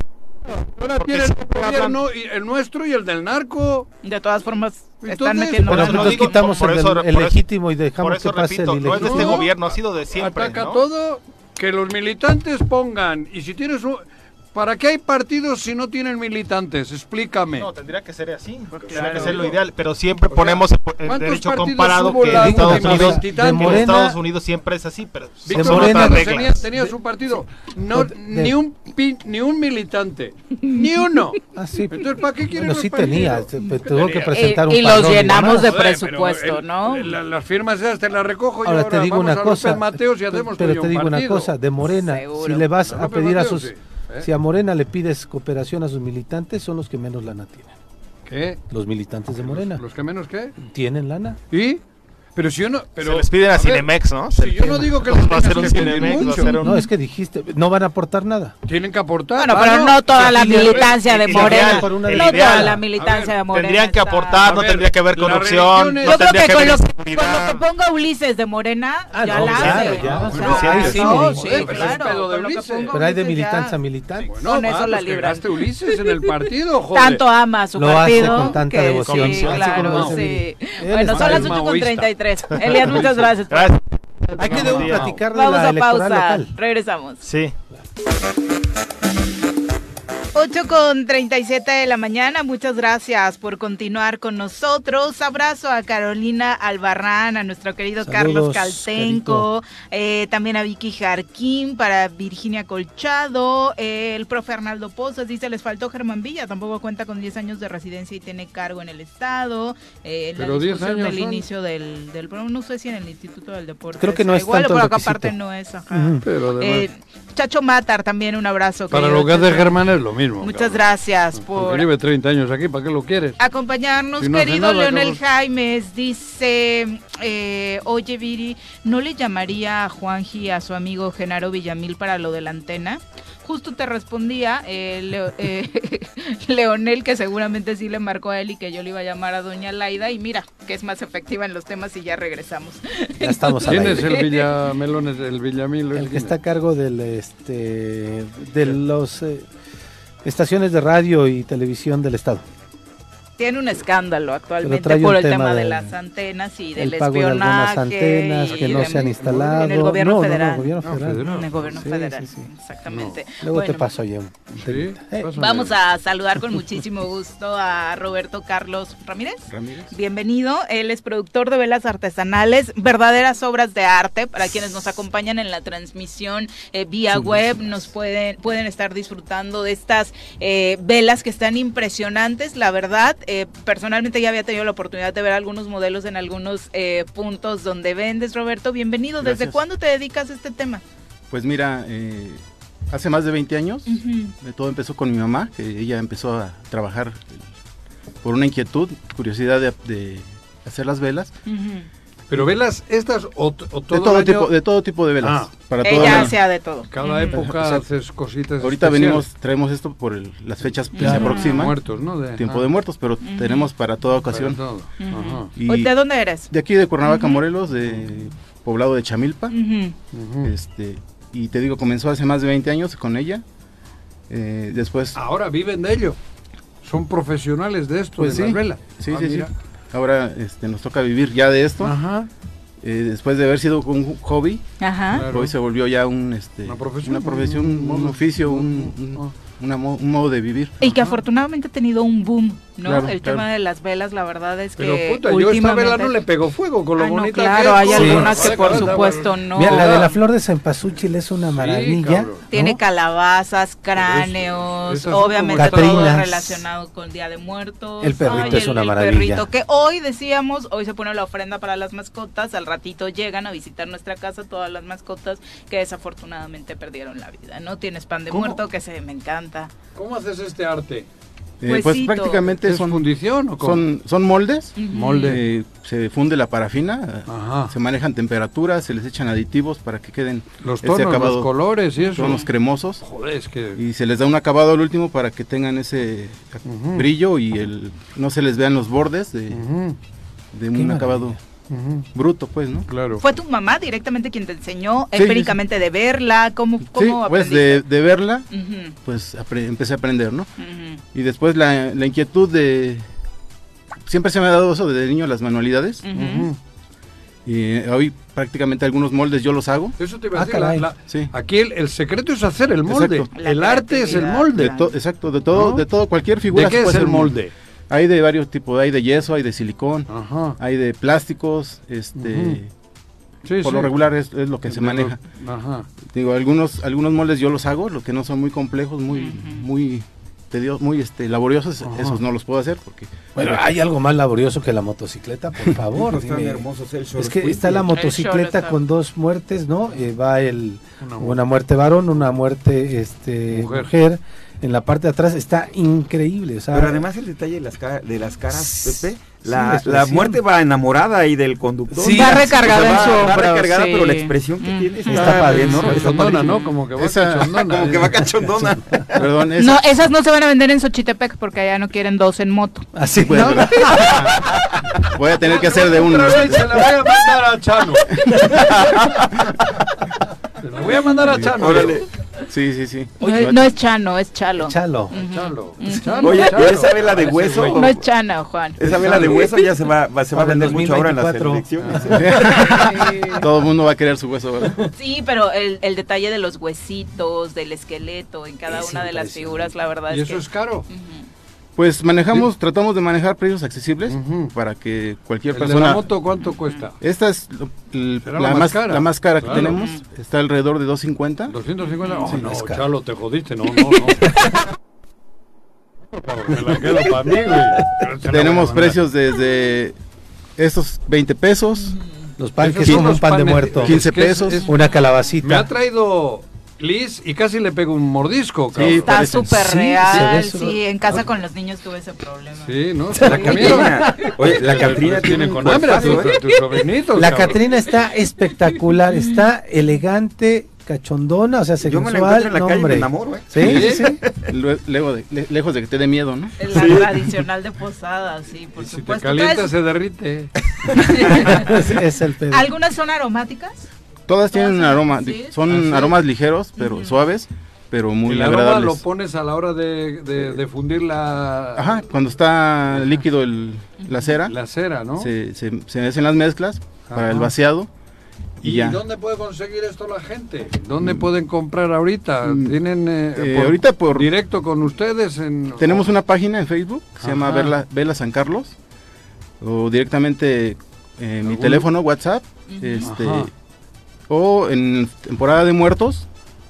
Speaker 3: Ahora tiene el gobierno, y el nuestro y el del narco.
Speaker 1: De todas formas,
Speaker 3: Entonces,
Speaker 1: están metiendo
Speaker 2: Pero entonces
Speaker 7: digo,
Speaker 2: quitamos
Speaker 7: por
Speaker 2: el,
Speaker 7: eso-
Speaker 2: el
Speaker 7: por
Speaker 2: legítimo y
Speaker 7: Por
Speaker 2: dejamos
Speaker 7: eso
Speaker 2: que pase
Speaker 7: repito,
Speaker 2: el
Speaker 7: no es de este gobierno, ha sido de siempre.
Speaker 3: Ataca
Speaker 7: ¿no?
Speaker 3: todo, que los militantes pongan. Y si tienes un... ¿Para qué hay partidos si no tienen militantes? Explícame.
Speaker 7: No, tendría que ser así. Tendría que ser lo ideal, pero siempre ponemos el, el
Speaker 3: ¿cuántos
Speaker 7: derecho comparado que en Estados Unidos, en Estados Unidos siempre es así, pero
Speaker 3: Víctor
Speaker 7: son
Speaker 2: Morena-
Speaker 7: otras reglas.
Speaker 3: tenía, tenía su partido. No,
Speaker 2: de-
Speaker 3: ni, un pin- ni un militante. Ni uno.
Speaker 2: Ah, sí.
Speaker 3: Entonces, ¿para qué quieren
Speaker 2: Bueno,
Speaker 3: los
Speaker 2: sí tenía, tuvo que
Speaker 3: tenía?
Speaker 2: presentar
Speaker 1: Y-
Speaker 2: un
Speaker 1: y los llenamos de presupuesto, ¿no?
Speaker 3: el- la- las firmas esas te las recojo y
Speaker 2: Ahora
Speaker 3: ahora
Speaker 2: te digo
Speaker 3: vamos
Speaker 2: una
Speaker 3: a
Speaker 2: cosa,
Speaker 3: López Mateos y hacemos
Speaker 2: pero te
Speaker 3: un
Speaker 2: digo una cosa, de Morena, si le vas
Speaker 3: A
Speaker 2: pedir a sus,
Speaker 3: ¿eh?
Speaker 2: si a Morena le pides cooperación a sus militantes, son los que menos lana tienen.
Speaker 3: ¿Qué?
Speaker 2: Los militantes de Morena
Speaker 3: ¿Los que menos qué?
Speaker 2: tienen lana.
Speaker 3: ¿Y? Pero si yo no. Pero,
Speaker 7: se les piden a, Cinemex, ¿no?
Speaker 3: Si yo no digo que les va a hacer un Cinemex.
Speaker 2: Mucho. No, es que dijiste, no van a aportar nada.
Speaker 3: Tienen que aportar.
Speaker 1: Bueno, pero no, toda la militancia de Morena. No toda la militancia de Morena.
Speaker 7: Tendrían que aportar, no tendría que haber corrupción.
Speaker 1: Yo creo que con lo que ponga Ulises de Morena, ah, ya la hace.
Speaker 2: Sí, claro. Pero hay de militancia a militante.
Speaker 1: Con eso la libra.
Speaker 3: Ulises en el partido, joder.
Speaker 1: Tanto ama a su
Speaker 2: partido.
Speaker 1: Lo
Speaker 2: hace con tanta devoción.
Speaker 1: Bueno, son las 8.33. Elias, muchas gracias.
Speaker 2: Hay que platicar de
Speaker 1: Vamos
Speaker 2: la
Speaker 1: a pausa.
Speaker 2: Local.
Speaker 1: Regresamos.
Speaker 7: Sí.
Speaker 1: 8 con 37 de la mañana, muchas gracias por continuar con nosotros. Abrazo a Carolina Albarrán, a nuestro querido Carlos Caltenco, eh, también a Vicky Jarquín, para Virginia Colchado, eh, el profe Arnaldo Pozos dice, les faltó Germán Villa, tampoco cuenta con 10 años de residencia y tiene cargo en el Estado. Eh,
Speaker 3: la pero 10 años
Speaker 1: del inicio del, del no sé si en el Instituto del Deporte.
Speaker 2: Creo que no es
Speaker 1: igual,
Speaker 2: tanto
Speaker 1: pero acá aparte no es, ajá. pero eh, Chacho Matar, también un abrazo.
Speaker 3: Para lo que hace Germán es lo mismo.
Speaker 1: Muchas gracias por...
Speaker 3: Porque 30 años aquí, ¿para qué lo quieres?
Speaker 1: Acompañarnos, querido Leonel Jaimes, dice, eh, oye Viri, ¿no le llamaría a Juanji a su amigo Genaro Villamil para lo de la antena? Justo te respondía eh, eh, Leonel, que seguramente sí le marcó a él y que yo le iba a llamar a Doña Laida. Y mira, que es más efectiva en los temas y ya regresamos.
Speaker 2: Ya estamos
Speaker 3: ¿Quién es el Villamelones, el Villamil?
Speaker 2: El que está a cargo del, este, de los eh, estaciones de radio y televisión del Estado
Speaker 1: tiene un escándalo actualmente por el tema, de, las antenas y del
Speaker 2: el pago
Speaker 1: espionaje.
Speaker 2: De algunas antenas que no se han instalado.
Speaker 1: En el gobierno federal.
Speaker 2: No, gobierno federal.
Speaker 1: en el gobierno federal, exactamente.
Speaker 2: Luego te paso yo.
Speaker 1: Eh, vamos a saludar con muchísimo gusto a Roberto Carlos Ramírez.
Speaker 8: Ramírez.
Speaker 1: Bienvenido. Él es productor de velas artesanales, verdaderas obras de arte. Para quienes nos acompañan en la transmisión eh, vía web, nos pueden, pueden estar disfrutando de estas eh, velas que están impresionantes, la verdad eh, personalmente ya había tenido la oportunidad de ver algunos modelos en algunos eh, puntos donde vendes, Roberto. Bienvenido. ¿Desde cuándo te dedicas a este tema?
Speaker 8: Pues mira, eh, hace más de 20 años. Todo empezó con mi mamá, que ella empezó a trabajar por una inquietud, curiosidad de, hacer las velas.
Speaker 3: Pero velas estas o,
Speaker 8: todo, de todo tipo de todo tipo de velas.
Speaker 1: Ah. Para Ella sea de todo.
Speaker 3: Cada época haces cositas.
Speaker 8: Ahorita venimos traemos esto por las fechas que se aproximan.
Speaker 3: Muertos, ¿no?
Speaker 8: tiempo de muertos, pero tenemos para toda ocasión.
Speaker 1: y ¿De dónde eres?
Speaker 8: De aquí de Cuernavaca, Morelos, de poblado de Chamilpa. Este y te digo comenzó hace más de 20 años con ella. Eh, después.
Speaker 3: Ahora viven de ello. Son profesionales de esto, pues de sí. las
Speaker 8: Sí, sí, sí. Ahora este, nos toca vivir ya de esto. Eh, después de haber sido un hobby, hoy se volvió ya un, este, una profesión, un, oficio, un, un modo. de vivir.
Speaker 1: Y que afortunadamente ha tenido un boom, ¿no? el tema de las velas, la verdad es que.
Speaker 3: Pero puta, yo esta vela no le pegó fuego con lo bonita
Speaker 1: claro, hay algunas que por supuesto no.
Speaker 2: Mira, la de la flor de cempasúchil es una maravilla.
Speaker 1: Tiene calabazas, cráneos, obviamente todo relacionado con Día de Muertos.
Speaker 2: El perrito es una maravilla. El perrito,
Speaker 1: que hoy decíamos, hoy se pone la ofrenda para las mascotas, al ratito llegan a visitar nuestra casa todas las mascotas que desafortunadamente perdieron la vida, ¿no? Tienes pan de muerto que se me encanta
Speaker 3: ¿Cómo haces este arte?
Speaker 8: Eh, pues prácticamente son
Speaker 3: fundición
Speaker 8: son son moldes. Molde. Eh, se funde la parafina se manejan temperaturas se les echan aditivos para que queden
Speaker 3: los tonos los colores y eso.
Speaker 8: tonos cremosos.
Speaker 3: Joder, es que...
Speaker 8: y se les da un acabado al último para que tengan ese brillo y el no se les vean los bordes de, de un acabado bruto, pues, ¿no?
Speaker 3: Claro.
Speaker 1: ¿Fue tu mamá directamente quien te enseñó empíricamente de verla? ¿Cómo, cómo
Speaker 8: sí, pues de, de, verla, pues empecé a aprender, ¿no? Y después la, la, inquietud de... Siempre se me ha dado eso desde niño, las manualidades. Y hoy prácticamente algunos moldes yo los hago.
Speaker 3: Eso te iba a ah, decir. Aquí el, secreto es hacer el molde. El arte es el molde.
Speaker 8: exacto, de todo, de todo, cualquier figura.
Speaker 3: ¿De qué es el molde?
Speaker 8: Hay de varios tipos, hay de yeso, hay de silicón, hay de plásticos, este... por lo regular es, lo que se maneja. Digo, algunos algunos moldes yo los hago, los que no son muy complejos, muy muy tediosos, muy este laboriosos, esos no los puedo hacer porque
Speaker 2: Bueno, hay algo más laborioso que la motocicleta, por favor. es que está la motocicleta con dos muertes, ¿no? Eh, va el una muerte. varón, una muerte este mujer en la parte de atrás está increíble.
Speaker 5: Pero además el detalle de las, de las caras, Pepe, la, la, muerte va enamorada ahí del conductor.
Speaker 1: Sí, va recargada en su hombro. Va recargada,
Speaker 5: pero la expresión que mm. tiene
Speaker 3: está, está padre, ¿no? Cachondona, ¿no? Como que va esa,
Speaker 5: cachondona. Como que va cachondona.
Speaker 1: Perdón, esa. No, esas no se van a vender en Xochitepec porque allá no quieren dos en moto.
Speaker 8: Así pues. ¿no? voy a tener que hacer de uno.
Speaker 3: Se la voy a mandar a Chano. se la voy a mandar a Chano. Órale.
Speaker 8: Sí, sí, sí.
Speaker 1: no, es Chano, es Chalo.
Speaker 2: Chalo.
Speaker 3: Chalo.
Speaker 5: Oye, esa vela de hueso.
Speaker 1: No es Chano, Juan.
Speaker 5: Esa vela de hueso ya se va, se va a vender mucho ahora en las elecciones.
Speaker 8: Todo el mundo va a querer su hueso, ¿verdad?
Speaker 1: Sí, pero el, el detalle de los huesitos, del esqueleto en cada una de las figuras, la verdad
Speaker 3: ¿Y
Speaker 1: es
Speaker 3: eso es caro?
Speaker 8: Pues manejamos, tratamos de manejar precios accesibles para que cualquier persona.
Speaker 3: ¿La moto cuánto cuesta?
Speaker 8: Esta es la, más, cara, la más cara que tenemos. Está alrededor de 250.
Speaker 3: 250. Oh, no, Chalo, te jodiste. No, no, no. Me la quedo para mí, güey.
Speaker 8: Tenemos precios desde estos 20 pesos.
Speaker 2: Los panes que son un pan de muerto.
Speaker 8: 15 pesos.
Speaker 2: una calabacita.
Speaker 3: Me ha traído Liz y casi le pego un mordisco.
Speaker 1: Sí, está súper real. Sí, en casa con los niños tuve ese problema.
Speaker 3: Sí, ¿no?
Speaker 5: La Catrina. Oye, la Catrina tiene con hambre
Speaker 2: tus La Catrina está espectacular, está elegante, cachondona, o sea, sexual. Yo me la encuentro en la calle me
Speaker 5: enamoro, ¿eh?
Speaker 8: Sí, sí, sí. Luego de, lejos de que te dé miedo, ¿no?
Speaker 1: La tradicional de posada, sí, por supuesto.
Speaker 3: Si te calienta, se derrite.
Speaker 2: es el pedo.
Speaker 1: ¿Algunas son aromáticas?
Speaker 8: Todas tienen un aroma, son ah, aromas ligeros, pero suaves, pero muy ¿El agradables. aroma
Speaker 3: lo pones a la hora de, de, fundir la...
Speaker 8: Ajá, cuando está líquido el, la cera.
Speaker 3: La cera, ¿no?
Speaker 8: Se, se, hacen las mezclas para el vaciado.
Speaker 3: ¿Y, ya. dónde puede conseguir esto la gente? ¿Dónde mm. pueden comprar ahorita? Mm. ¿Tienen eh,
Speaker 8: eh, ahorita por
Speaker 3: directo con ustedes? En,
Speaker 8: tenemos una página en Facebook, se llama Vela, Vela San Carlos, o directamente en mi teléfono, WhatsApp, este, o en temporada de muertos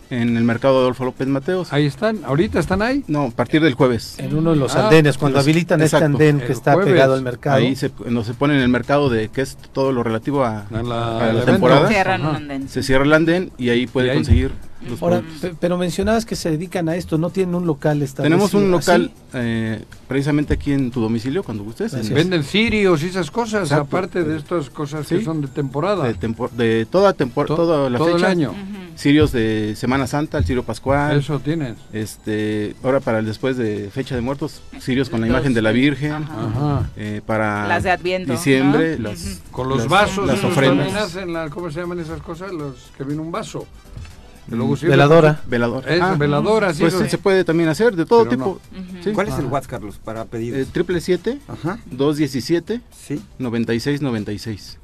Speaker 8: en el mercado Adolfo López Mateos.
Speaker 3: Ahí están, ahorita están ahí.
Speaker 8: No, a partir del jueves.
Speaker 2: En uno de los ah, andenes, cuando habilitan este andén que está pegado al mercado.
Speaker 8: Ahí se, no, se pone en el mercado de que es todo lo relativo a, la, temporada. Se cierra el andén y ahí puede conseguir
Speaker 2: Ahora, pero mencionabas que se dedican a esto, no tienen un local establecido.
Speaker 8: Tenemos un local eh, precisamente aquí en tu domicilio, cuando gustes.
Speaker 3: Venden cirios y esas cosas, aparte de estas cosas que son de temporada.
Speaker 8: De, toda temporada, toda la
Speaker 3: todo el año.
Speaker 8: Cirios de Semana Santa, el cirio pascual.
Speaker 3: Eso tienes.
Speaker 8: Este, ahora para el después de fecha de muertos, cirios con la imagen de la Virgen. Eh, para
Speaker 1: las de Adviento.
Speaker 8: Diciembre,
Speaker 3: con los vasos, las ofrendas. ¿Cómo se llaman esas cosas? Los que viene un vaso.
Speaker 2: Veladora.
Speaker 8: Veladora.
Speaker 3: Ah, veladora, sí.
Speaker 8: Pues se puede también hacer, de todo tipo.
Speaker 5: ¿Cuál es el WhatsApp, Carlos, para pedir?
Speaker 8: Triple siete, dos diecisiete,
Speaker 5: sí.
Speaker 8: noventa y seis, noventa y seis.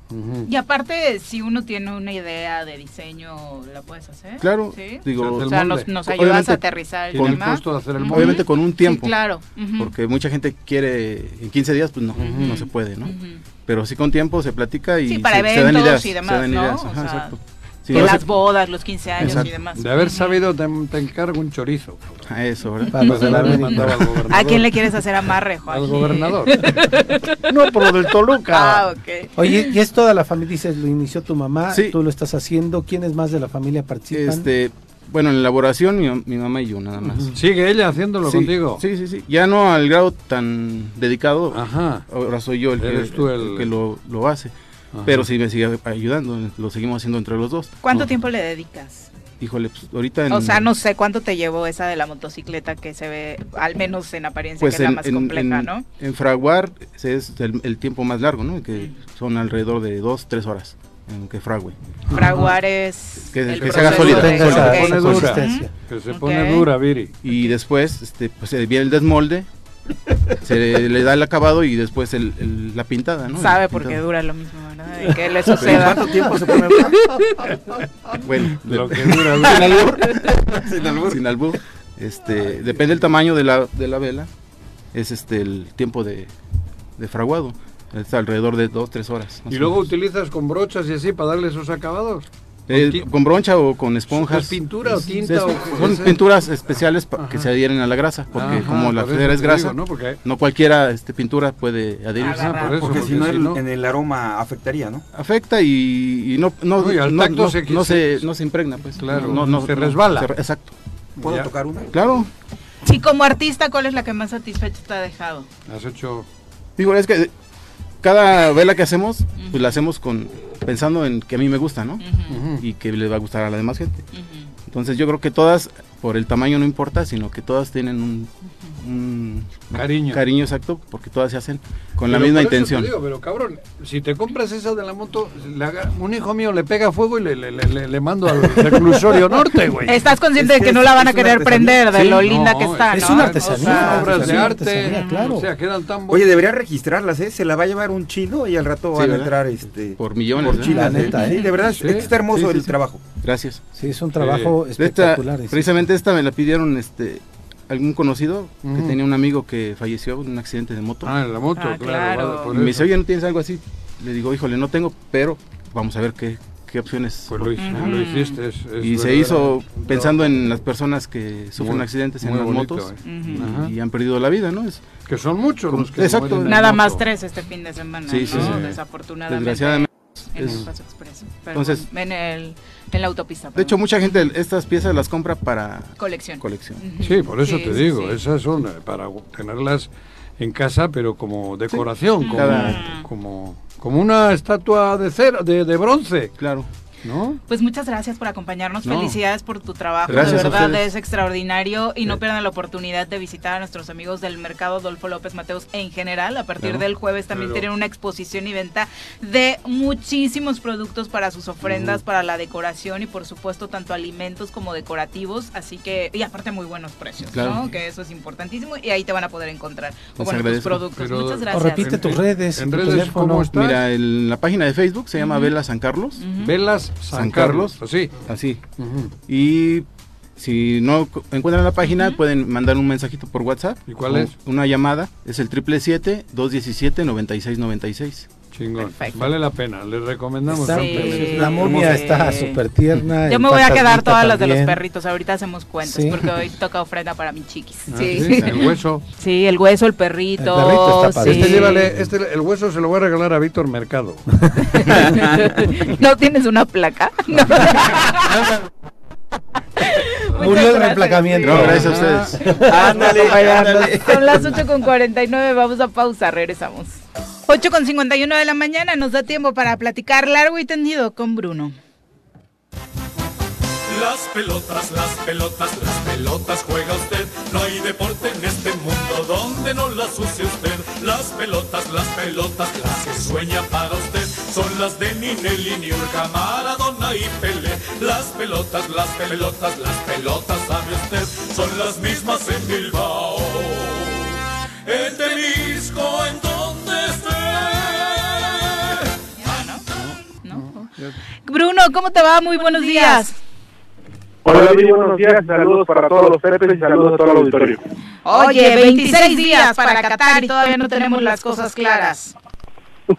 Speaker 1: Y aparte, si uno tiene una idea de diseño, ¿la puedes hacer?
Speaker 8: Claro.
Speaker 1: Digo, o sea, nos, nos ayudas a aterrizar el
Speaker 8: con,
Speaker 3: hacer el
Speaker 8: Obviamente con un tiempo.
Speaker 1: Sí, claro.
Speaker 8: Porque mucha gente quiere, en 15 días, pues no, no se puede, ¿no? Pero sí con tiempo se platica y
Speaker 1: sí, para
Speaker 8: se,
Speaker 1: eventos
Speaker 8: dan ideas.
Speaker 1: Y demás, se dan ideas. Ajá, exacto de las bodas, los 15 años y demás.
Speaker 3: De haber sabido, te, encargo un chorizo.
Speaker 8: A eso, ¿verdad?
Speaker 1: ¿A quién le quieres hacer amarre, Juan?
Speaker 3: Al gobernador. no, por lo del Toluca.
Speaker 1: Ah, ok.
Speaker 2: Oye, y es toda la familia, dices, lo inició tu mamá, sí. tú lo estás haciendo. ¿Quiénes más de la familia participan?
Speaker 8: Este, bueno, en la elaboración mi, mamá y yo nada más.
Speaker 3: ¿Sigue ella haciéndolo contigo?
Speaker 8: Sí, sí, sí. Ya no al grado tan dedicado. Ajá. Ahora soy yo el, que, el... que lo, lo hace. Pero sí me sigue ayudando, lo seguimos haciendo entre los dos.
Speaker 1: ¿Cuánto tiempo le dedicas?
Speaker 8: Híjole, pues ahorita...
Speaker 1: o sea, no sé cuánto te llevó esa de la motocicleta que se ve, al menos en apariencia, pues que es la más compleja, ¿no?
Speaker 8: En fraguar es el, tiempo más largo, ¿no? Que son alrededor de dos, tres horas en que frague.
Speaker 1: Fraguar es...
Speaker 8: Que, se haga sólida.
Speaker 3: Que se pone dura. Que se pone dura, Viri.
Speaker 8: Y después este, pues, viene el desmolde se le da el acabado y después el, la pintada, ¿no?
Speaker 1: Sabe porque dura lo mismo, ¿verdad? ¿Y qué le suceda?
Speaker 5: ¿Cuánto tiempo se pone?
Speaker 8: bueno,
Speaker 3: lo que dura,
Speaker 8: sin albur. sin albur. Sin albur. Este, depende del tamaño de la, de la vela, es este el tiempo de, de fraguado. Es alrededor de dos, tres horas.
Speaker 3: ¿Y luego utilizas con brochas y así para darle esos acabados?
Speaker 8: Eh, con broncha o con esponjas. ¿Es
Speaker 3: pintura o tinta?
Speaker 8: son pinturas especiales que se adhieren a la grasa, porque como la cera es grasa, ¿no? no cualquiera este, pintura puede adherirse.
Speaker 5: Ah, porque, si no, en el aroma afectaría, ¿no?
Speaker 8: Afecta y, no, no, no, se, no se impregna, pues.
Speaker 3: Claro, no, se resbala.
Speaker 8: exacto.
Speaker 5: ¿Puedo tocar una?
Speaker 8: Claro.
Speaker 1: Sí, como artista, ¿cuál es la que más satisfecho te ha dejado?
Speaker 3: Has hecho...
Speaker 8: Digo, es que cada vela que hacemos, pues la hacemos con pensando en que a mí me gusta, ¿no? Y que le va a gustar a la demás gente. Entonces yo creo que todas, por el tamaño no importa, sino que todas tienen un,
Speaker 3: cariño.
Speaker 8: cariño exacto, porque todas se hacen con la misma intención.
Speaker 3: pero cabrón, si te compras esa de la moto, un hijo mío le pega fuego y le, le, le, mando al reclusorio norte, güey.
Speaker 1: Estás consciente de que, no la van a querer prender, de lo linda que está,
Speaker 2: Es una artesanía.
Speaker 3: obras de arte, claro. O sea, quedan tan
Speaker 5: Oye, debería registrarlas, ¿eh? Se la va a llevar un chino y al rato van a entrar este
Speaker 8: por millones.
Speaker 5: Por China, neta, ¿eh? De verdad, está hermoso el trabajo.
Speaker 8: Gracias.
Speaker 2: Sí, es un trabajo espectacular.
Speaker 8: precisamente esta me la pidieron este algún conocido que tenía un amigo que falleció en un accidente de moto.
Speaker 3: Ah, en la moto, ah, claro.
Speaker 8: y me dice, oye, ¿no tienes algo así? Le digo, híjole, no tengo, pero vamos a ver qué, qué opciones.
Speaker 3: Pues lo, hiciste.
Speaker 8: y se hizo pensando en las personas que sufren accidentes en las motos eh. y, han perdido la vida, ¿no? Es,
Speaker 3: que son muchos los que
Speaker 8: Exacto.
Speaker 1: Nada más tres este fin de semana, sí, sí, Desafortunadamente. En el Paso Expreso. Entonces, en el en la autopista.
Speaker 8: De hecho, mucha gente estas piezas las compra para
Speaker 1: colección.
Speaker 8: colección.
Speaker 3: Sí, por eso te digo, esas son para tenerlas en casa, pero como decoración, como, como, una estatua de cero, de, de bronce.
Speaker 8: Claro.
Speaker 1: Pues muchas gracias por acompañarnos. Felicidades por tu trabajo. de verdad es extraordinario y no pierdan la oportunidad de visitar a nuestros amigos del mercado Adolfo López Mateos en general. A partir del jueves también tienen una exposición y venta de muchísimos productos para sus ofrendas, para la decoración y por supuesto tanto alimentos como decorativos. Así que, y aparte muy buenos precios, ¿no? Que eso es importantísimo y ahí te van a poder encontrar bueno, tus productos. muchas gracias.
Speaker 2: repite tus redes.
Speaker 3: En redes, ¿cómo
Speaker 8: Mira, en la página de Facebook se llama Vela San Carlos.
Speaker 3: Velas San, Carlos,
Speaker 8: así. Así. Y si no encuentran la página, pueden mandar un mensajito por WhatsApp.
Speaker 3: ¿Y cuál es?
Speaker 8: Una llamada, es el 777-217-9696.
Speaker 3: Chingón. Vale la pena, les recomendamos.
Speaker 2: La momia está súper tierna.
Speaker 1: Yo me voy a quedar todas las de los perritos. Ahorita hacemos cuentos porque hoy toca ofrenda para mis chiquis.
Speaker 3: Ah, sí. El hueso.
Speaker 1: Sí, el hueso, el perrito.
Speaker 2: El perrito está
Speaker 3: Este, llévale, este, el hueso se lo voy a regalar a Víctor Mercado.
Speaker 1: ¿No tienes una placa?
Speaker 2: Murió el reemplacamiento.
Speaker 8: No, gracias a ustedes.
Speaker 1: ándale, ándale. Son las 8 con 49, vamos a pausa, regresamos. 8 con 51 de la mañana, nos da tiempo para platicar largo y tendido con Bruno.
Speaker 9: Las pelotas, las pelotas, las pelotas juega usted. No hay deporte en este mundo donde no las use usted. Las pelotas, las pelotas, las que sueña para usted. Son las de Ninelli, Niurka, Maradona y Pele. Las pelotas, las pelotas, las pelotas, sabe usted. Son las mismas en Bilbao. En Temisco, en
Speaker 1: Bruno, ¿cómo te va? Muy buenos días.
Speaker 10: Hola, muy buenos días. Saludos para todos los Pepes y saludos a todo el auditorio.
Speaker 1: Oye, 26 días para Qatar y todavía no tenemos las cosas claras.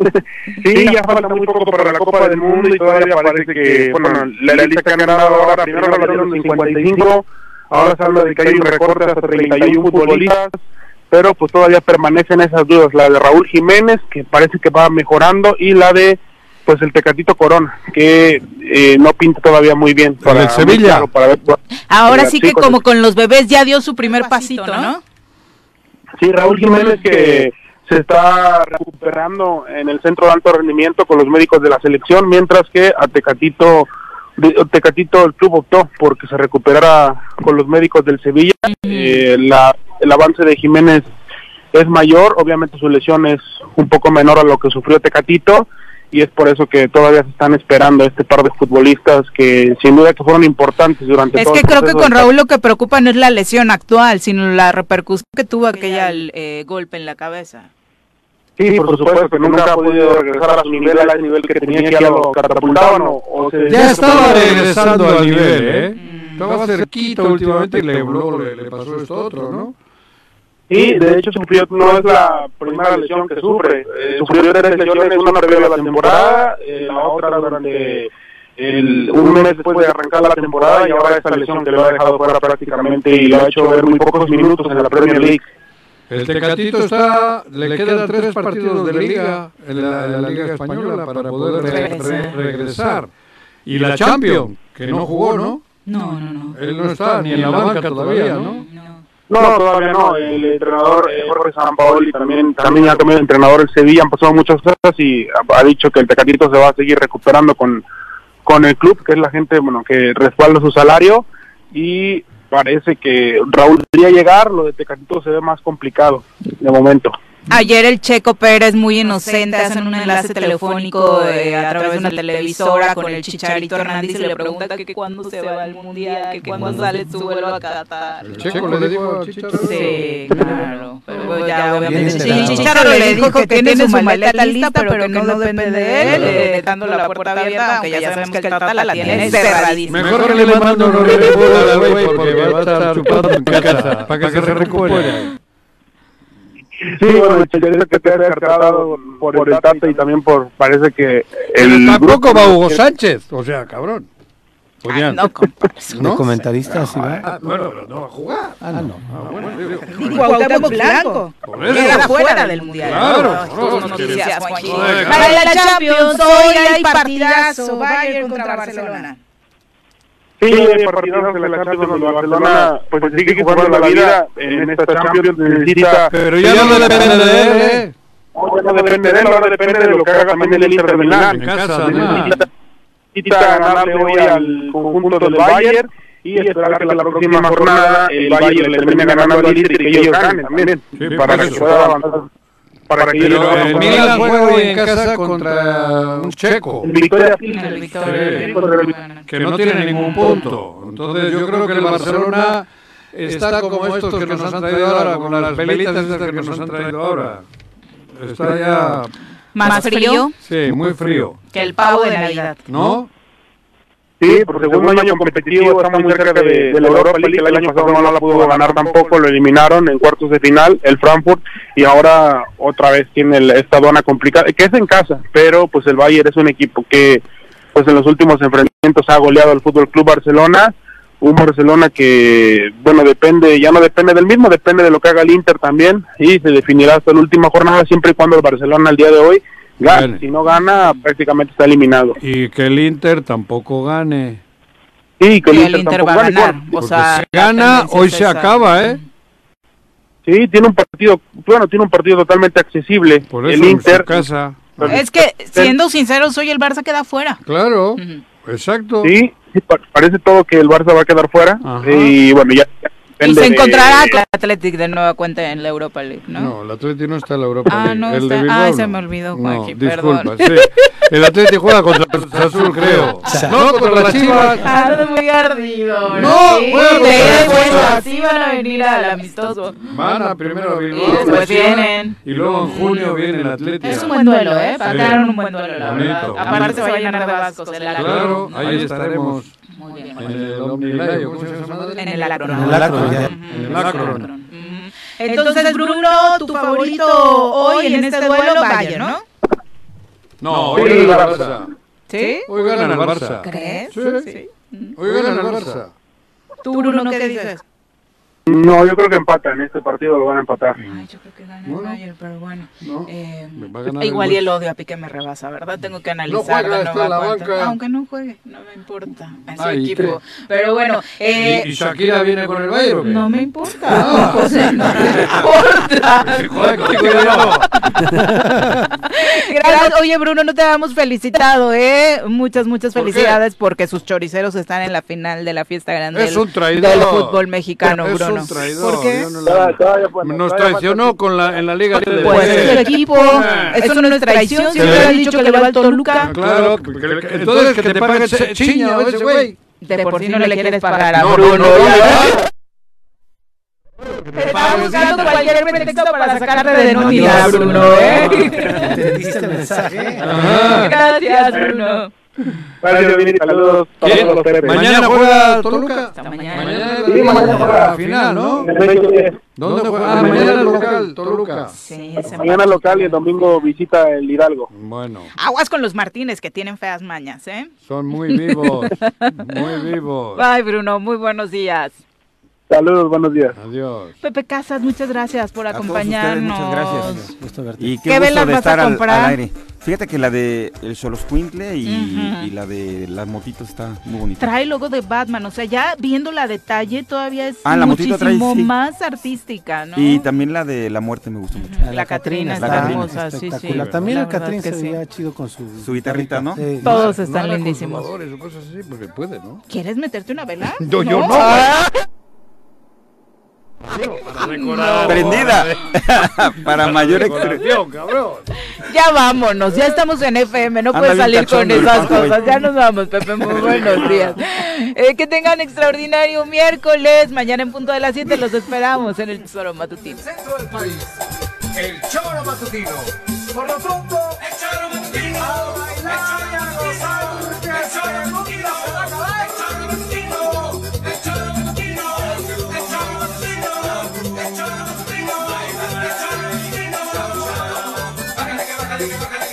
Speaker 10: sí, ya falta muy poco para la Copa del Mundo y todavía parece que, bueno, la, lista que han ganado ahora, primero la dieron 55, ahora se habla de que hay un recorte hasta 31 futbolistas, pero pues todavía permanecen esas dudas, la de Raúl Jiménez, que parece que va mejorando, y la de pues el Tecatito Corona, que eh, no pinta todavía muy bien.
Speaker 3: Para el Sevilla.
Speaker 1: Ahora sí que como con los bebés ya dio su primer pasito, ¿no?
Speaker 10: Sí, Raúl Jiménez que se está recuperando en el centro de alto rendimiento con los médicos de la selección, mientras que a Tecatito, Tecatito el club optó porque se recuperara con los médicos del Sevilla. Eh, la, el avance de Jiménez es mayor, obviamente su lesión es un poco menor a lo que sufrió Tecatito y es por eso que todavía se están esperando este par de futbolistas que sin duda que fueron importantes durante
Speaker 1: es que creo que con Raúl lo que preocupa no es la lesión actual sino la repercusión que tuvo aquella eh, golpe en la cabeza
Speaker 10: Sí, por supuesto, que nunca ha podido regresar a su nivel, al nivel que tenía que ya lo catapultaban o,
Speaker 3: Ya estaba regresando al nivel, ¿eh? Mm. Estaba cerquita últimamente y le, le pasó esto otro, ¿no?
Speaker 10: Y de hecho sufrió, no es la primera lesión que sufre, eh, sufrió tres lesiones, una previa a la temporada, eh, la otra durante el, un mes después de arrancar la temporada y ahora esta lesión que lo ha dejado fuera prácticamente y lo ha hecho ver muy pocos minutos en la Premier League.
Speaker 3: El Tecatito está, le quedan tres partidos de liga en la, Liga Española para poder regresar. Y la Champions, que no jugó, ¿no?
Speaker 1: No, no, no.
Speaker 3: Él no está ni en la banca todavía, ¿no?
Speaker 10: No, todavía no. El entrenador eh, Jorge Sampaoli también, también ha cambiado entrenador el Sevilla, han pasado muchas cosas y ha, dicho que el Tecatito se va a seguir recuperando con, con el club, que es la gente bueno que respalda su salario y parece que Raúl debería llegar, lo de Tecatito se ve más complicado de momento.
Speaker 1: Ayer el Checo Pérez, muy inocente, hacen un enlace telefónico eh, a través de una televisora con el Chicharito Hernández y le pregunta que, cuándo se va al Mundial, que cuándo sale su vuelo a Qatar.
Speaker 3: ¿El Checo le dijo
Speaker 1: Chicharito? Sí, claro. Pero ya obviamente sí, Chicharito le dijo que tiene su maleta lista, pero que no depende de él, eh, dejando la puerta abierta, aunque ya sabemos que el Tata la tiene cerradísima.
Speaker 3: Mejor que le mando un güey porque va a estar chupando en casa, para que se recupere.
Speaker 10: Sí, bueno, el que te ha descartado por, el Tata y también por, parece que el
Speaker 3: tampoco va Hugo Sánchez, o sea, cabrón.
Speaker 2: Ah, no, ¿No? comentarista sí va.
Speaker 3: Ah, bueno, pero no va a jugar.
Speaker 2: Ah, no.
Speaker 1: Ah, bueno, y Cuauhtémoc Blanco. Queda fuera del Mundial.
Speaker 3: Claro.
Speaker 1: Para la Champions hoy hay partidazo. Bayern contra Barcelona.
Speaker 10: Sí, hay partidos de la Champions donde Barcelona. Pues, pues sigue jugando la vida en esta Champions necesita...
Speaker 3: Pero ya no depende de él, ¿eh?
Speaker 10: No depende de él, ahora depende de lo que haga también el Inter de Milán.
Speaker 3: En casa,
Speaker 10: necesita ganarle hoy al conjunto del Bayern y esperar que la próxima jornada el Bayern le termine ganando al Inter y que ellos ganen también, para que pueda avanzar para que
Speaker 3: Pero el Milan juega hoy en casa contra un checo.
Speaker 10: Victoria,
Speaker 3: que no tiene ningún punto. Entonces yo creo que el Barcelona está como estos que nos han traído ahora, con las velitas estas que nos han traído ahora. Está ya...
Speaker 1: ¿Más frío?
Speaker 3: Sí, muy frío.
Speaker 1: Que el pavo de Navidad.
Speaker 3: ¿No?
Speaker 10: Sí, porque según un año competitivo, está muy cerca de, de, la Europa League, el año pasado no la pudo ganar tampoco, lo eliminaron en cuartos de final, el Frankfurt, y ahora otra vez tiene esta aduana complicada, que es en casa, pero pues el Bayern es un equipo que pues en los últimos enfrentamientos ha goleado al Fútbol Club Barcelona, un Barcelona que, bueno, depende, ya no depende del mismo, depende de lo que haga el Inter también, y se definirá hasta la última jornada, siempre y cuando el Barcelona al día de hoy gana. Si no gana, prácticamente está eliminado.
Speaker 3: Y que el Inter tampoco gane.
Speaker 10: Sí, que el, Inter, va a ganar.
Speaker 3: O sea, si gana, hoy se acaba, ¿eh?
Speaker 10: Sí, tiene un partido, bueno, tiene un partido totalmente accesible.
Speaker 3: Por eso el Inter. casa.
Speaker 1: Es que, siendo sinceros, hoy el Barça queda fuera.
Speaker 3: Claro, exacto.
Speaker 10: Sí, parece todo que el Barça va a quedar fuera. Y bueno, ya
Speaker 1: y se encontrará con el Athletic de nueva cuenta en la Europa League, ¿no?
Speaker 3: No, el Athletic no está en la Europa
Speaker 1: ah,
Speaker 3: League.
Speaker 1: No
Speaker 3: el
Speaker 1: está.
Speaker 3: De
Speaker 1: ah, se me olvidó, Joaquín, no,
Speaker 3: disculpa,
Speaker 1: perdón.
Speaker 3: Sí. El Athletic juega contra el Azul, creo. no, contra las Chivas.
Speaker 1: Ah, muy ardido.
Speaker 3: No,
Speaker 1: sí,
Speaker 3: bueno,
Speaker 1: bueno, así van a venir al amistoso.
Speaker 3: Van a primero a Bilbao.
Speaker 1: Y después vienen.
Speaker 3: Y luego en junio viene el Athletic.
Speaker 1: Es un buen duelo, ¿eh? Pagaron un buen duelo, la verdad. Aparte se va a llenar de vascos
Speaker 3: Claro, ahí estaremos.
Speaker 1: Muy bien.
Speaker 3: En el Omnilayo, ¿cómo se llama?
Speaker 1: En el Acron.
Speaker 2: En el Acron, ya.
Speaker 3: En el Acron.
Speaker 1: Entonces, Bruno, tu favorito hoy en este duelo, Bayern, ¿no?
Speaker 3: No, hoy gana el Barça.
Speaker 1: ¿Sí?
Speaker 3: Hoy gana el Barça.
Speaker 1: ¿Crees?
Speaker 3: Sí. Hoy gana el Barça.
Speaker 1: ¿Tú, Bruno, qué dices?
Speaker 10: No, yo creo que empatan, este partido lo van a empatar.
Speaker 1: Ay, yo creo que gana el Bayern, pero bueno.
Speaker 3: No,
Speaker 1: eh, igual
Speaker 3: el
Speaker 1: y el odio a Piqué me rebasa, ¿verdad? Tengo que analizar
Speaker 3: juega,
Speaker 1: de
Speaker 3: está
Speaker 1: nueva
Speaker 3: en la
Speaker 1: cuenta.
Speaker 3: banca.
Speaker 1: Aunque no juegue, no me importa. Es su
Speaker 3: Ay,
Speaker 1: equipo. Pero bueno, eh,
Speaker 3: ¿Y, y Shakira viene con el Bayern o qué?
Speaker 1: no me importa.
Speaker 3: Ah.
Speaker 1: José, no me importa. Gracias. Oye, Bruno, no te habíamos felicitado, ¿eh? Muchas, muchas felicidades porque sus choriceros están en la final de la fiesta grande
Speaker 3: Es
Speaker 1: del,
Speaker 3: un traidor.
Speaker 1: del fútbol mexicano,
Speaker 3: Es
Speaker 1: Bruno.
Speaker 3: Un traidor.
Speaker 1: ¿Por qué?
Speaker 3: No la- Nos traicionó con la, en la Liga de
Speaker 1: Pues es su equipo, eso no es traición, siempre
Speaker 3: Sí.
Speaker 1: has dicho que le va al Toluca.
Speaker 3: Claro, que- que- que- entonces que te pague ch- chiña ese güey.
Speaker 1: De por sí no le quieres pagar a
Speaker 3: No,
Speaker 1: Bruno.
Speaker 3: no, no.
Speaker 1: Está buscando cualquier pretexto para sacarte de nómina, Bruno, ¿eh?
Speaker 2: ¿Entendiste el mensaje?
Speaker 1: Gracias, Bruno.
Speaker 10: Gracias, Vini, saludos todos los.
Speaker 3: Mañana juega Toluca.
Speaker 1: Hasta mañana.
Speaker 3: Mañana
Speaker 10: Sí, mañana juega.
Speaker 3: final, ¿no?
Speaker 10: En el 2010.
Speaker 3: ¿Dónde juega? Ah, mañana local, Toluca.
Speaker 1: Sí,
Speaker 10: Mañana local y el domingo visita el Hidalgo.
Speaker 3: Bueno,
Speaker 1: Aguas con los Martínez, que tienen feas mañas, ¿eh?
Speaker 3: son muy vivos, muy vivos.
Speaker 1: Bye, Bruno. Muy buenos días.
Speaker 10: Saludos, buenos días.
Speaker 3: Adiós.
Speaker 1: Pepe Casas, muchas gracias por acompañarnos.
Speaker 5: muchas gracias. Y
Speaker 1: qué, velas vas
Speaker 5: estar
Speaker 1: a comprar?
Speaker 5: Al, aire. Fíjate que la de el Soloscuintle y, y la de las motitos está muy bonita.
Speaker 1: Trae logo de Batman, o sea, ya viendo la detalle todavía es ah, muchísimo más artística, ¿no?
Speaker 5: Y también la de la muerte me gustó mucho.
Speaker 1: La, la Catrina está hermosa, sí, sí.
Speaker 2: También la, Catrina se veía chido con su,
Speaker 5: su guitarrita, ¿no?
Speaker 1: Todos están lindísimos.
Speaker 3: Porque puede, ¿no?
Speaker 1: ¿Quieres meterte una vela?
Speaker 3: yo no.
Speaker 5: Prendida. para mayor
Speaker 3: expresión, cabrón.
Speaker 1: Ya vámonos, ya estamos en FM, no puedes salir con esas cosas. Ya nos vamos, Pepe, muy buenos días. Eh, que tengan extraordinario miércoles. Mañana en punto de las 7 los esperamos en el Choro Matutino.
Speaker 9: Centro del país, el Choro Matutino. Por lo pronto, el Choro Matutino. tocale, que tocale.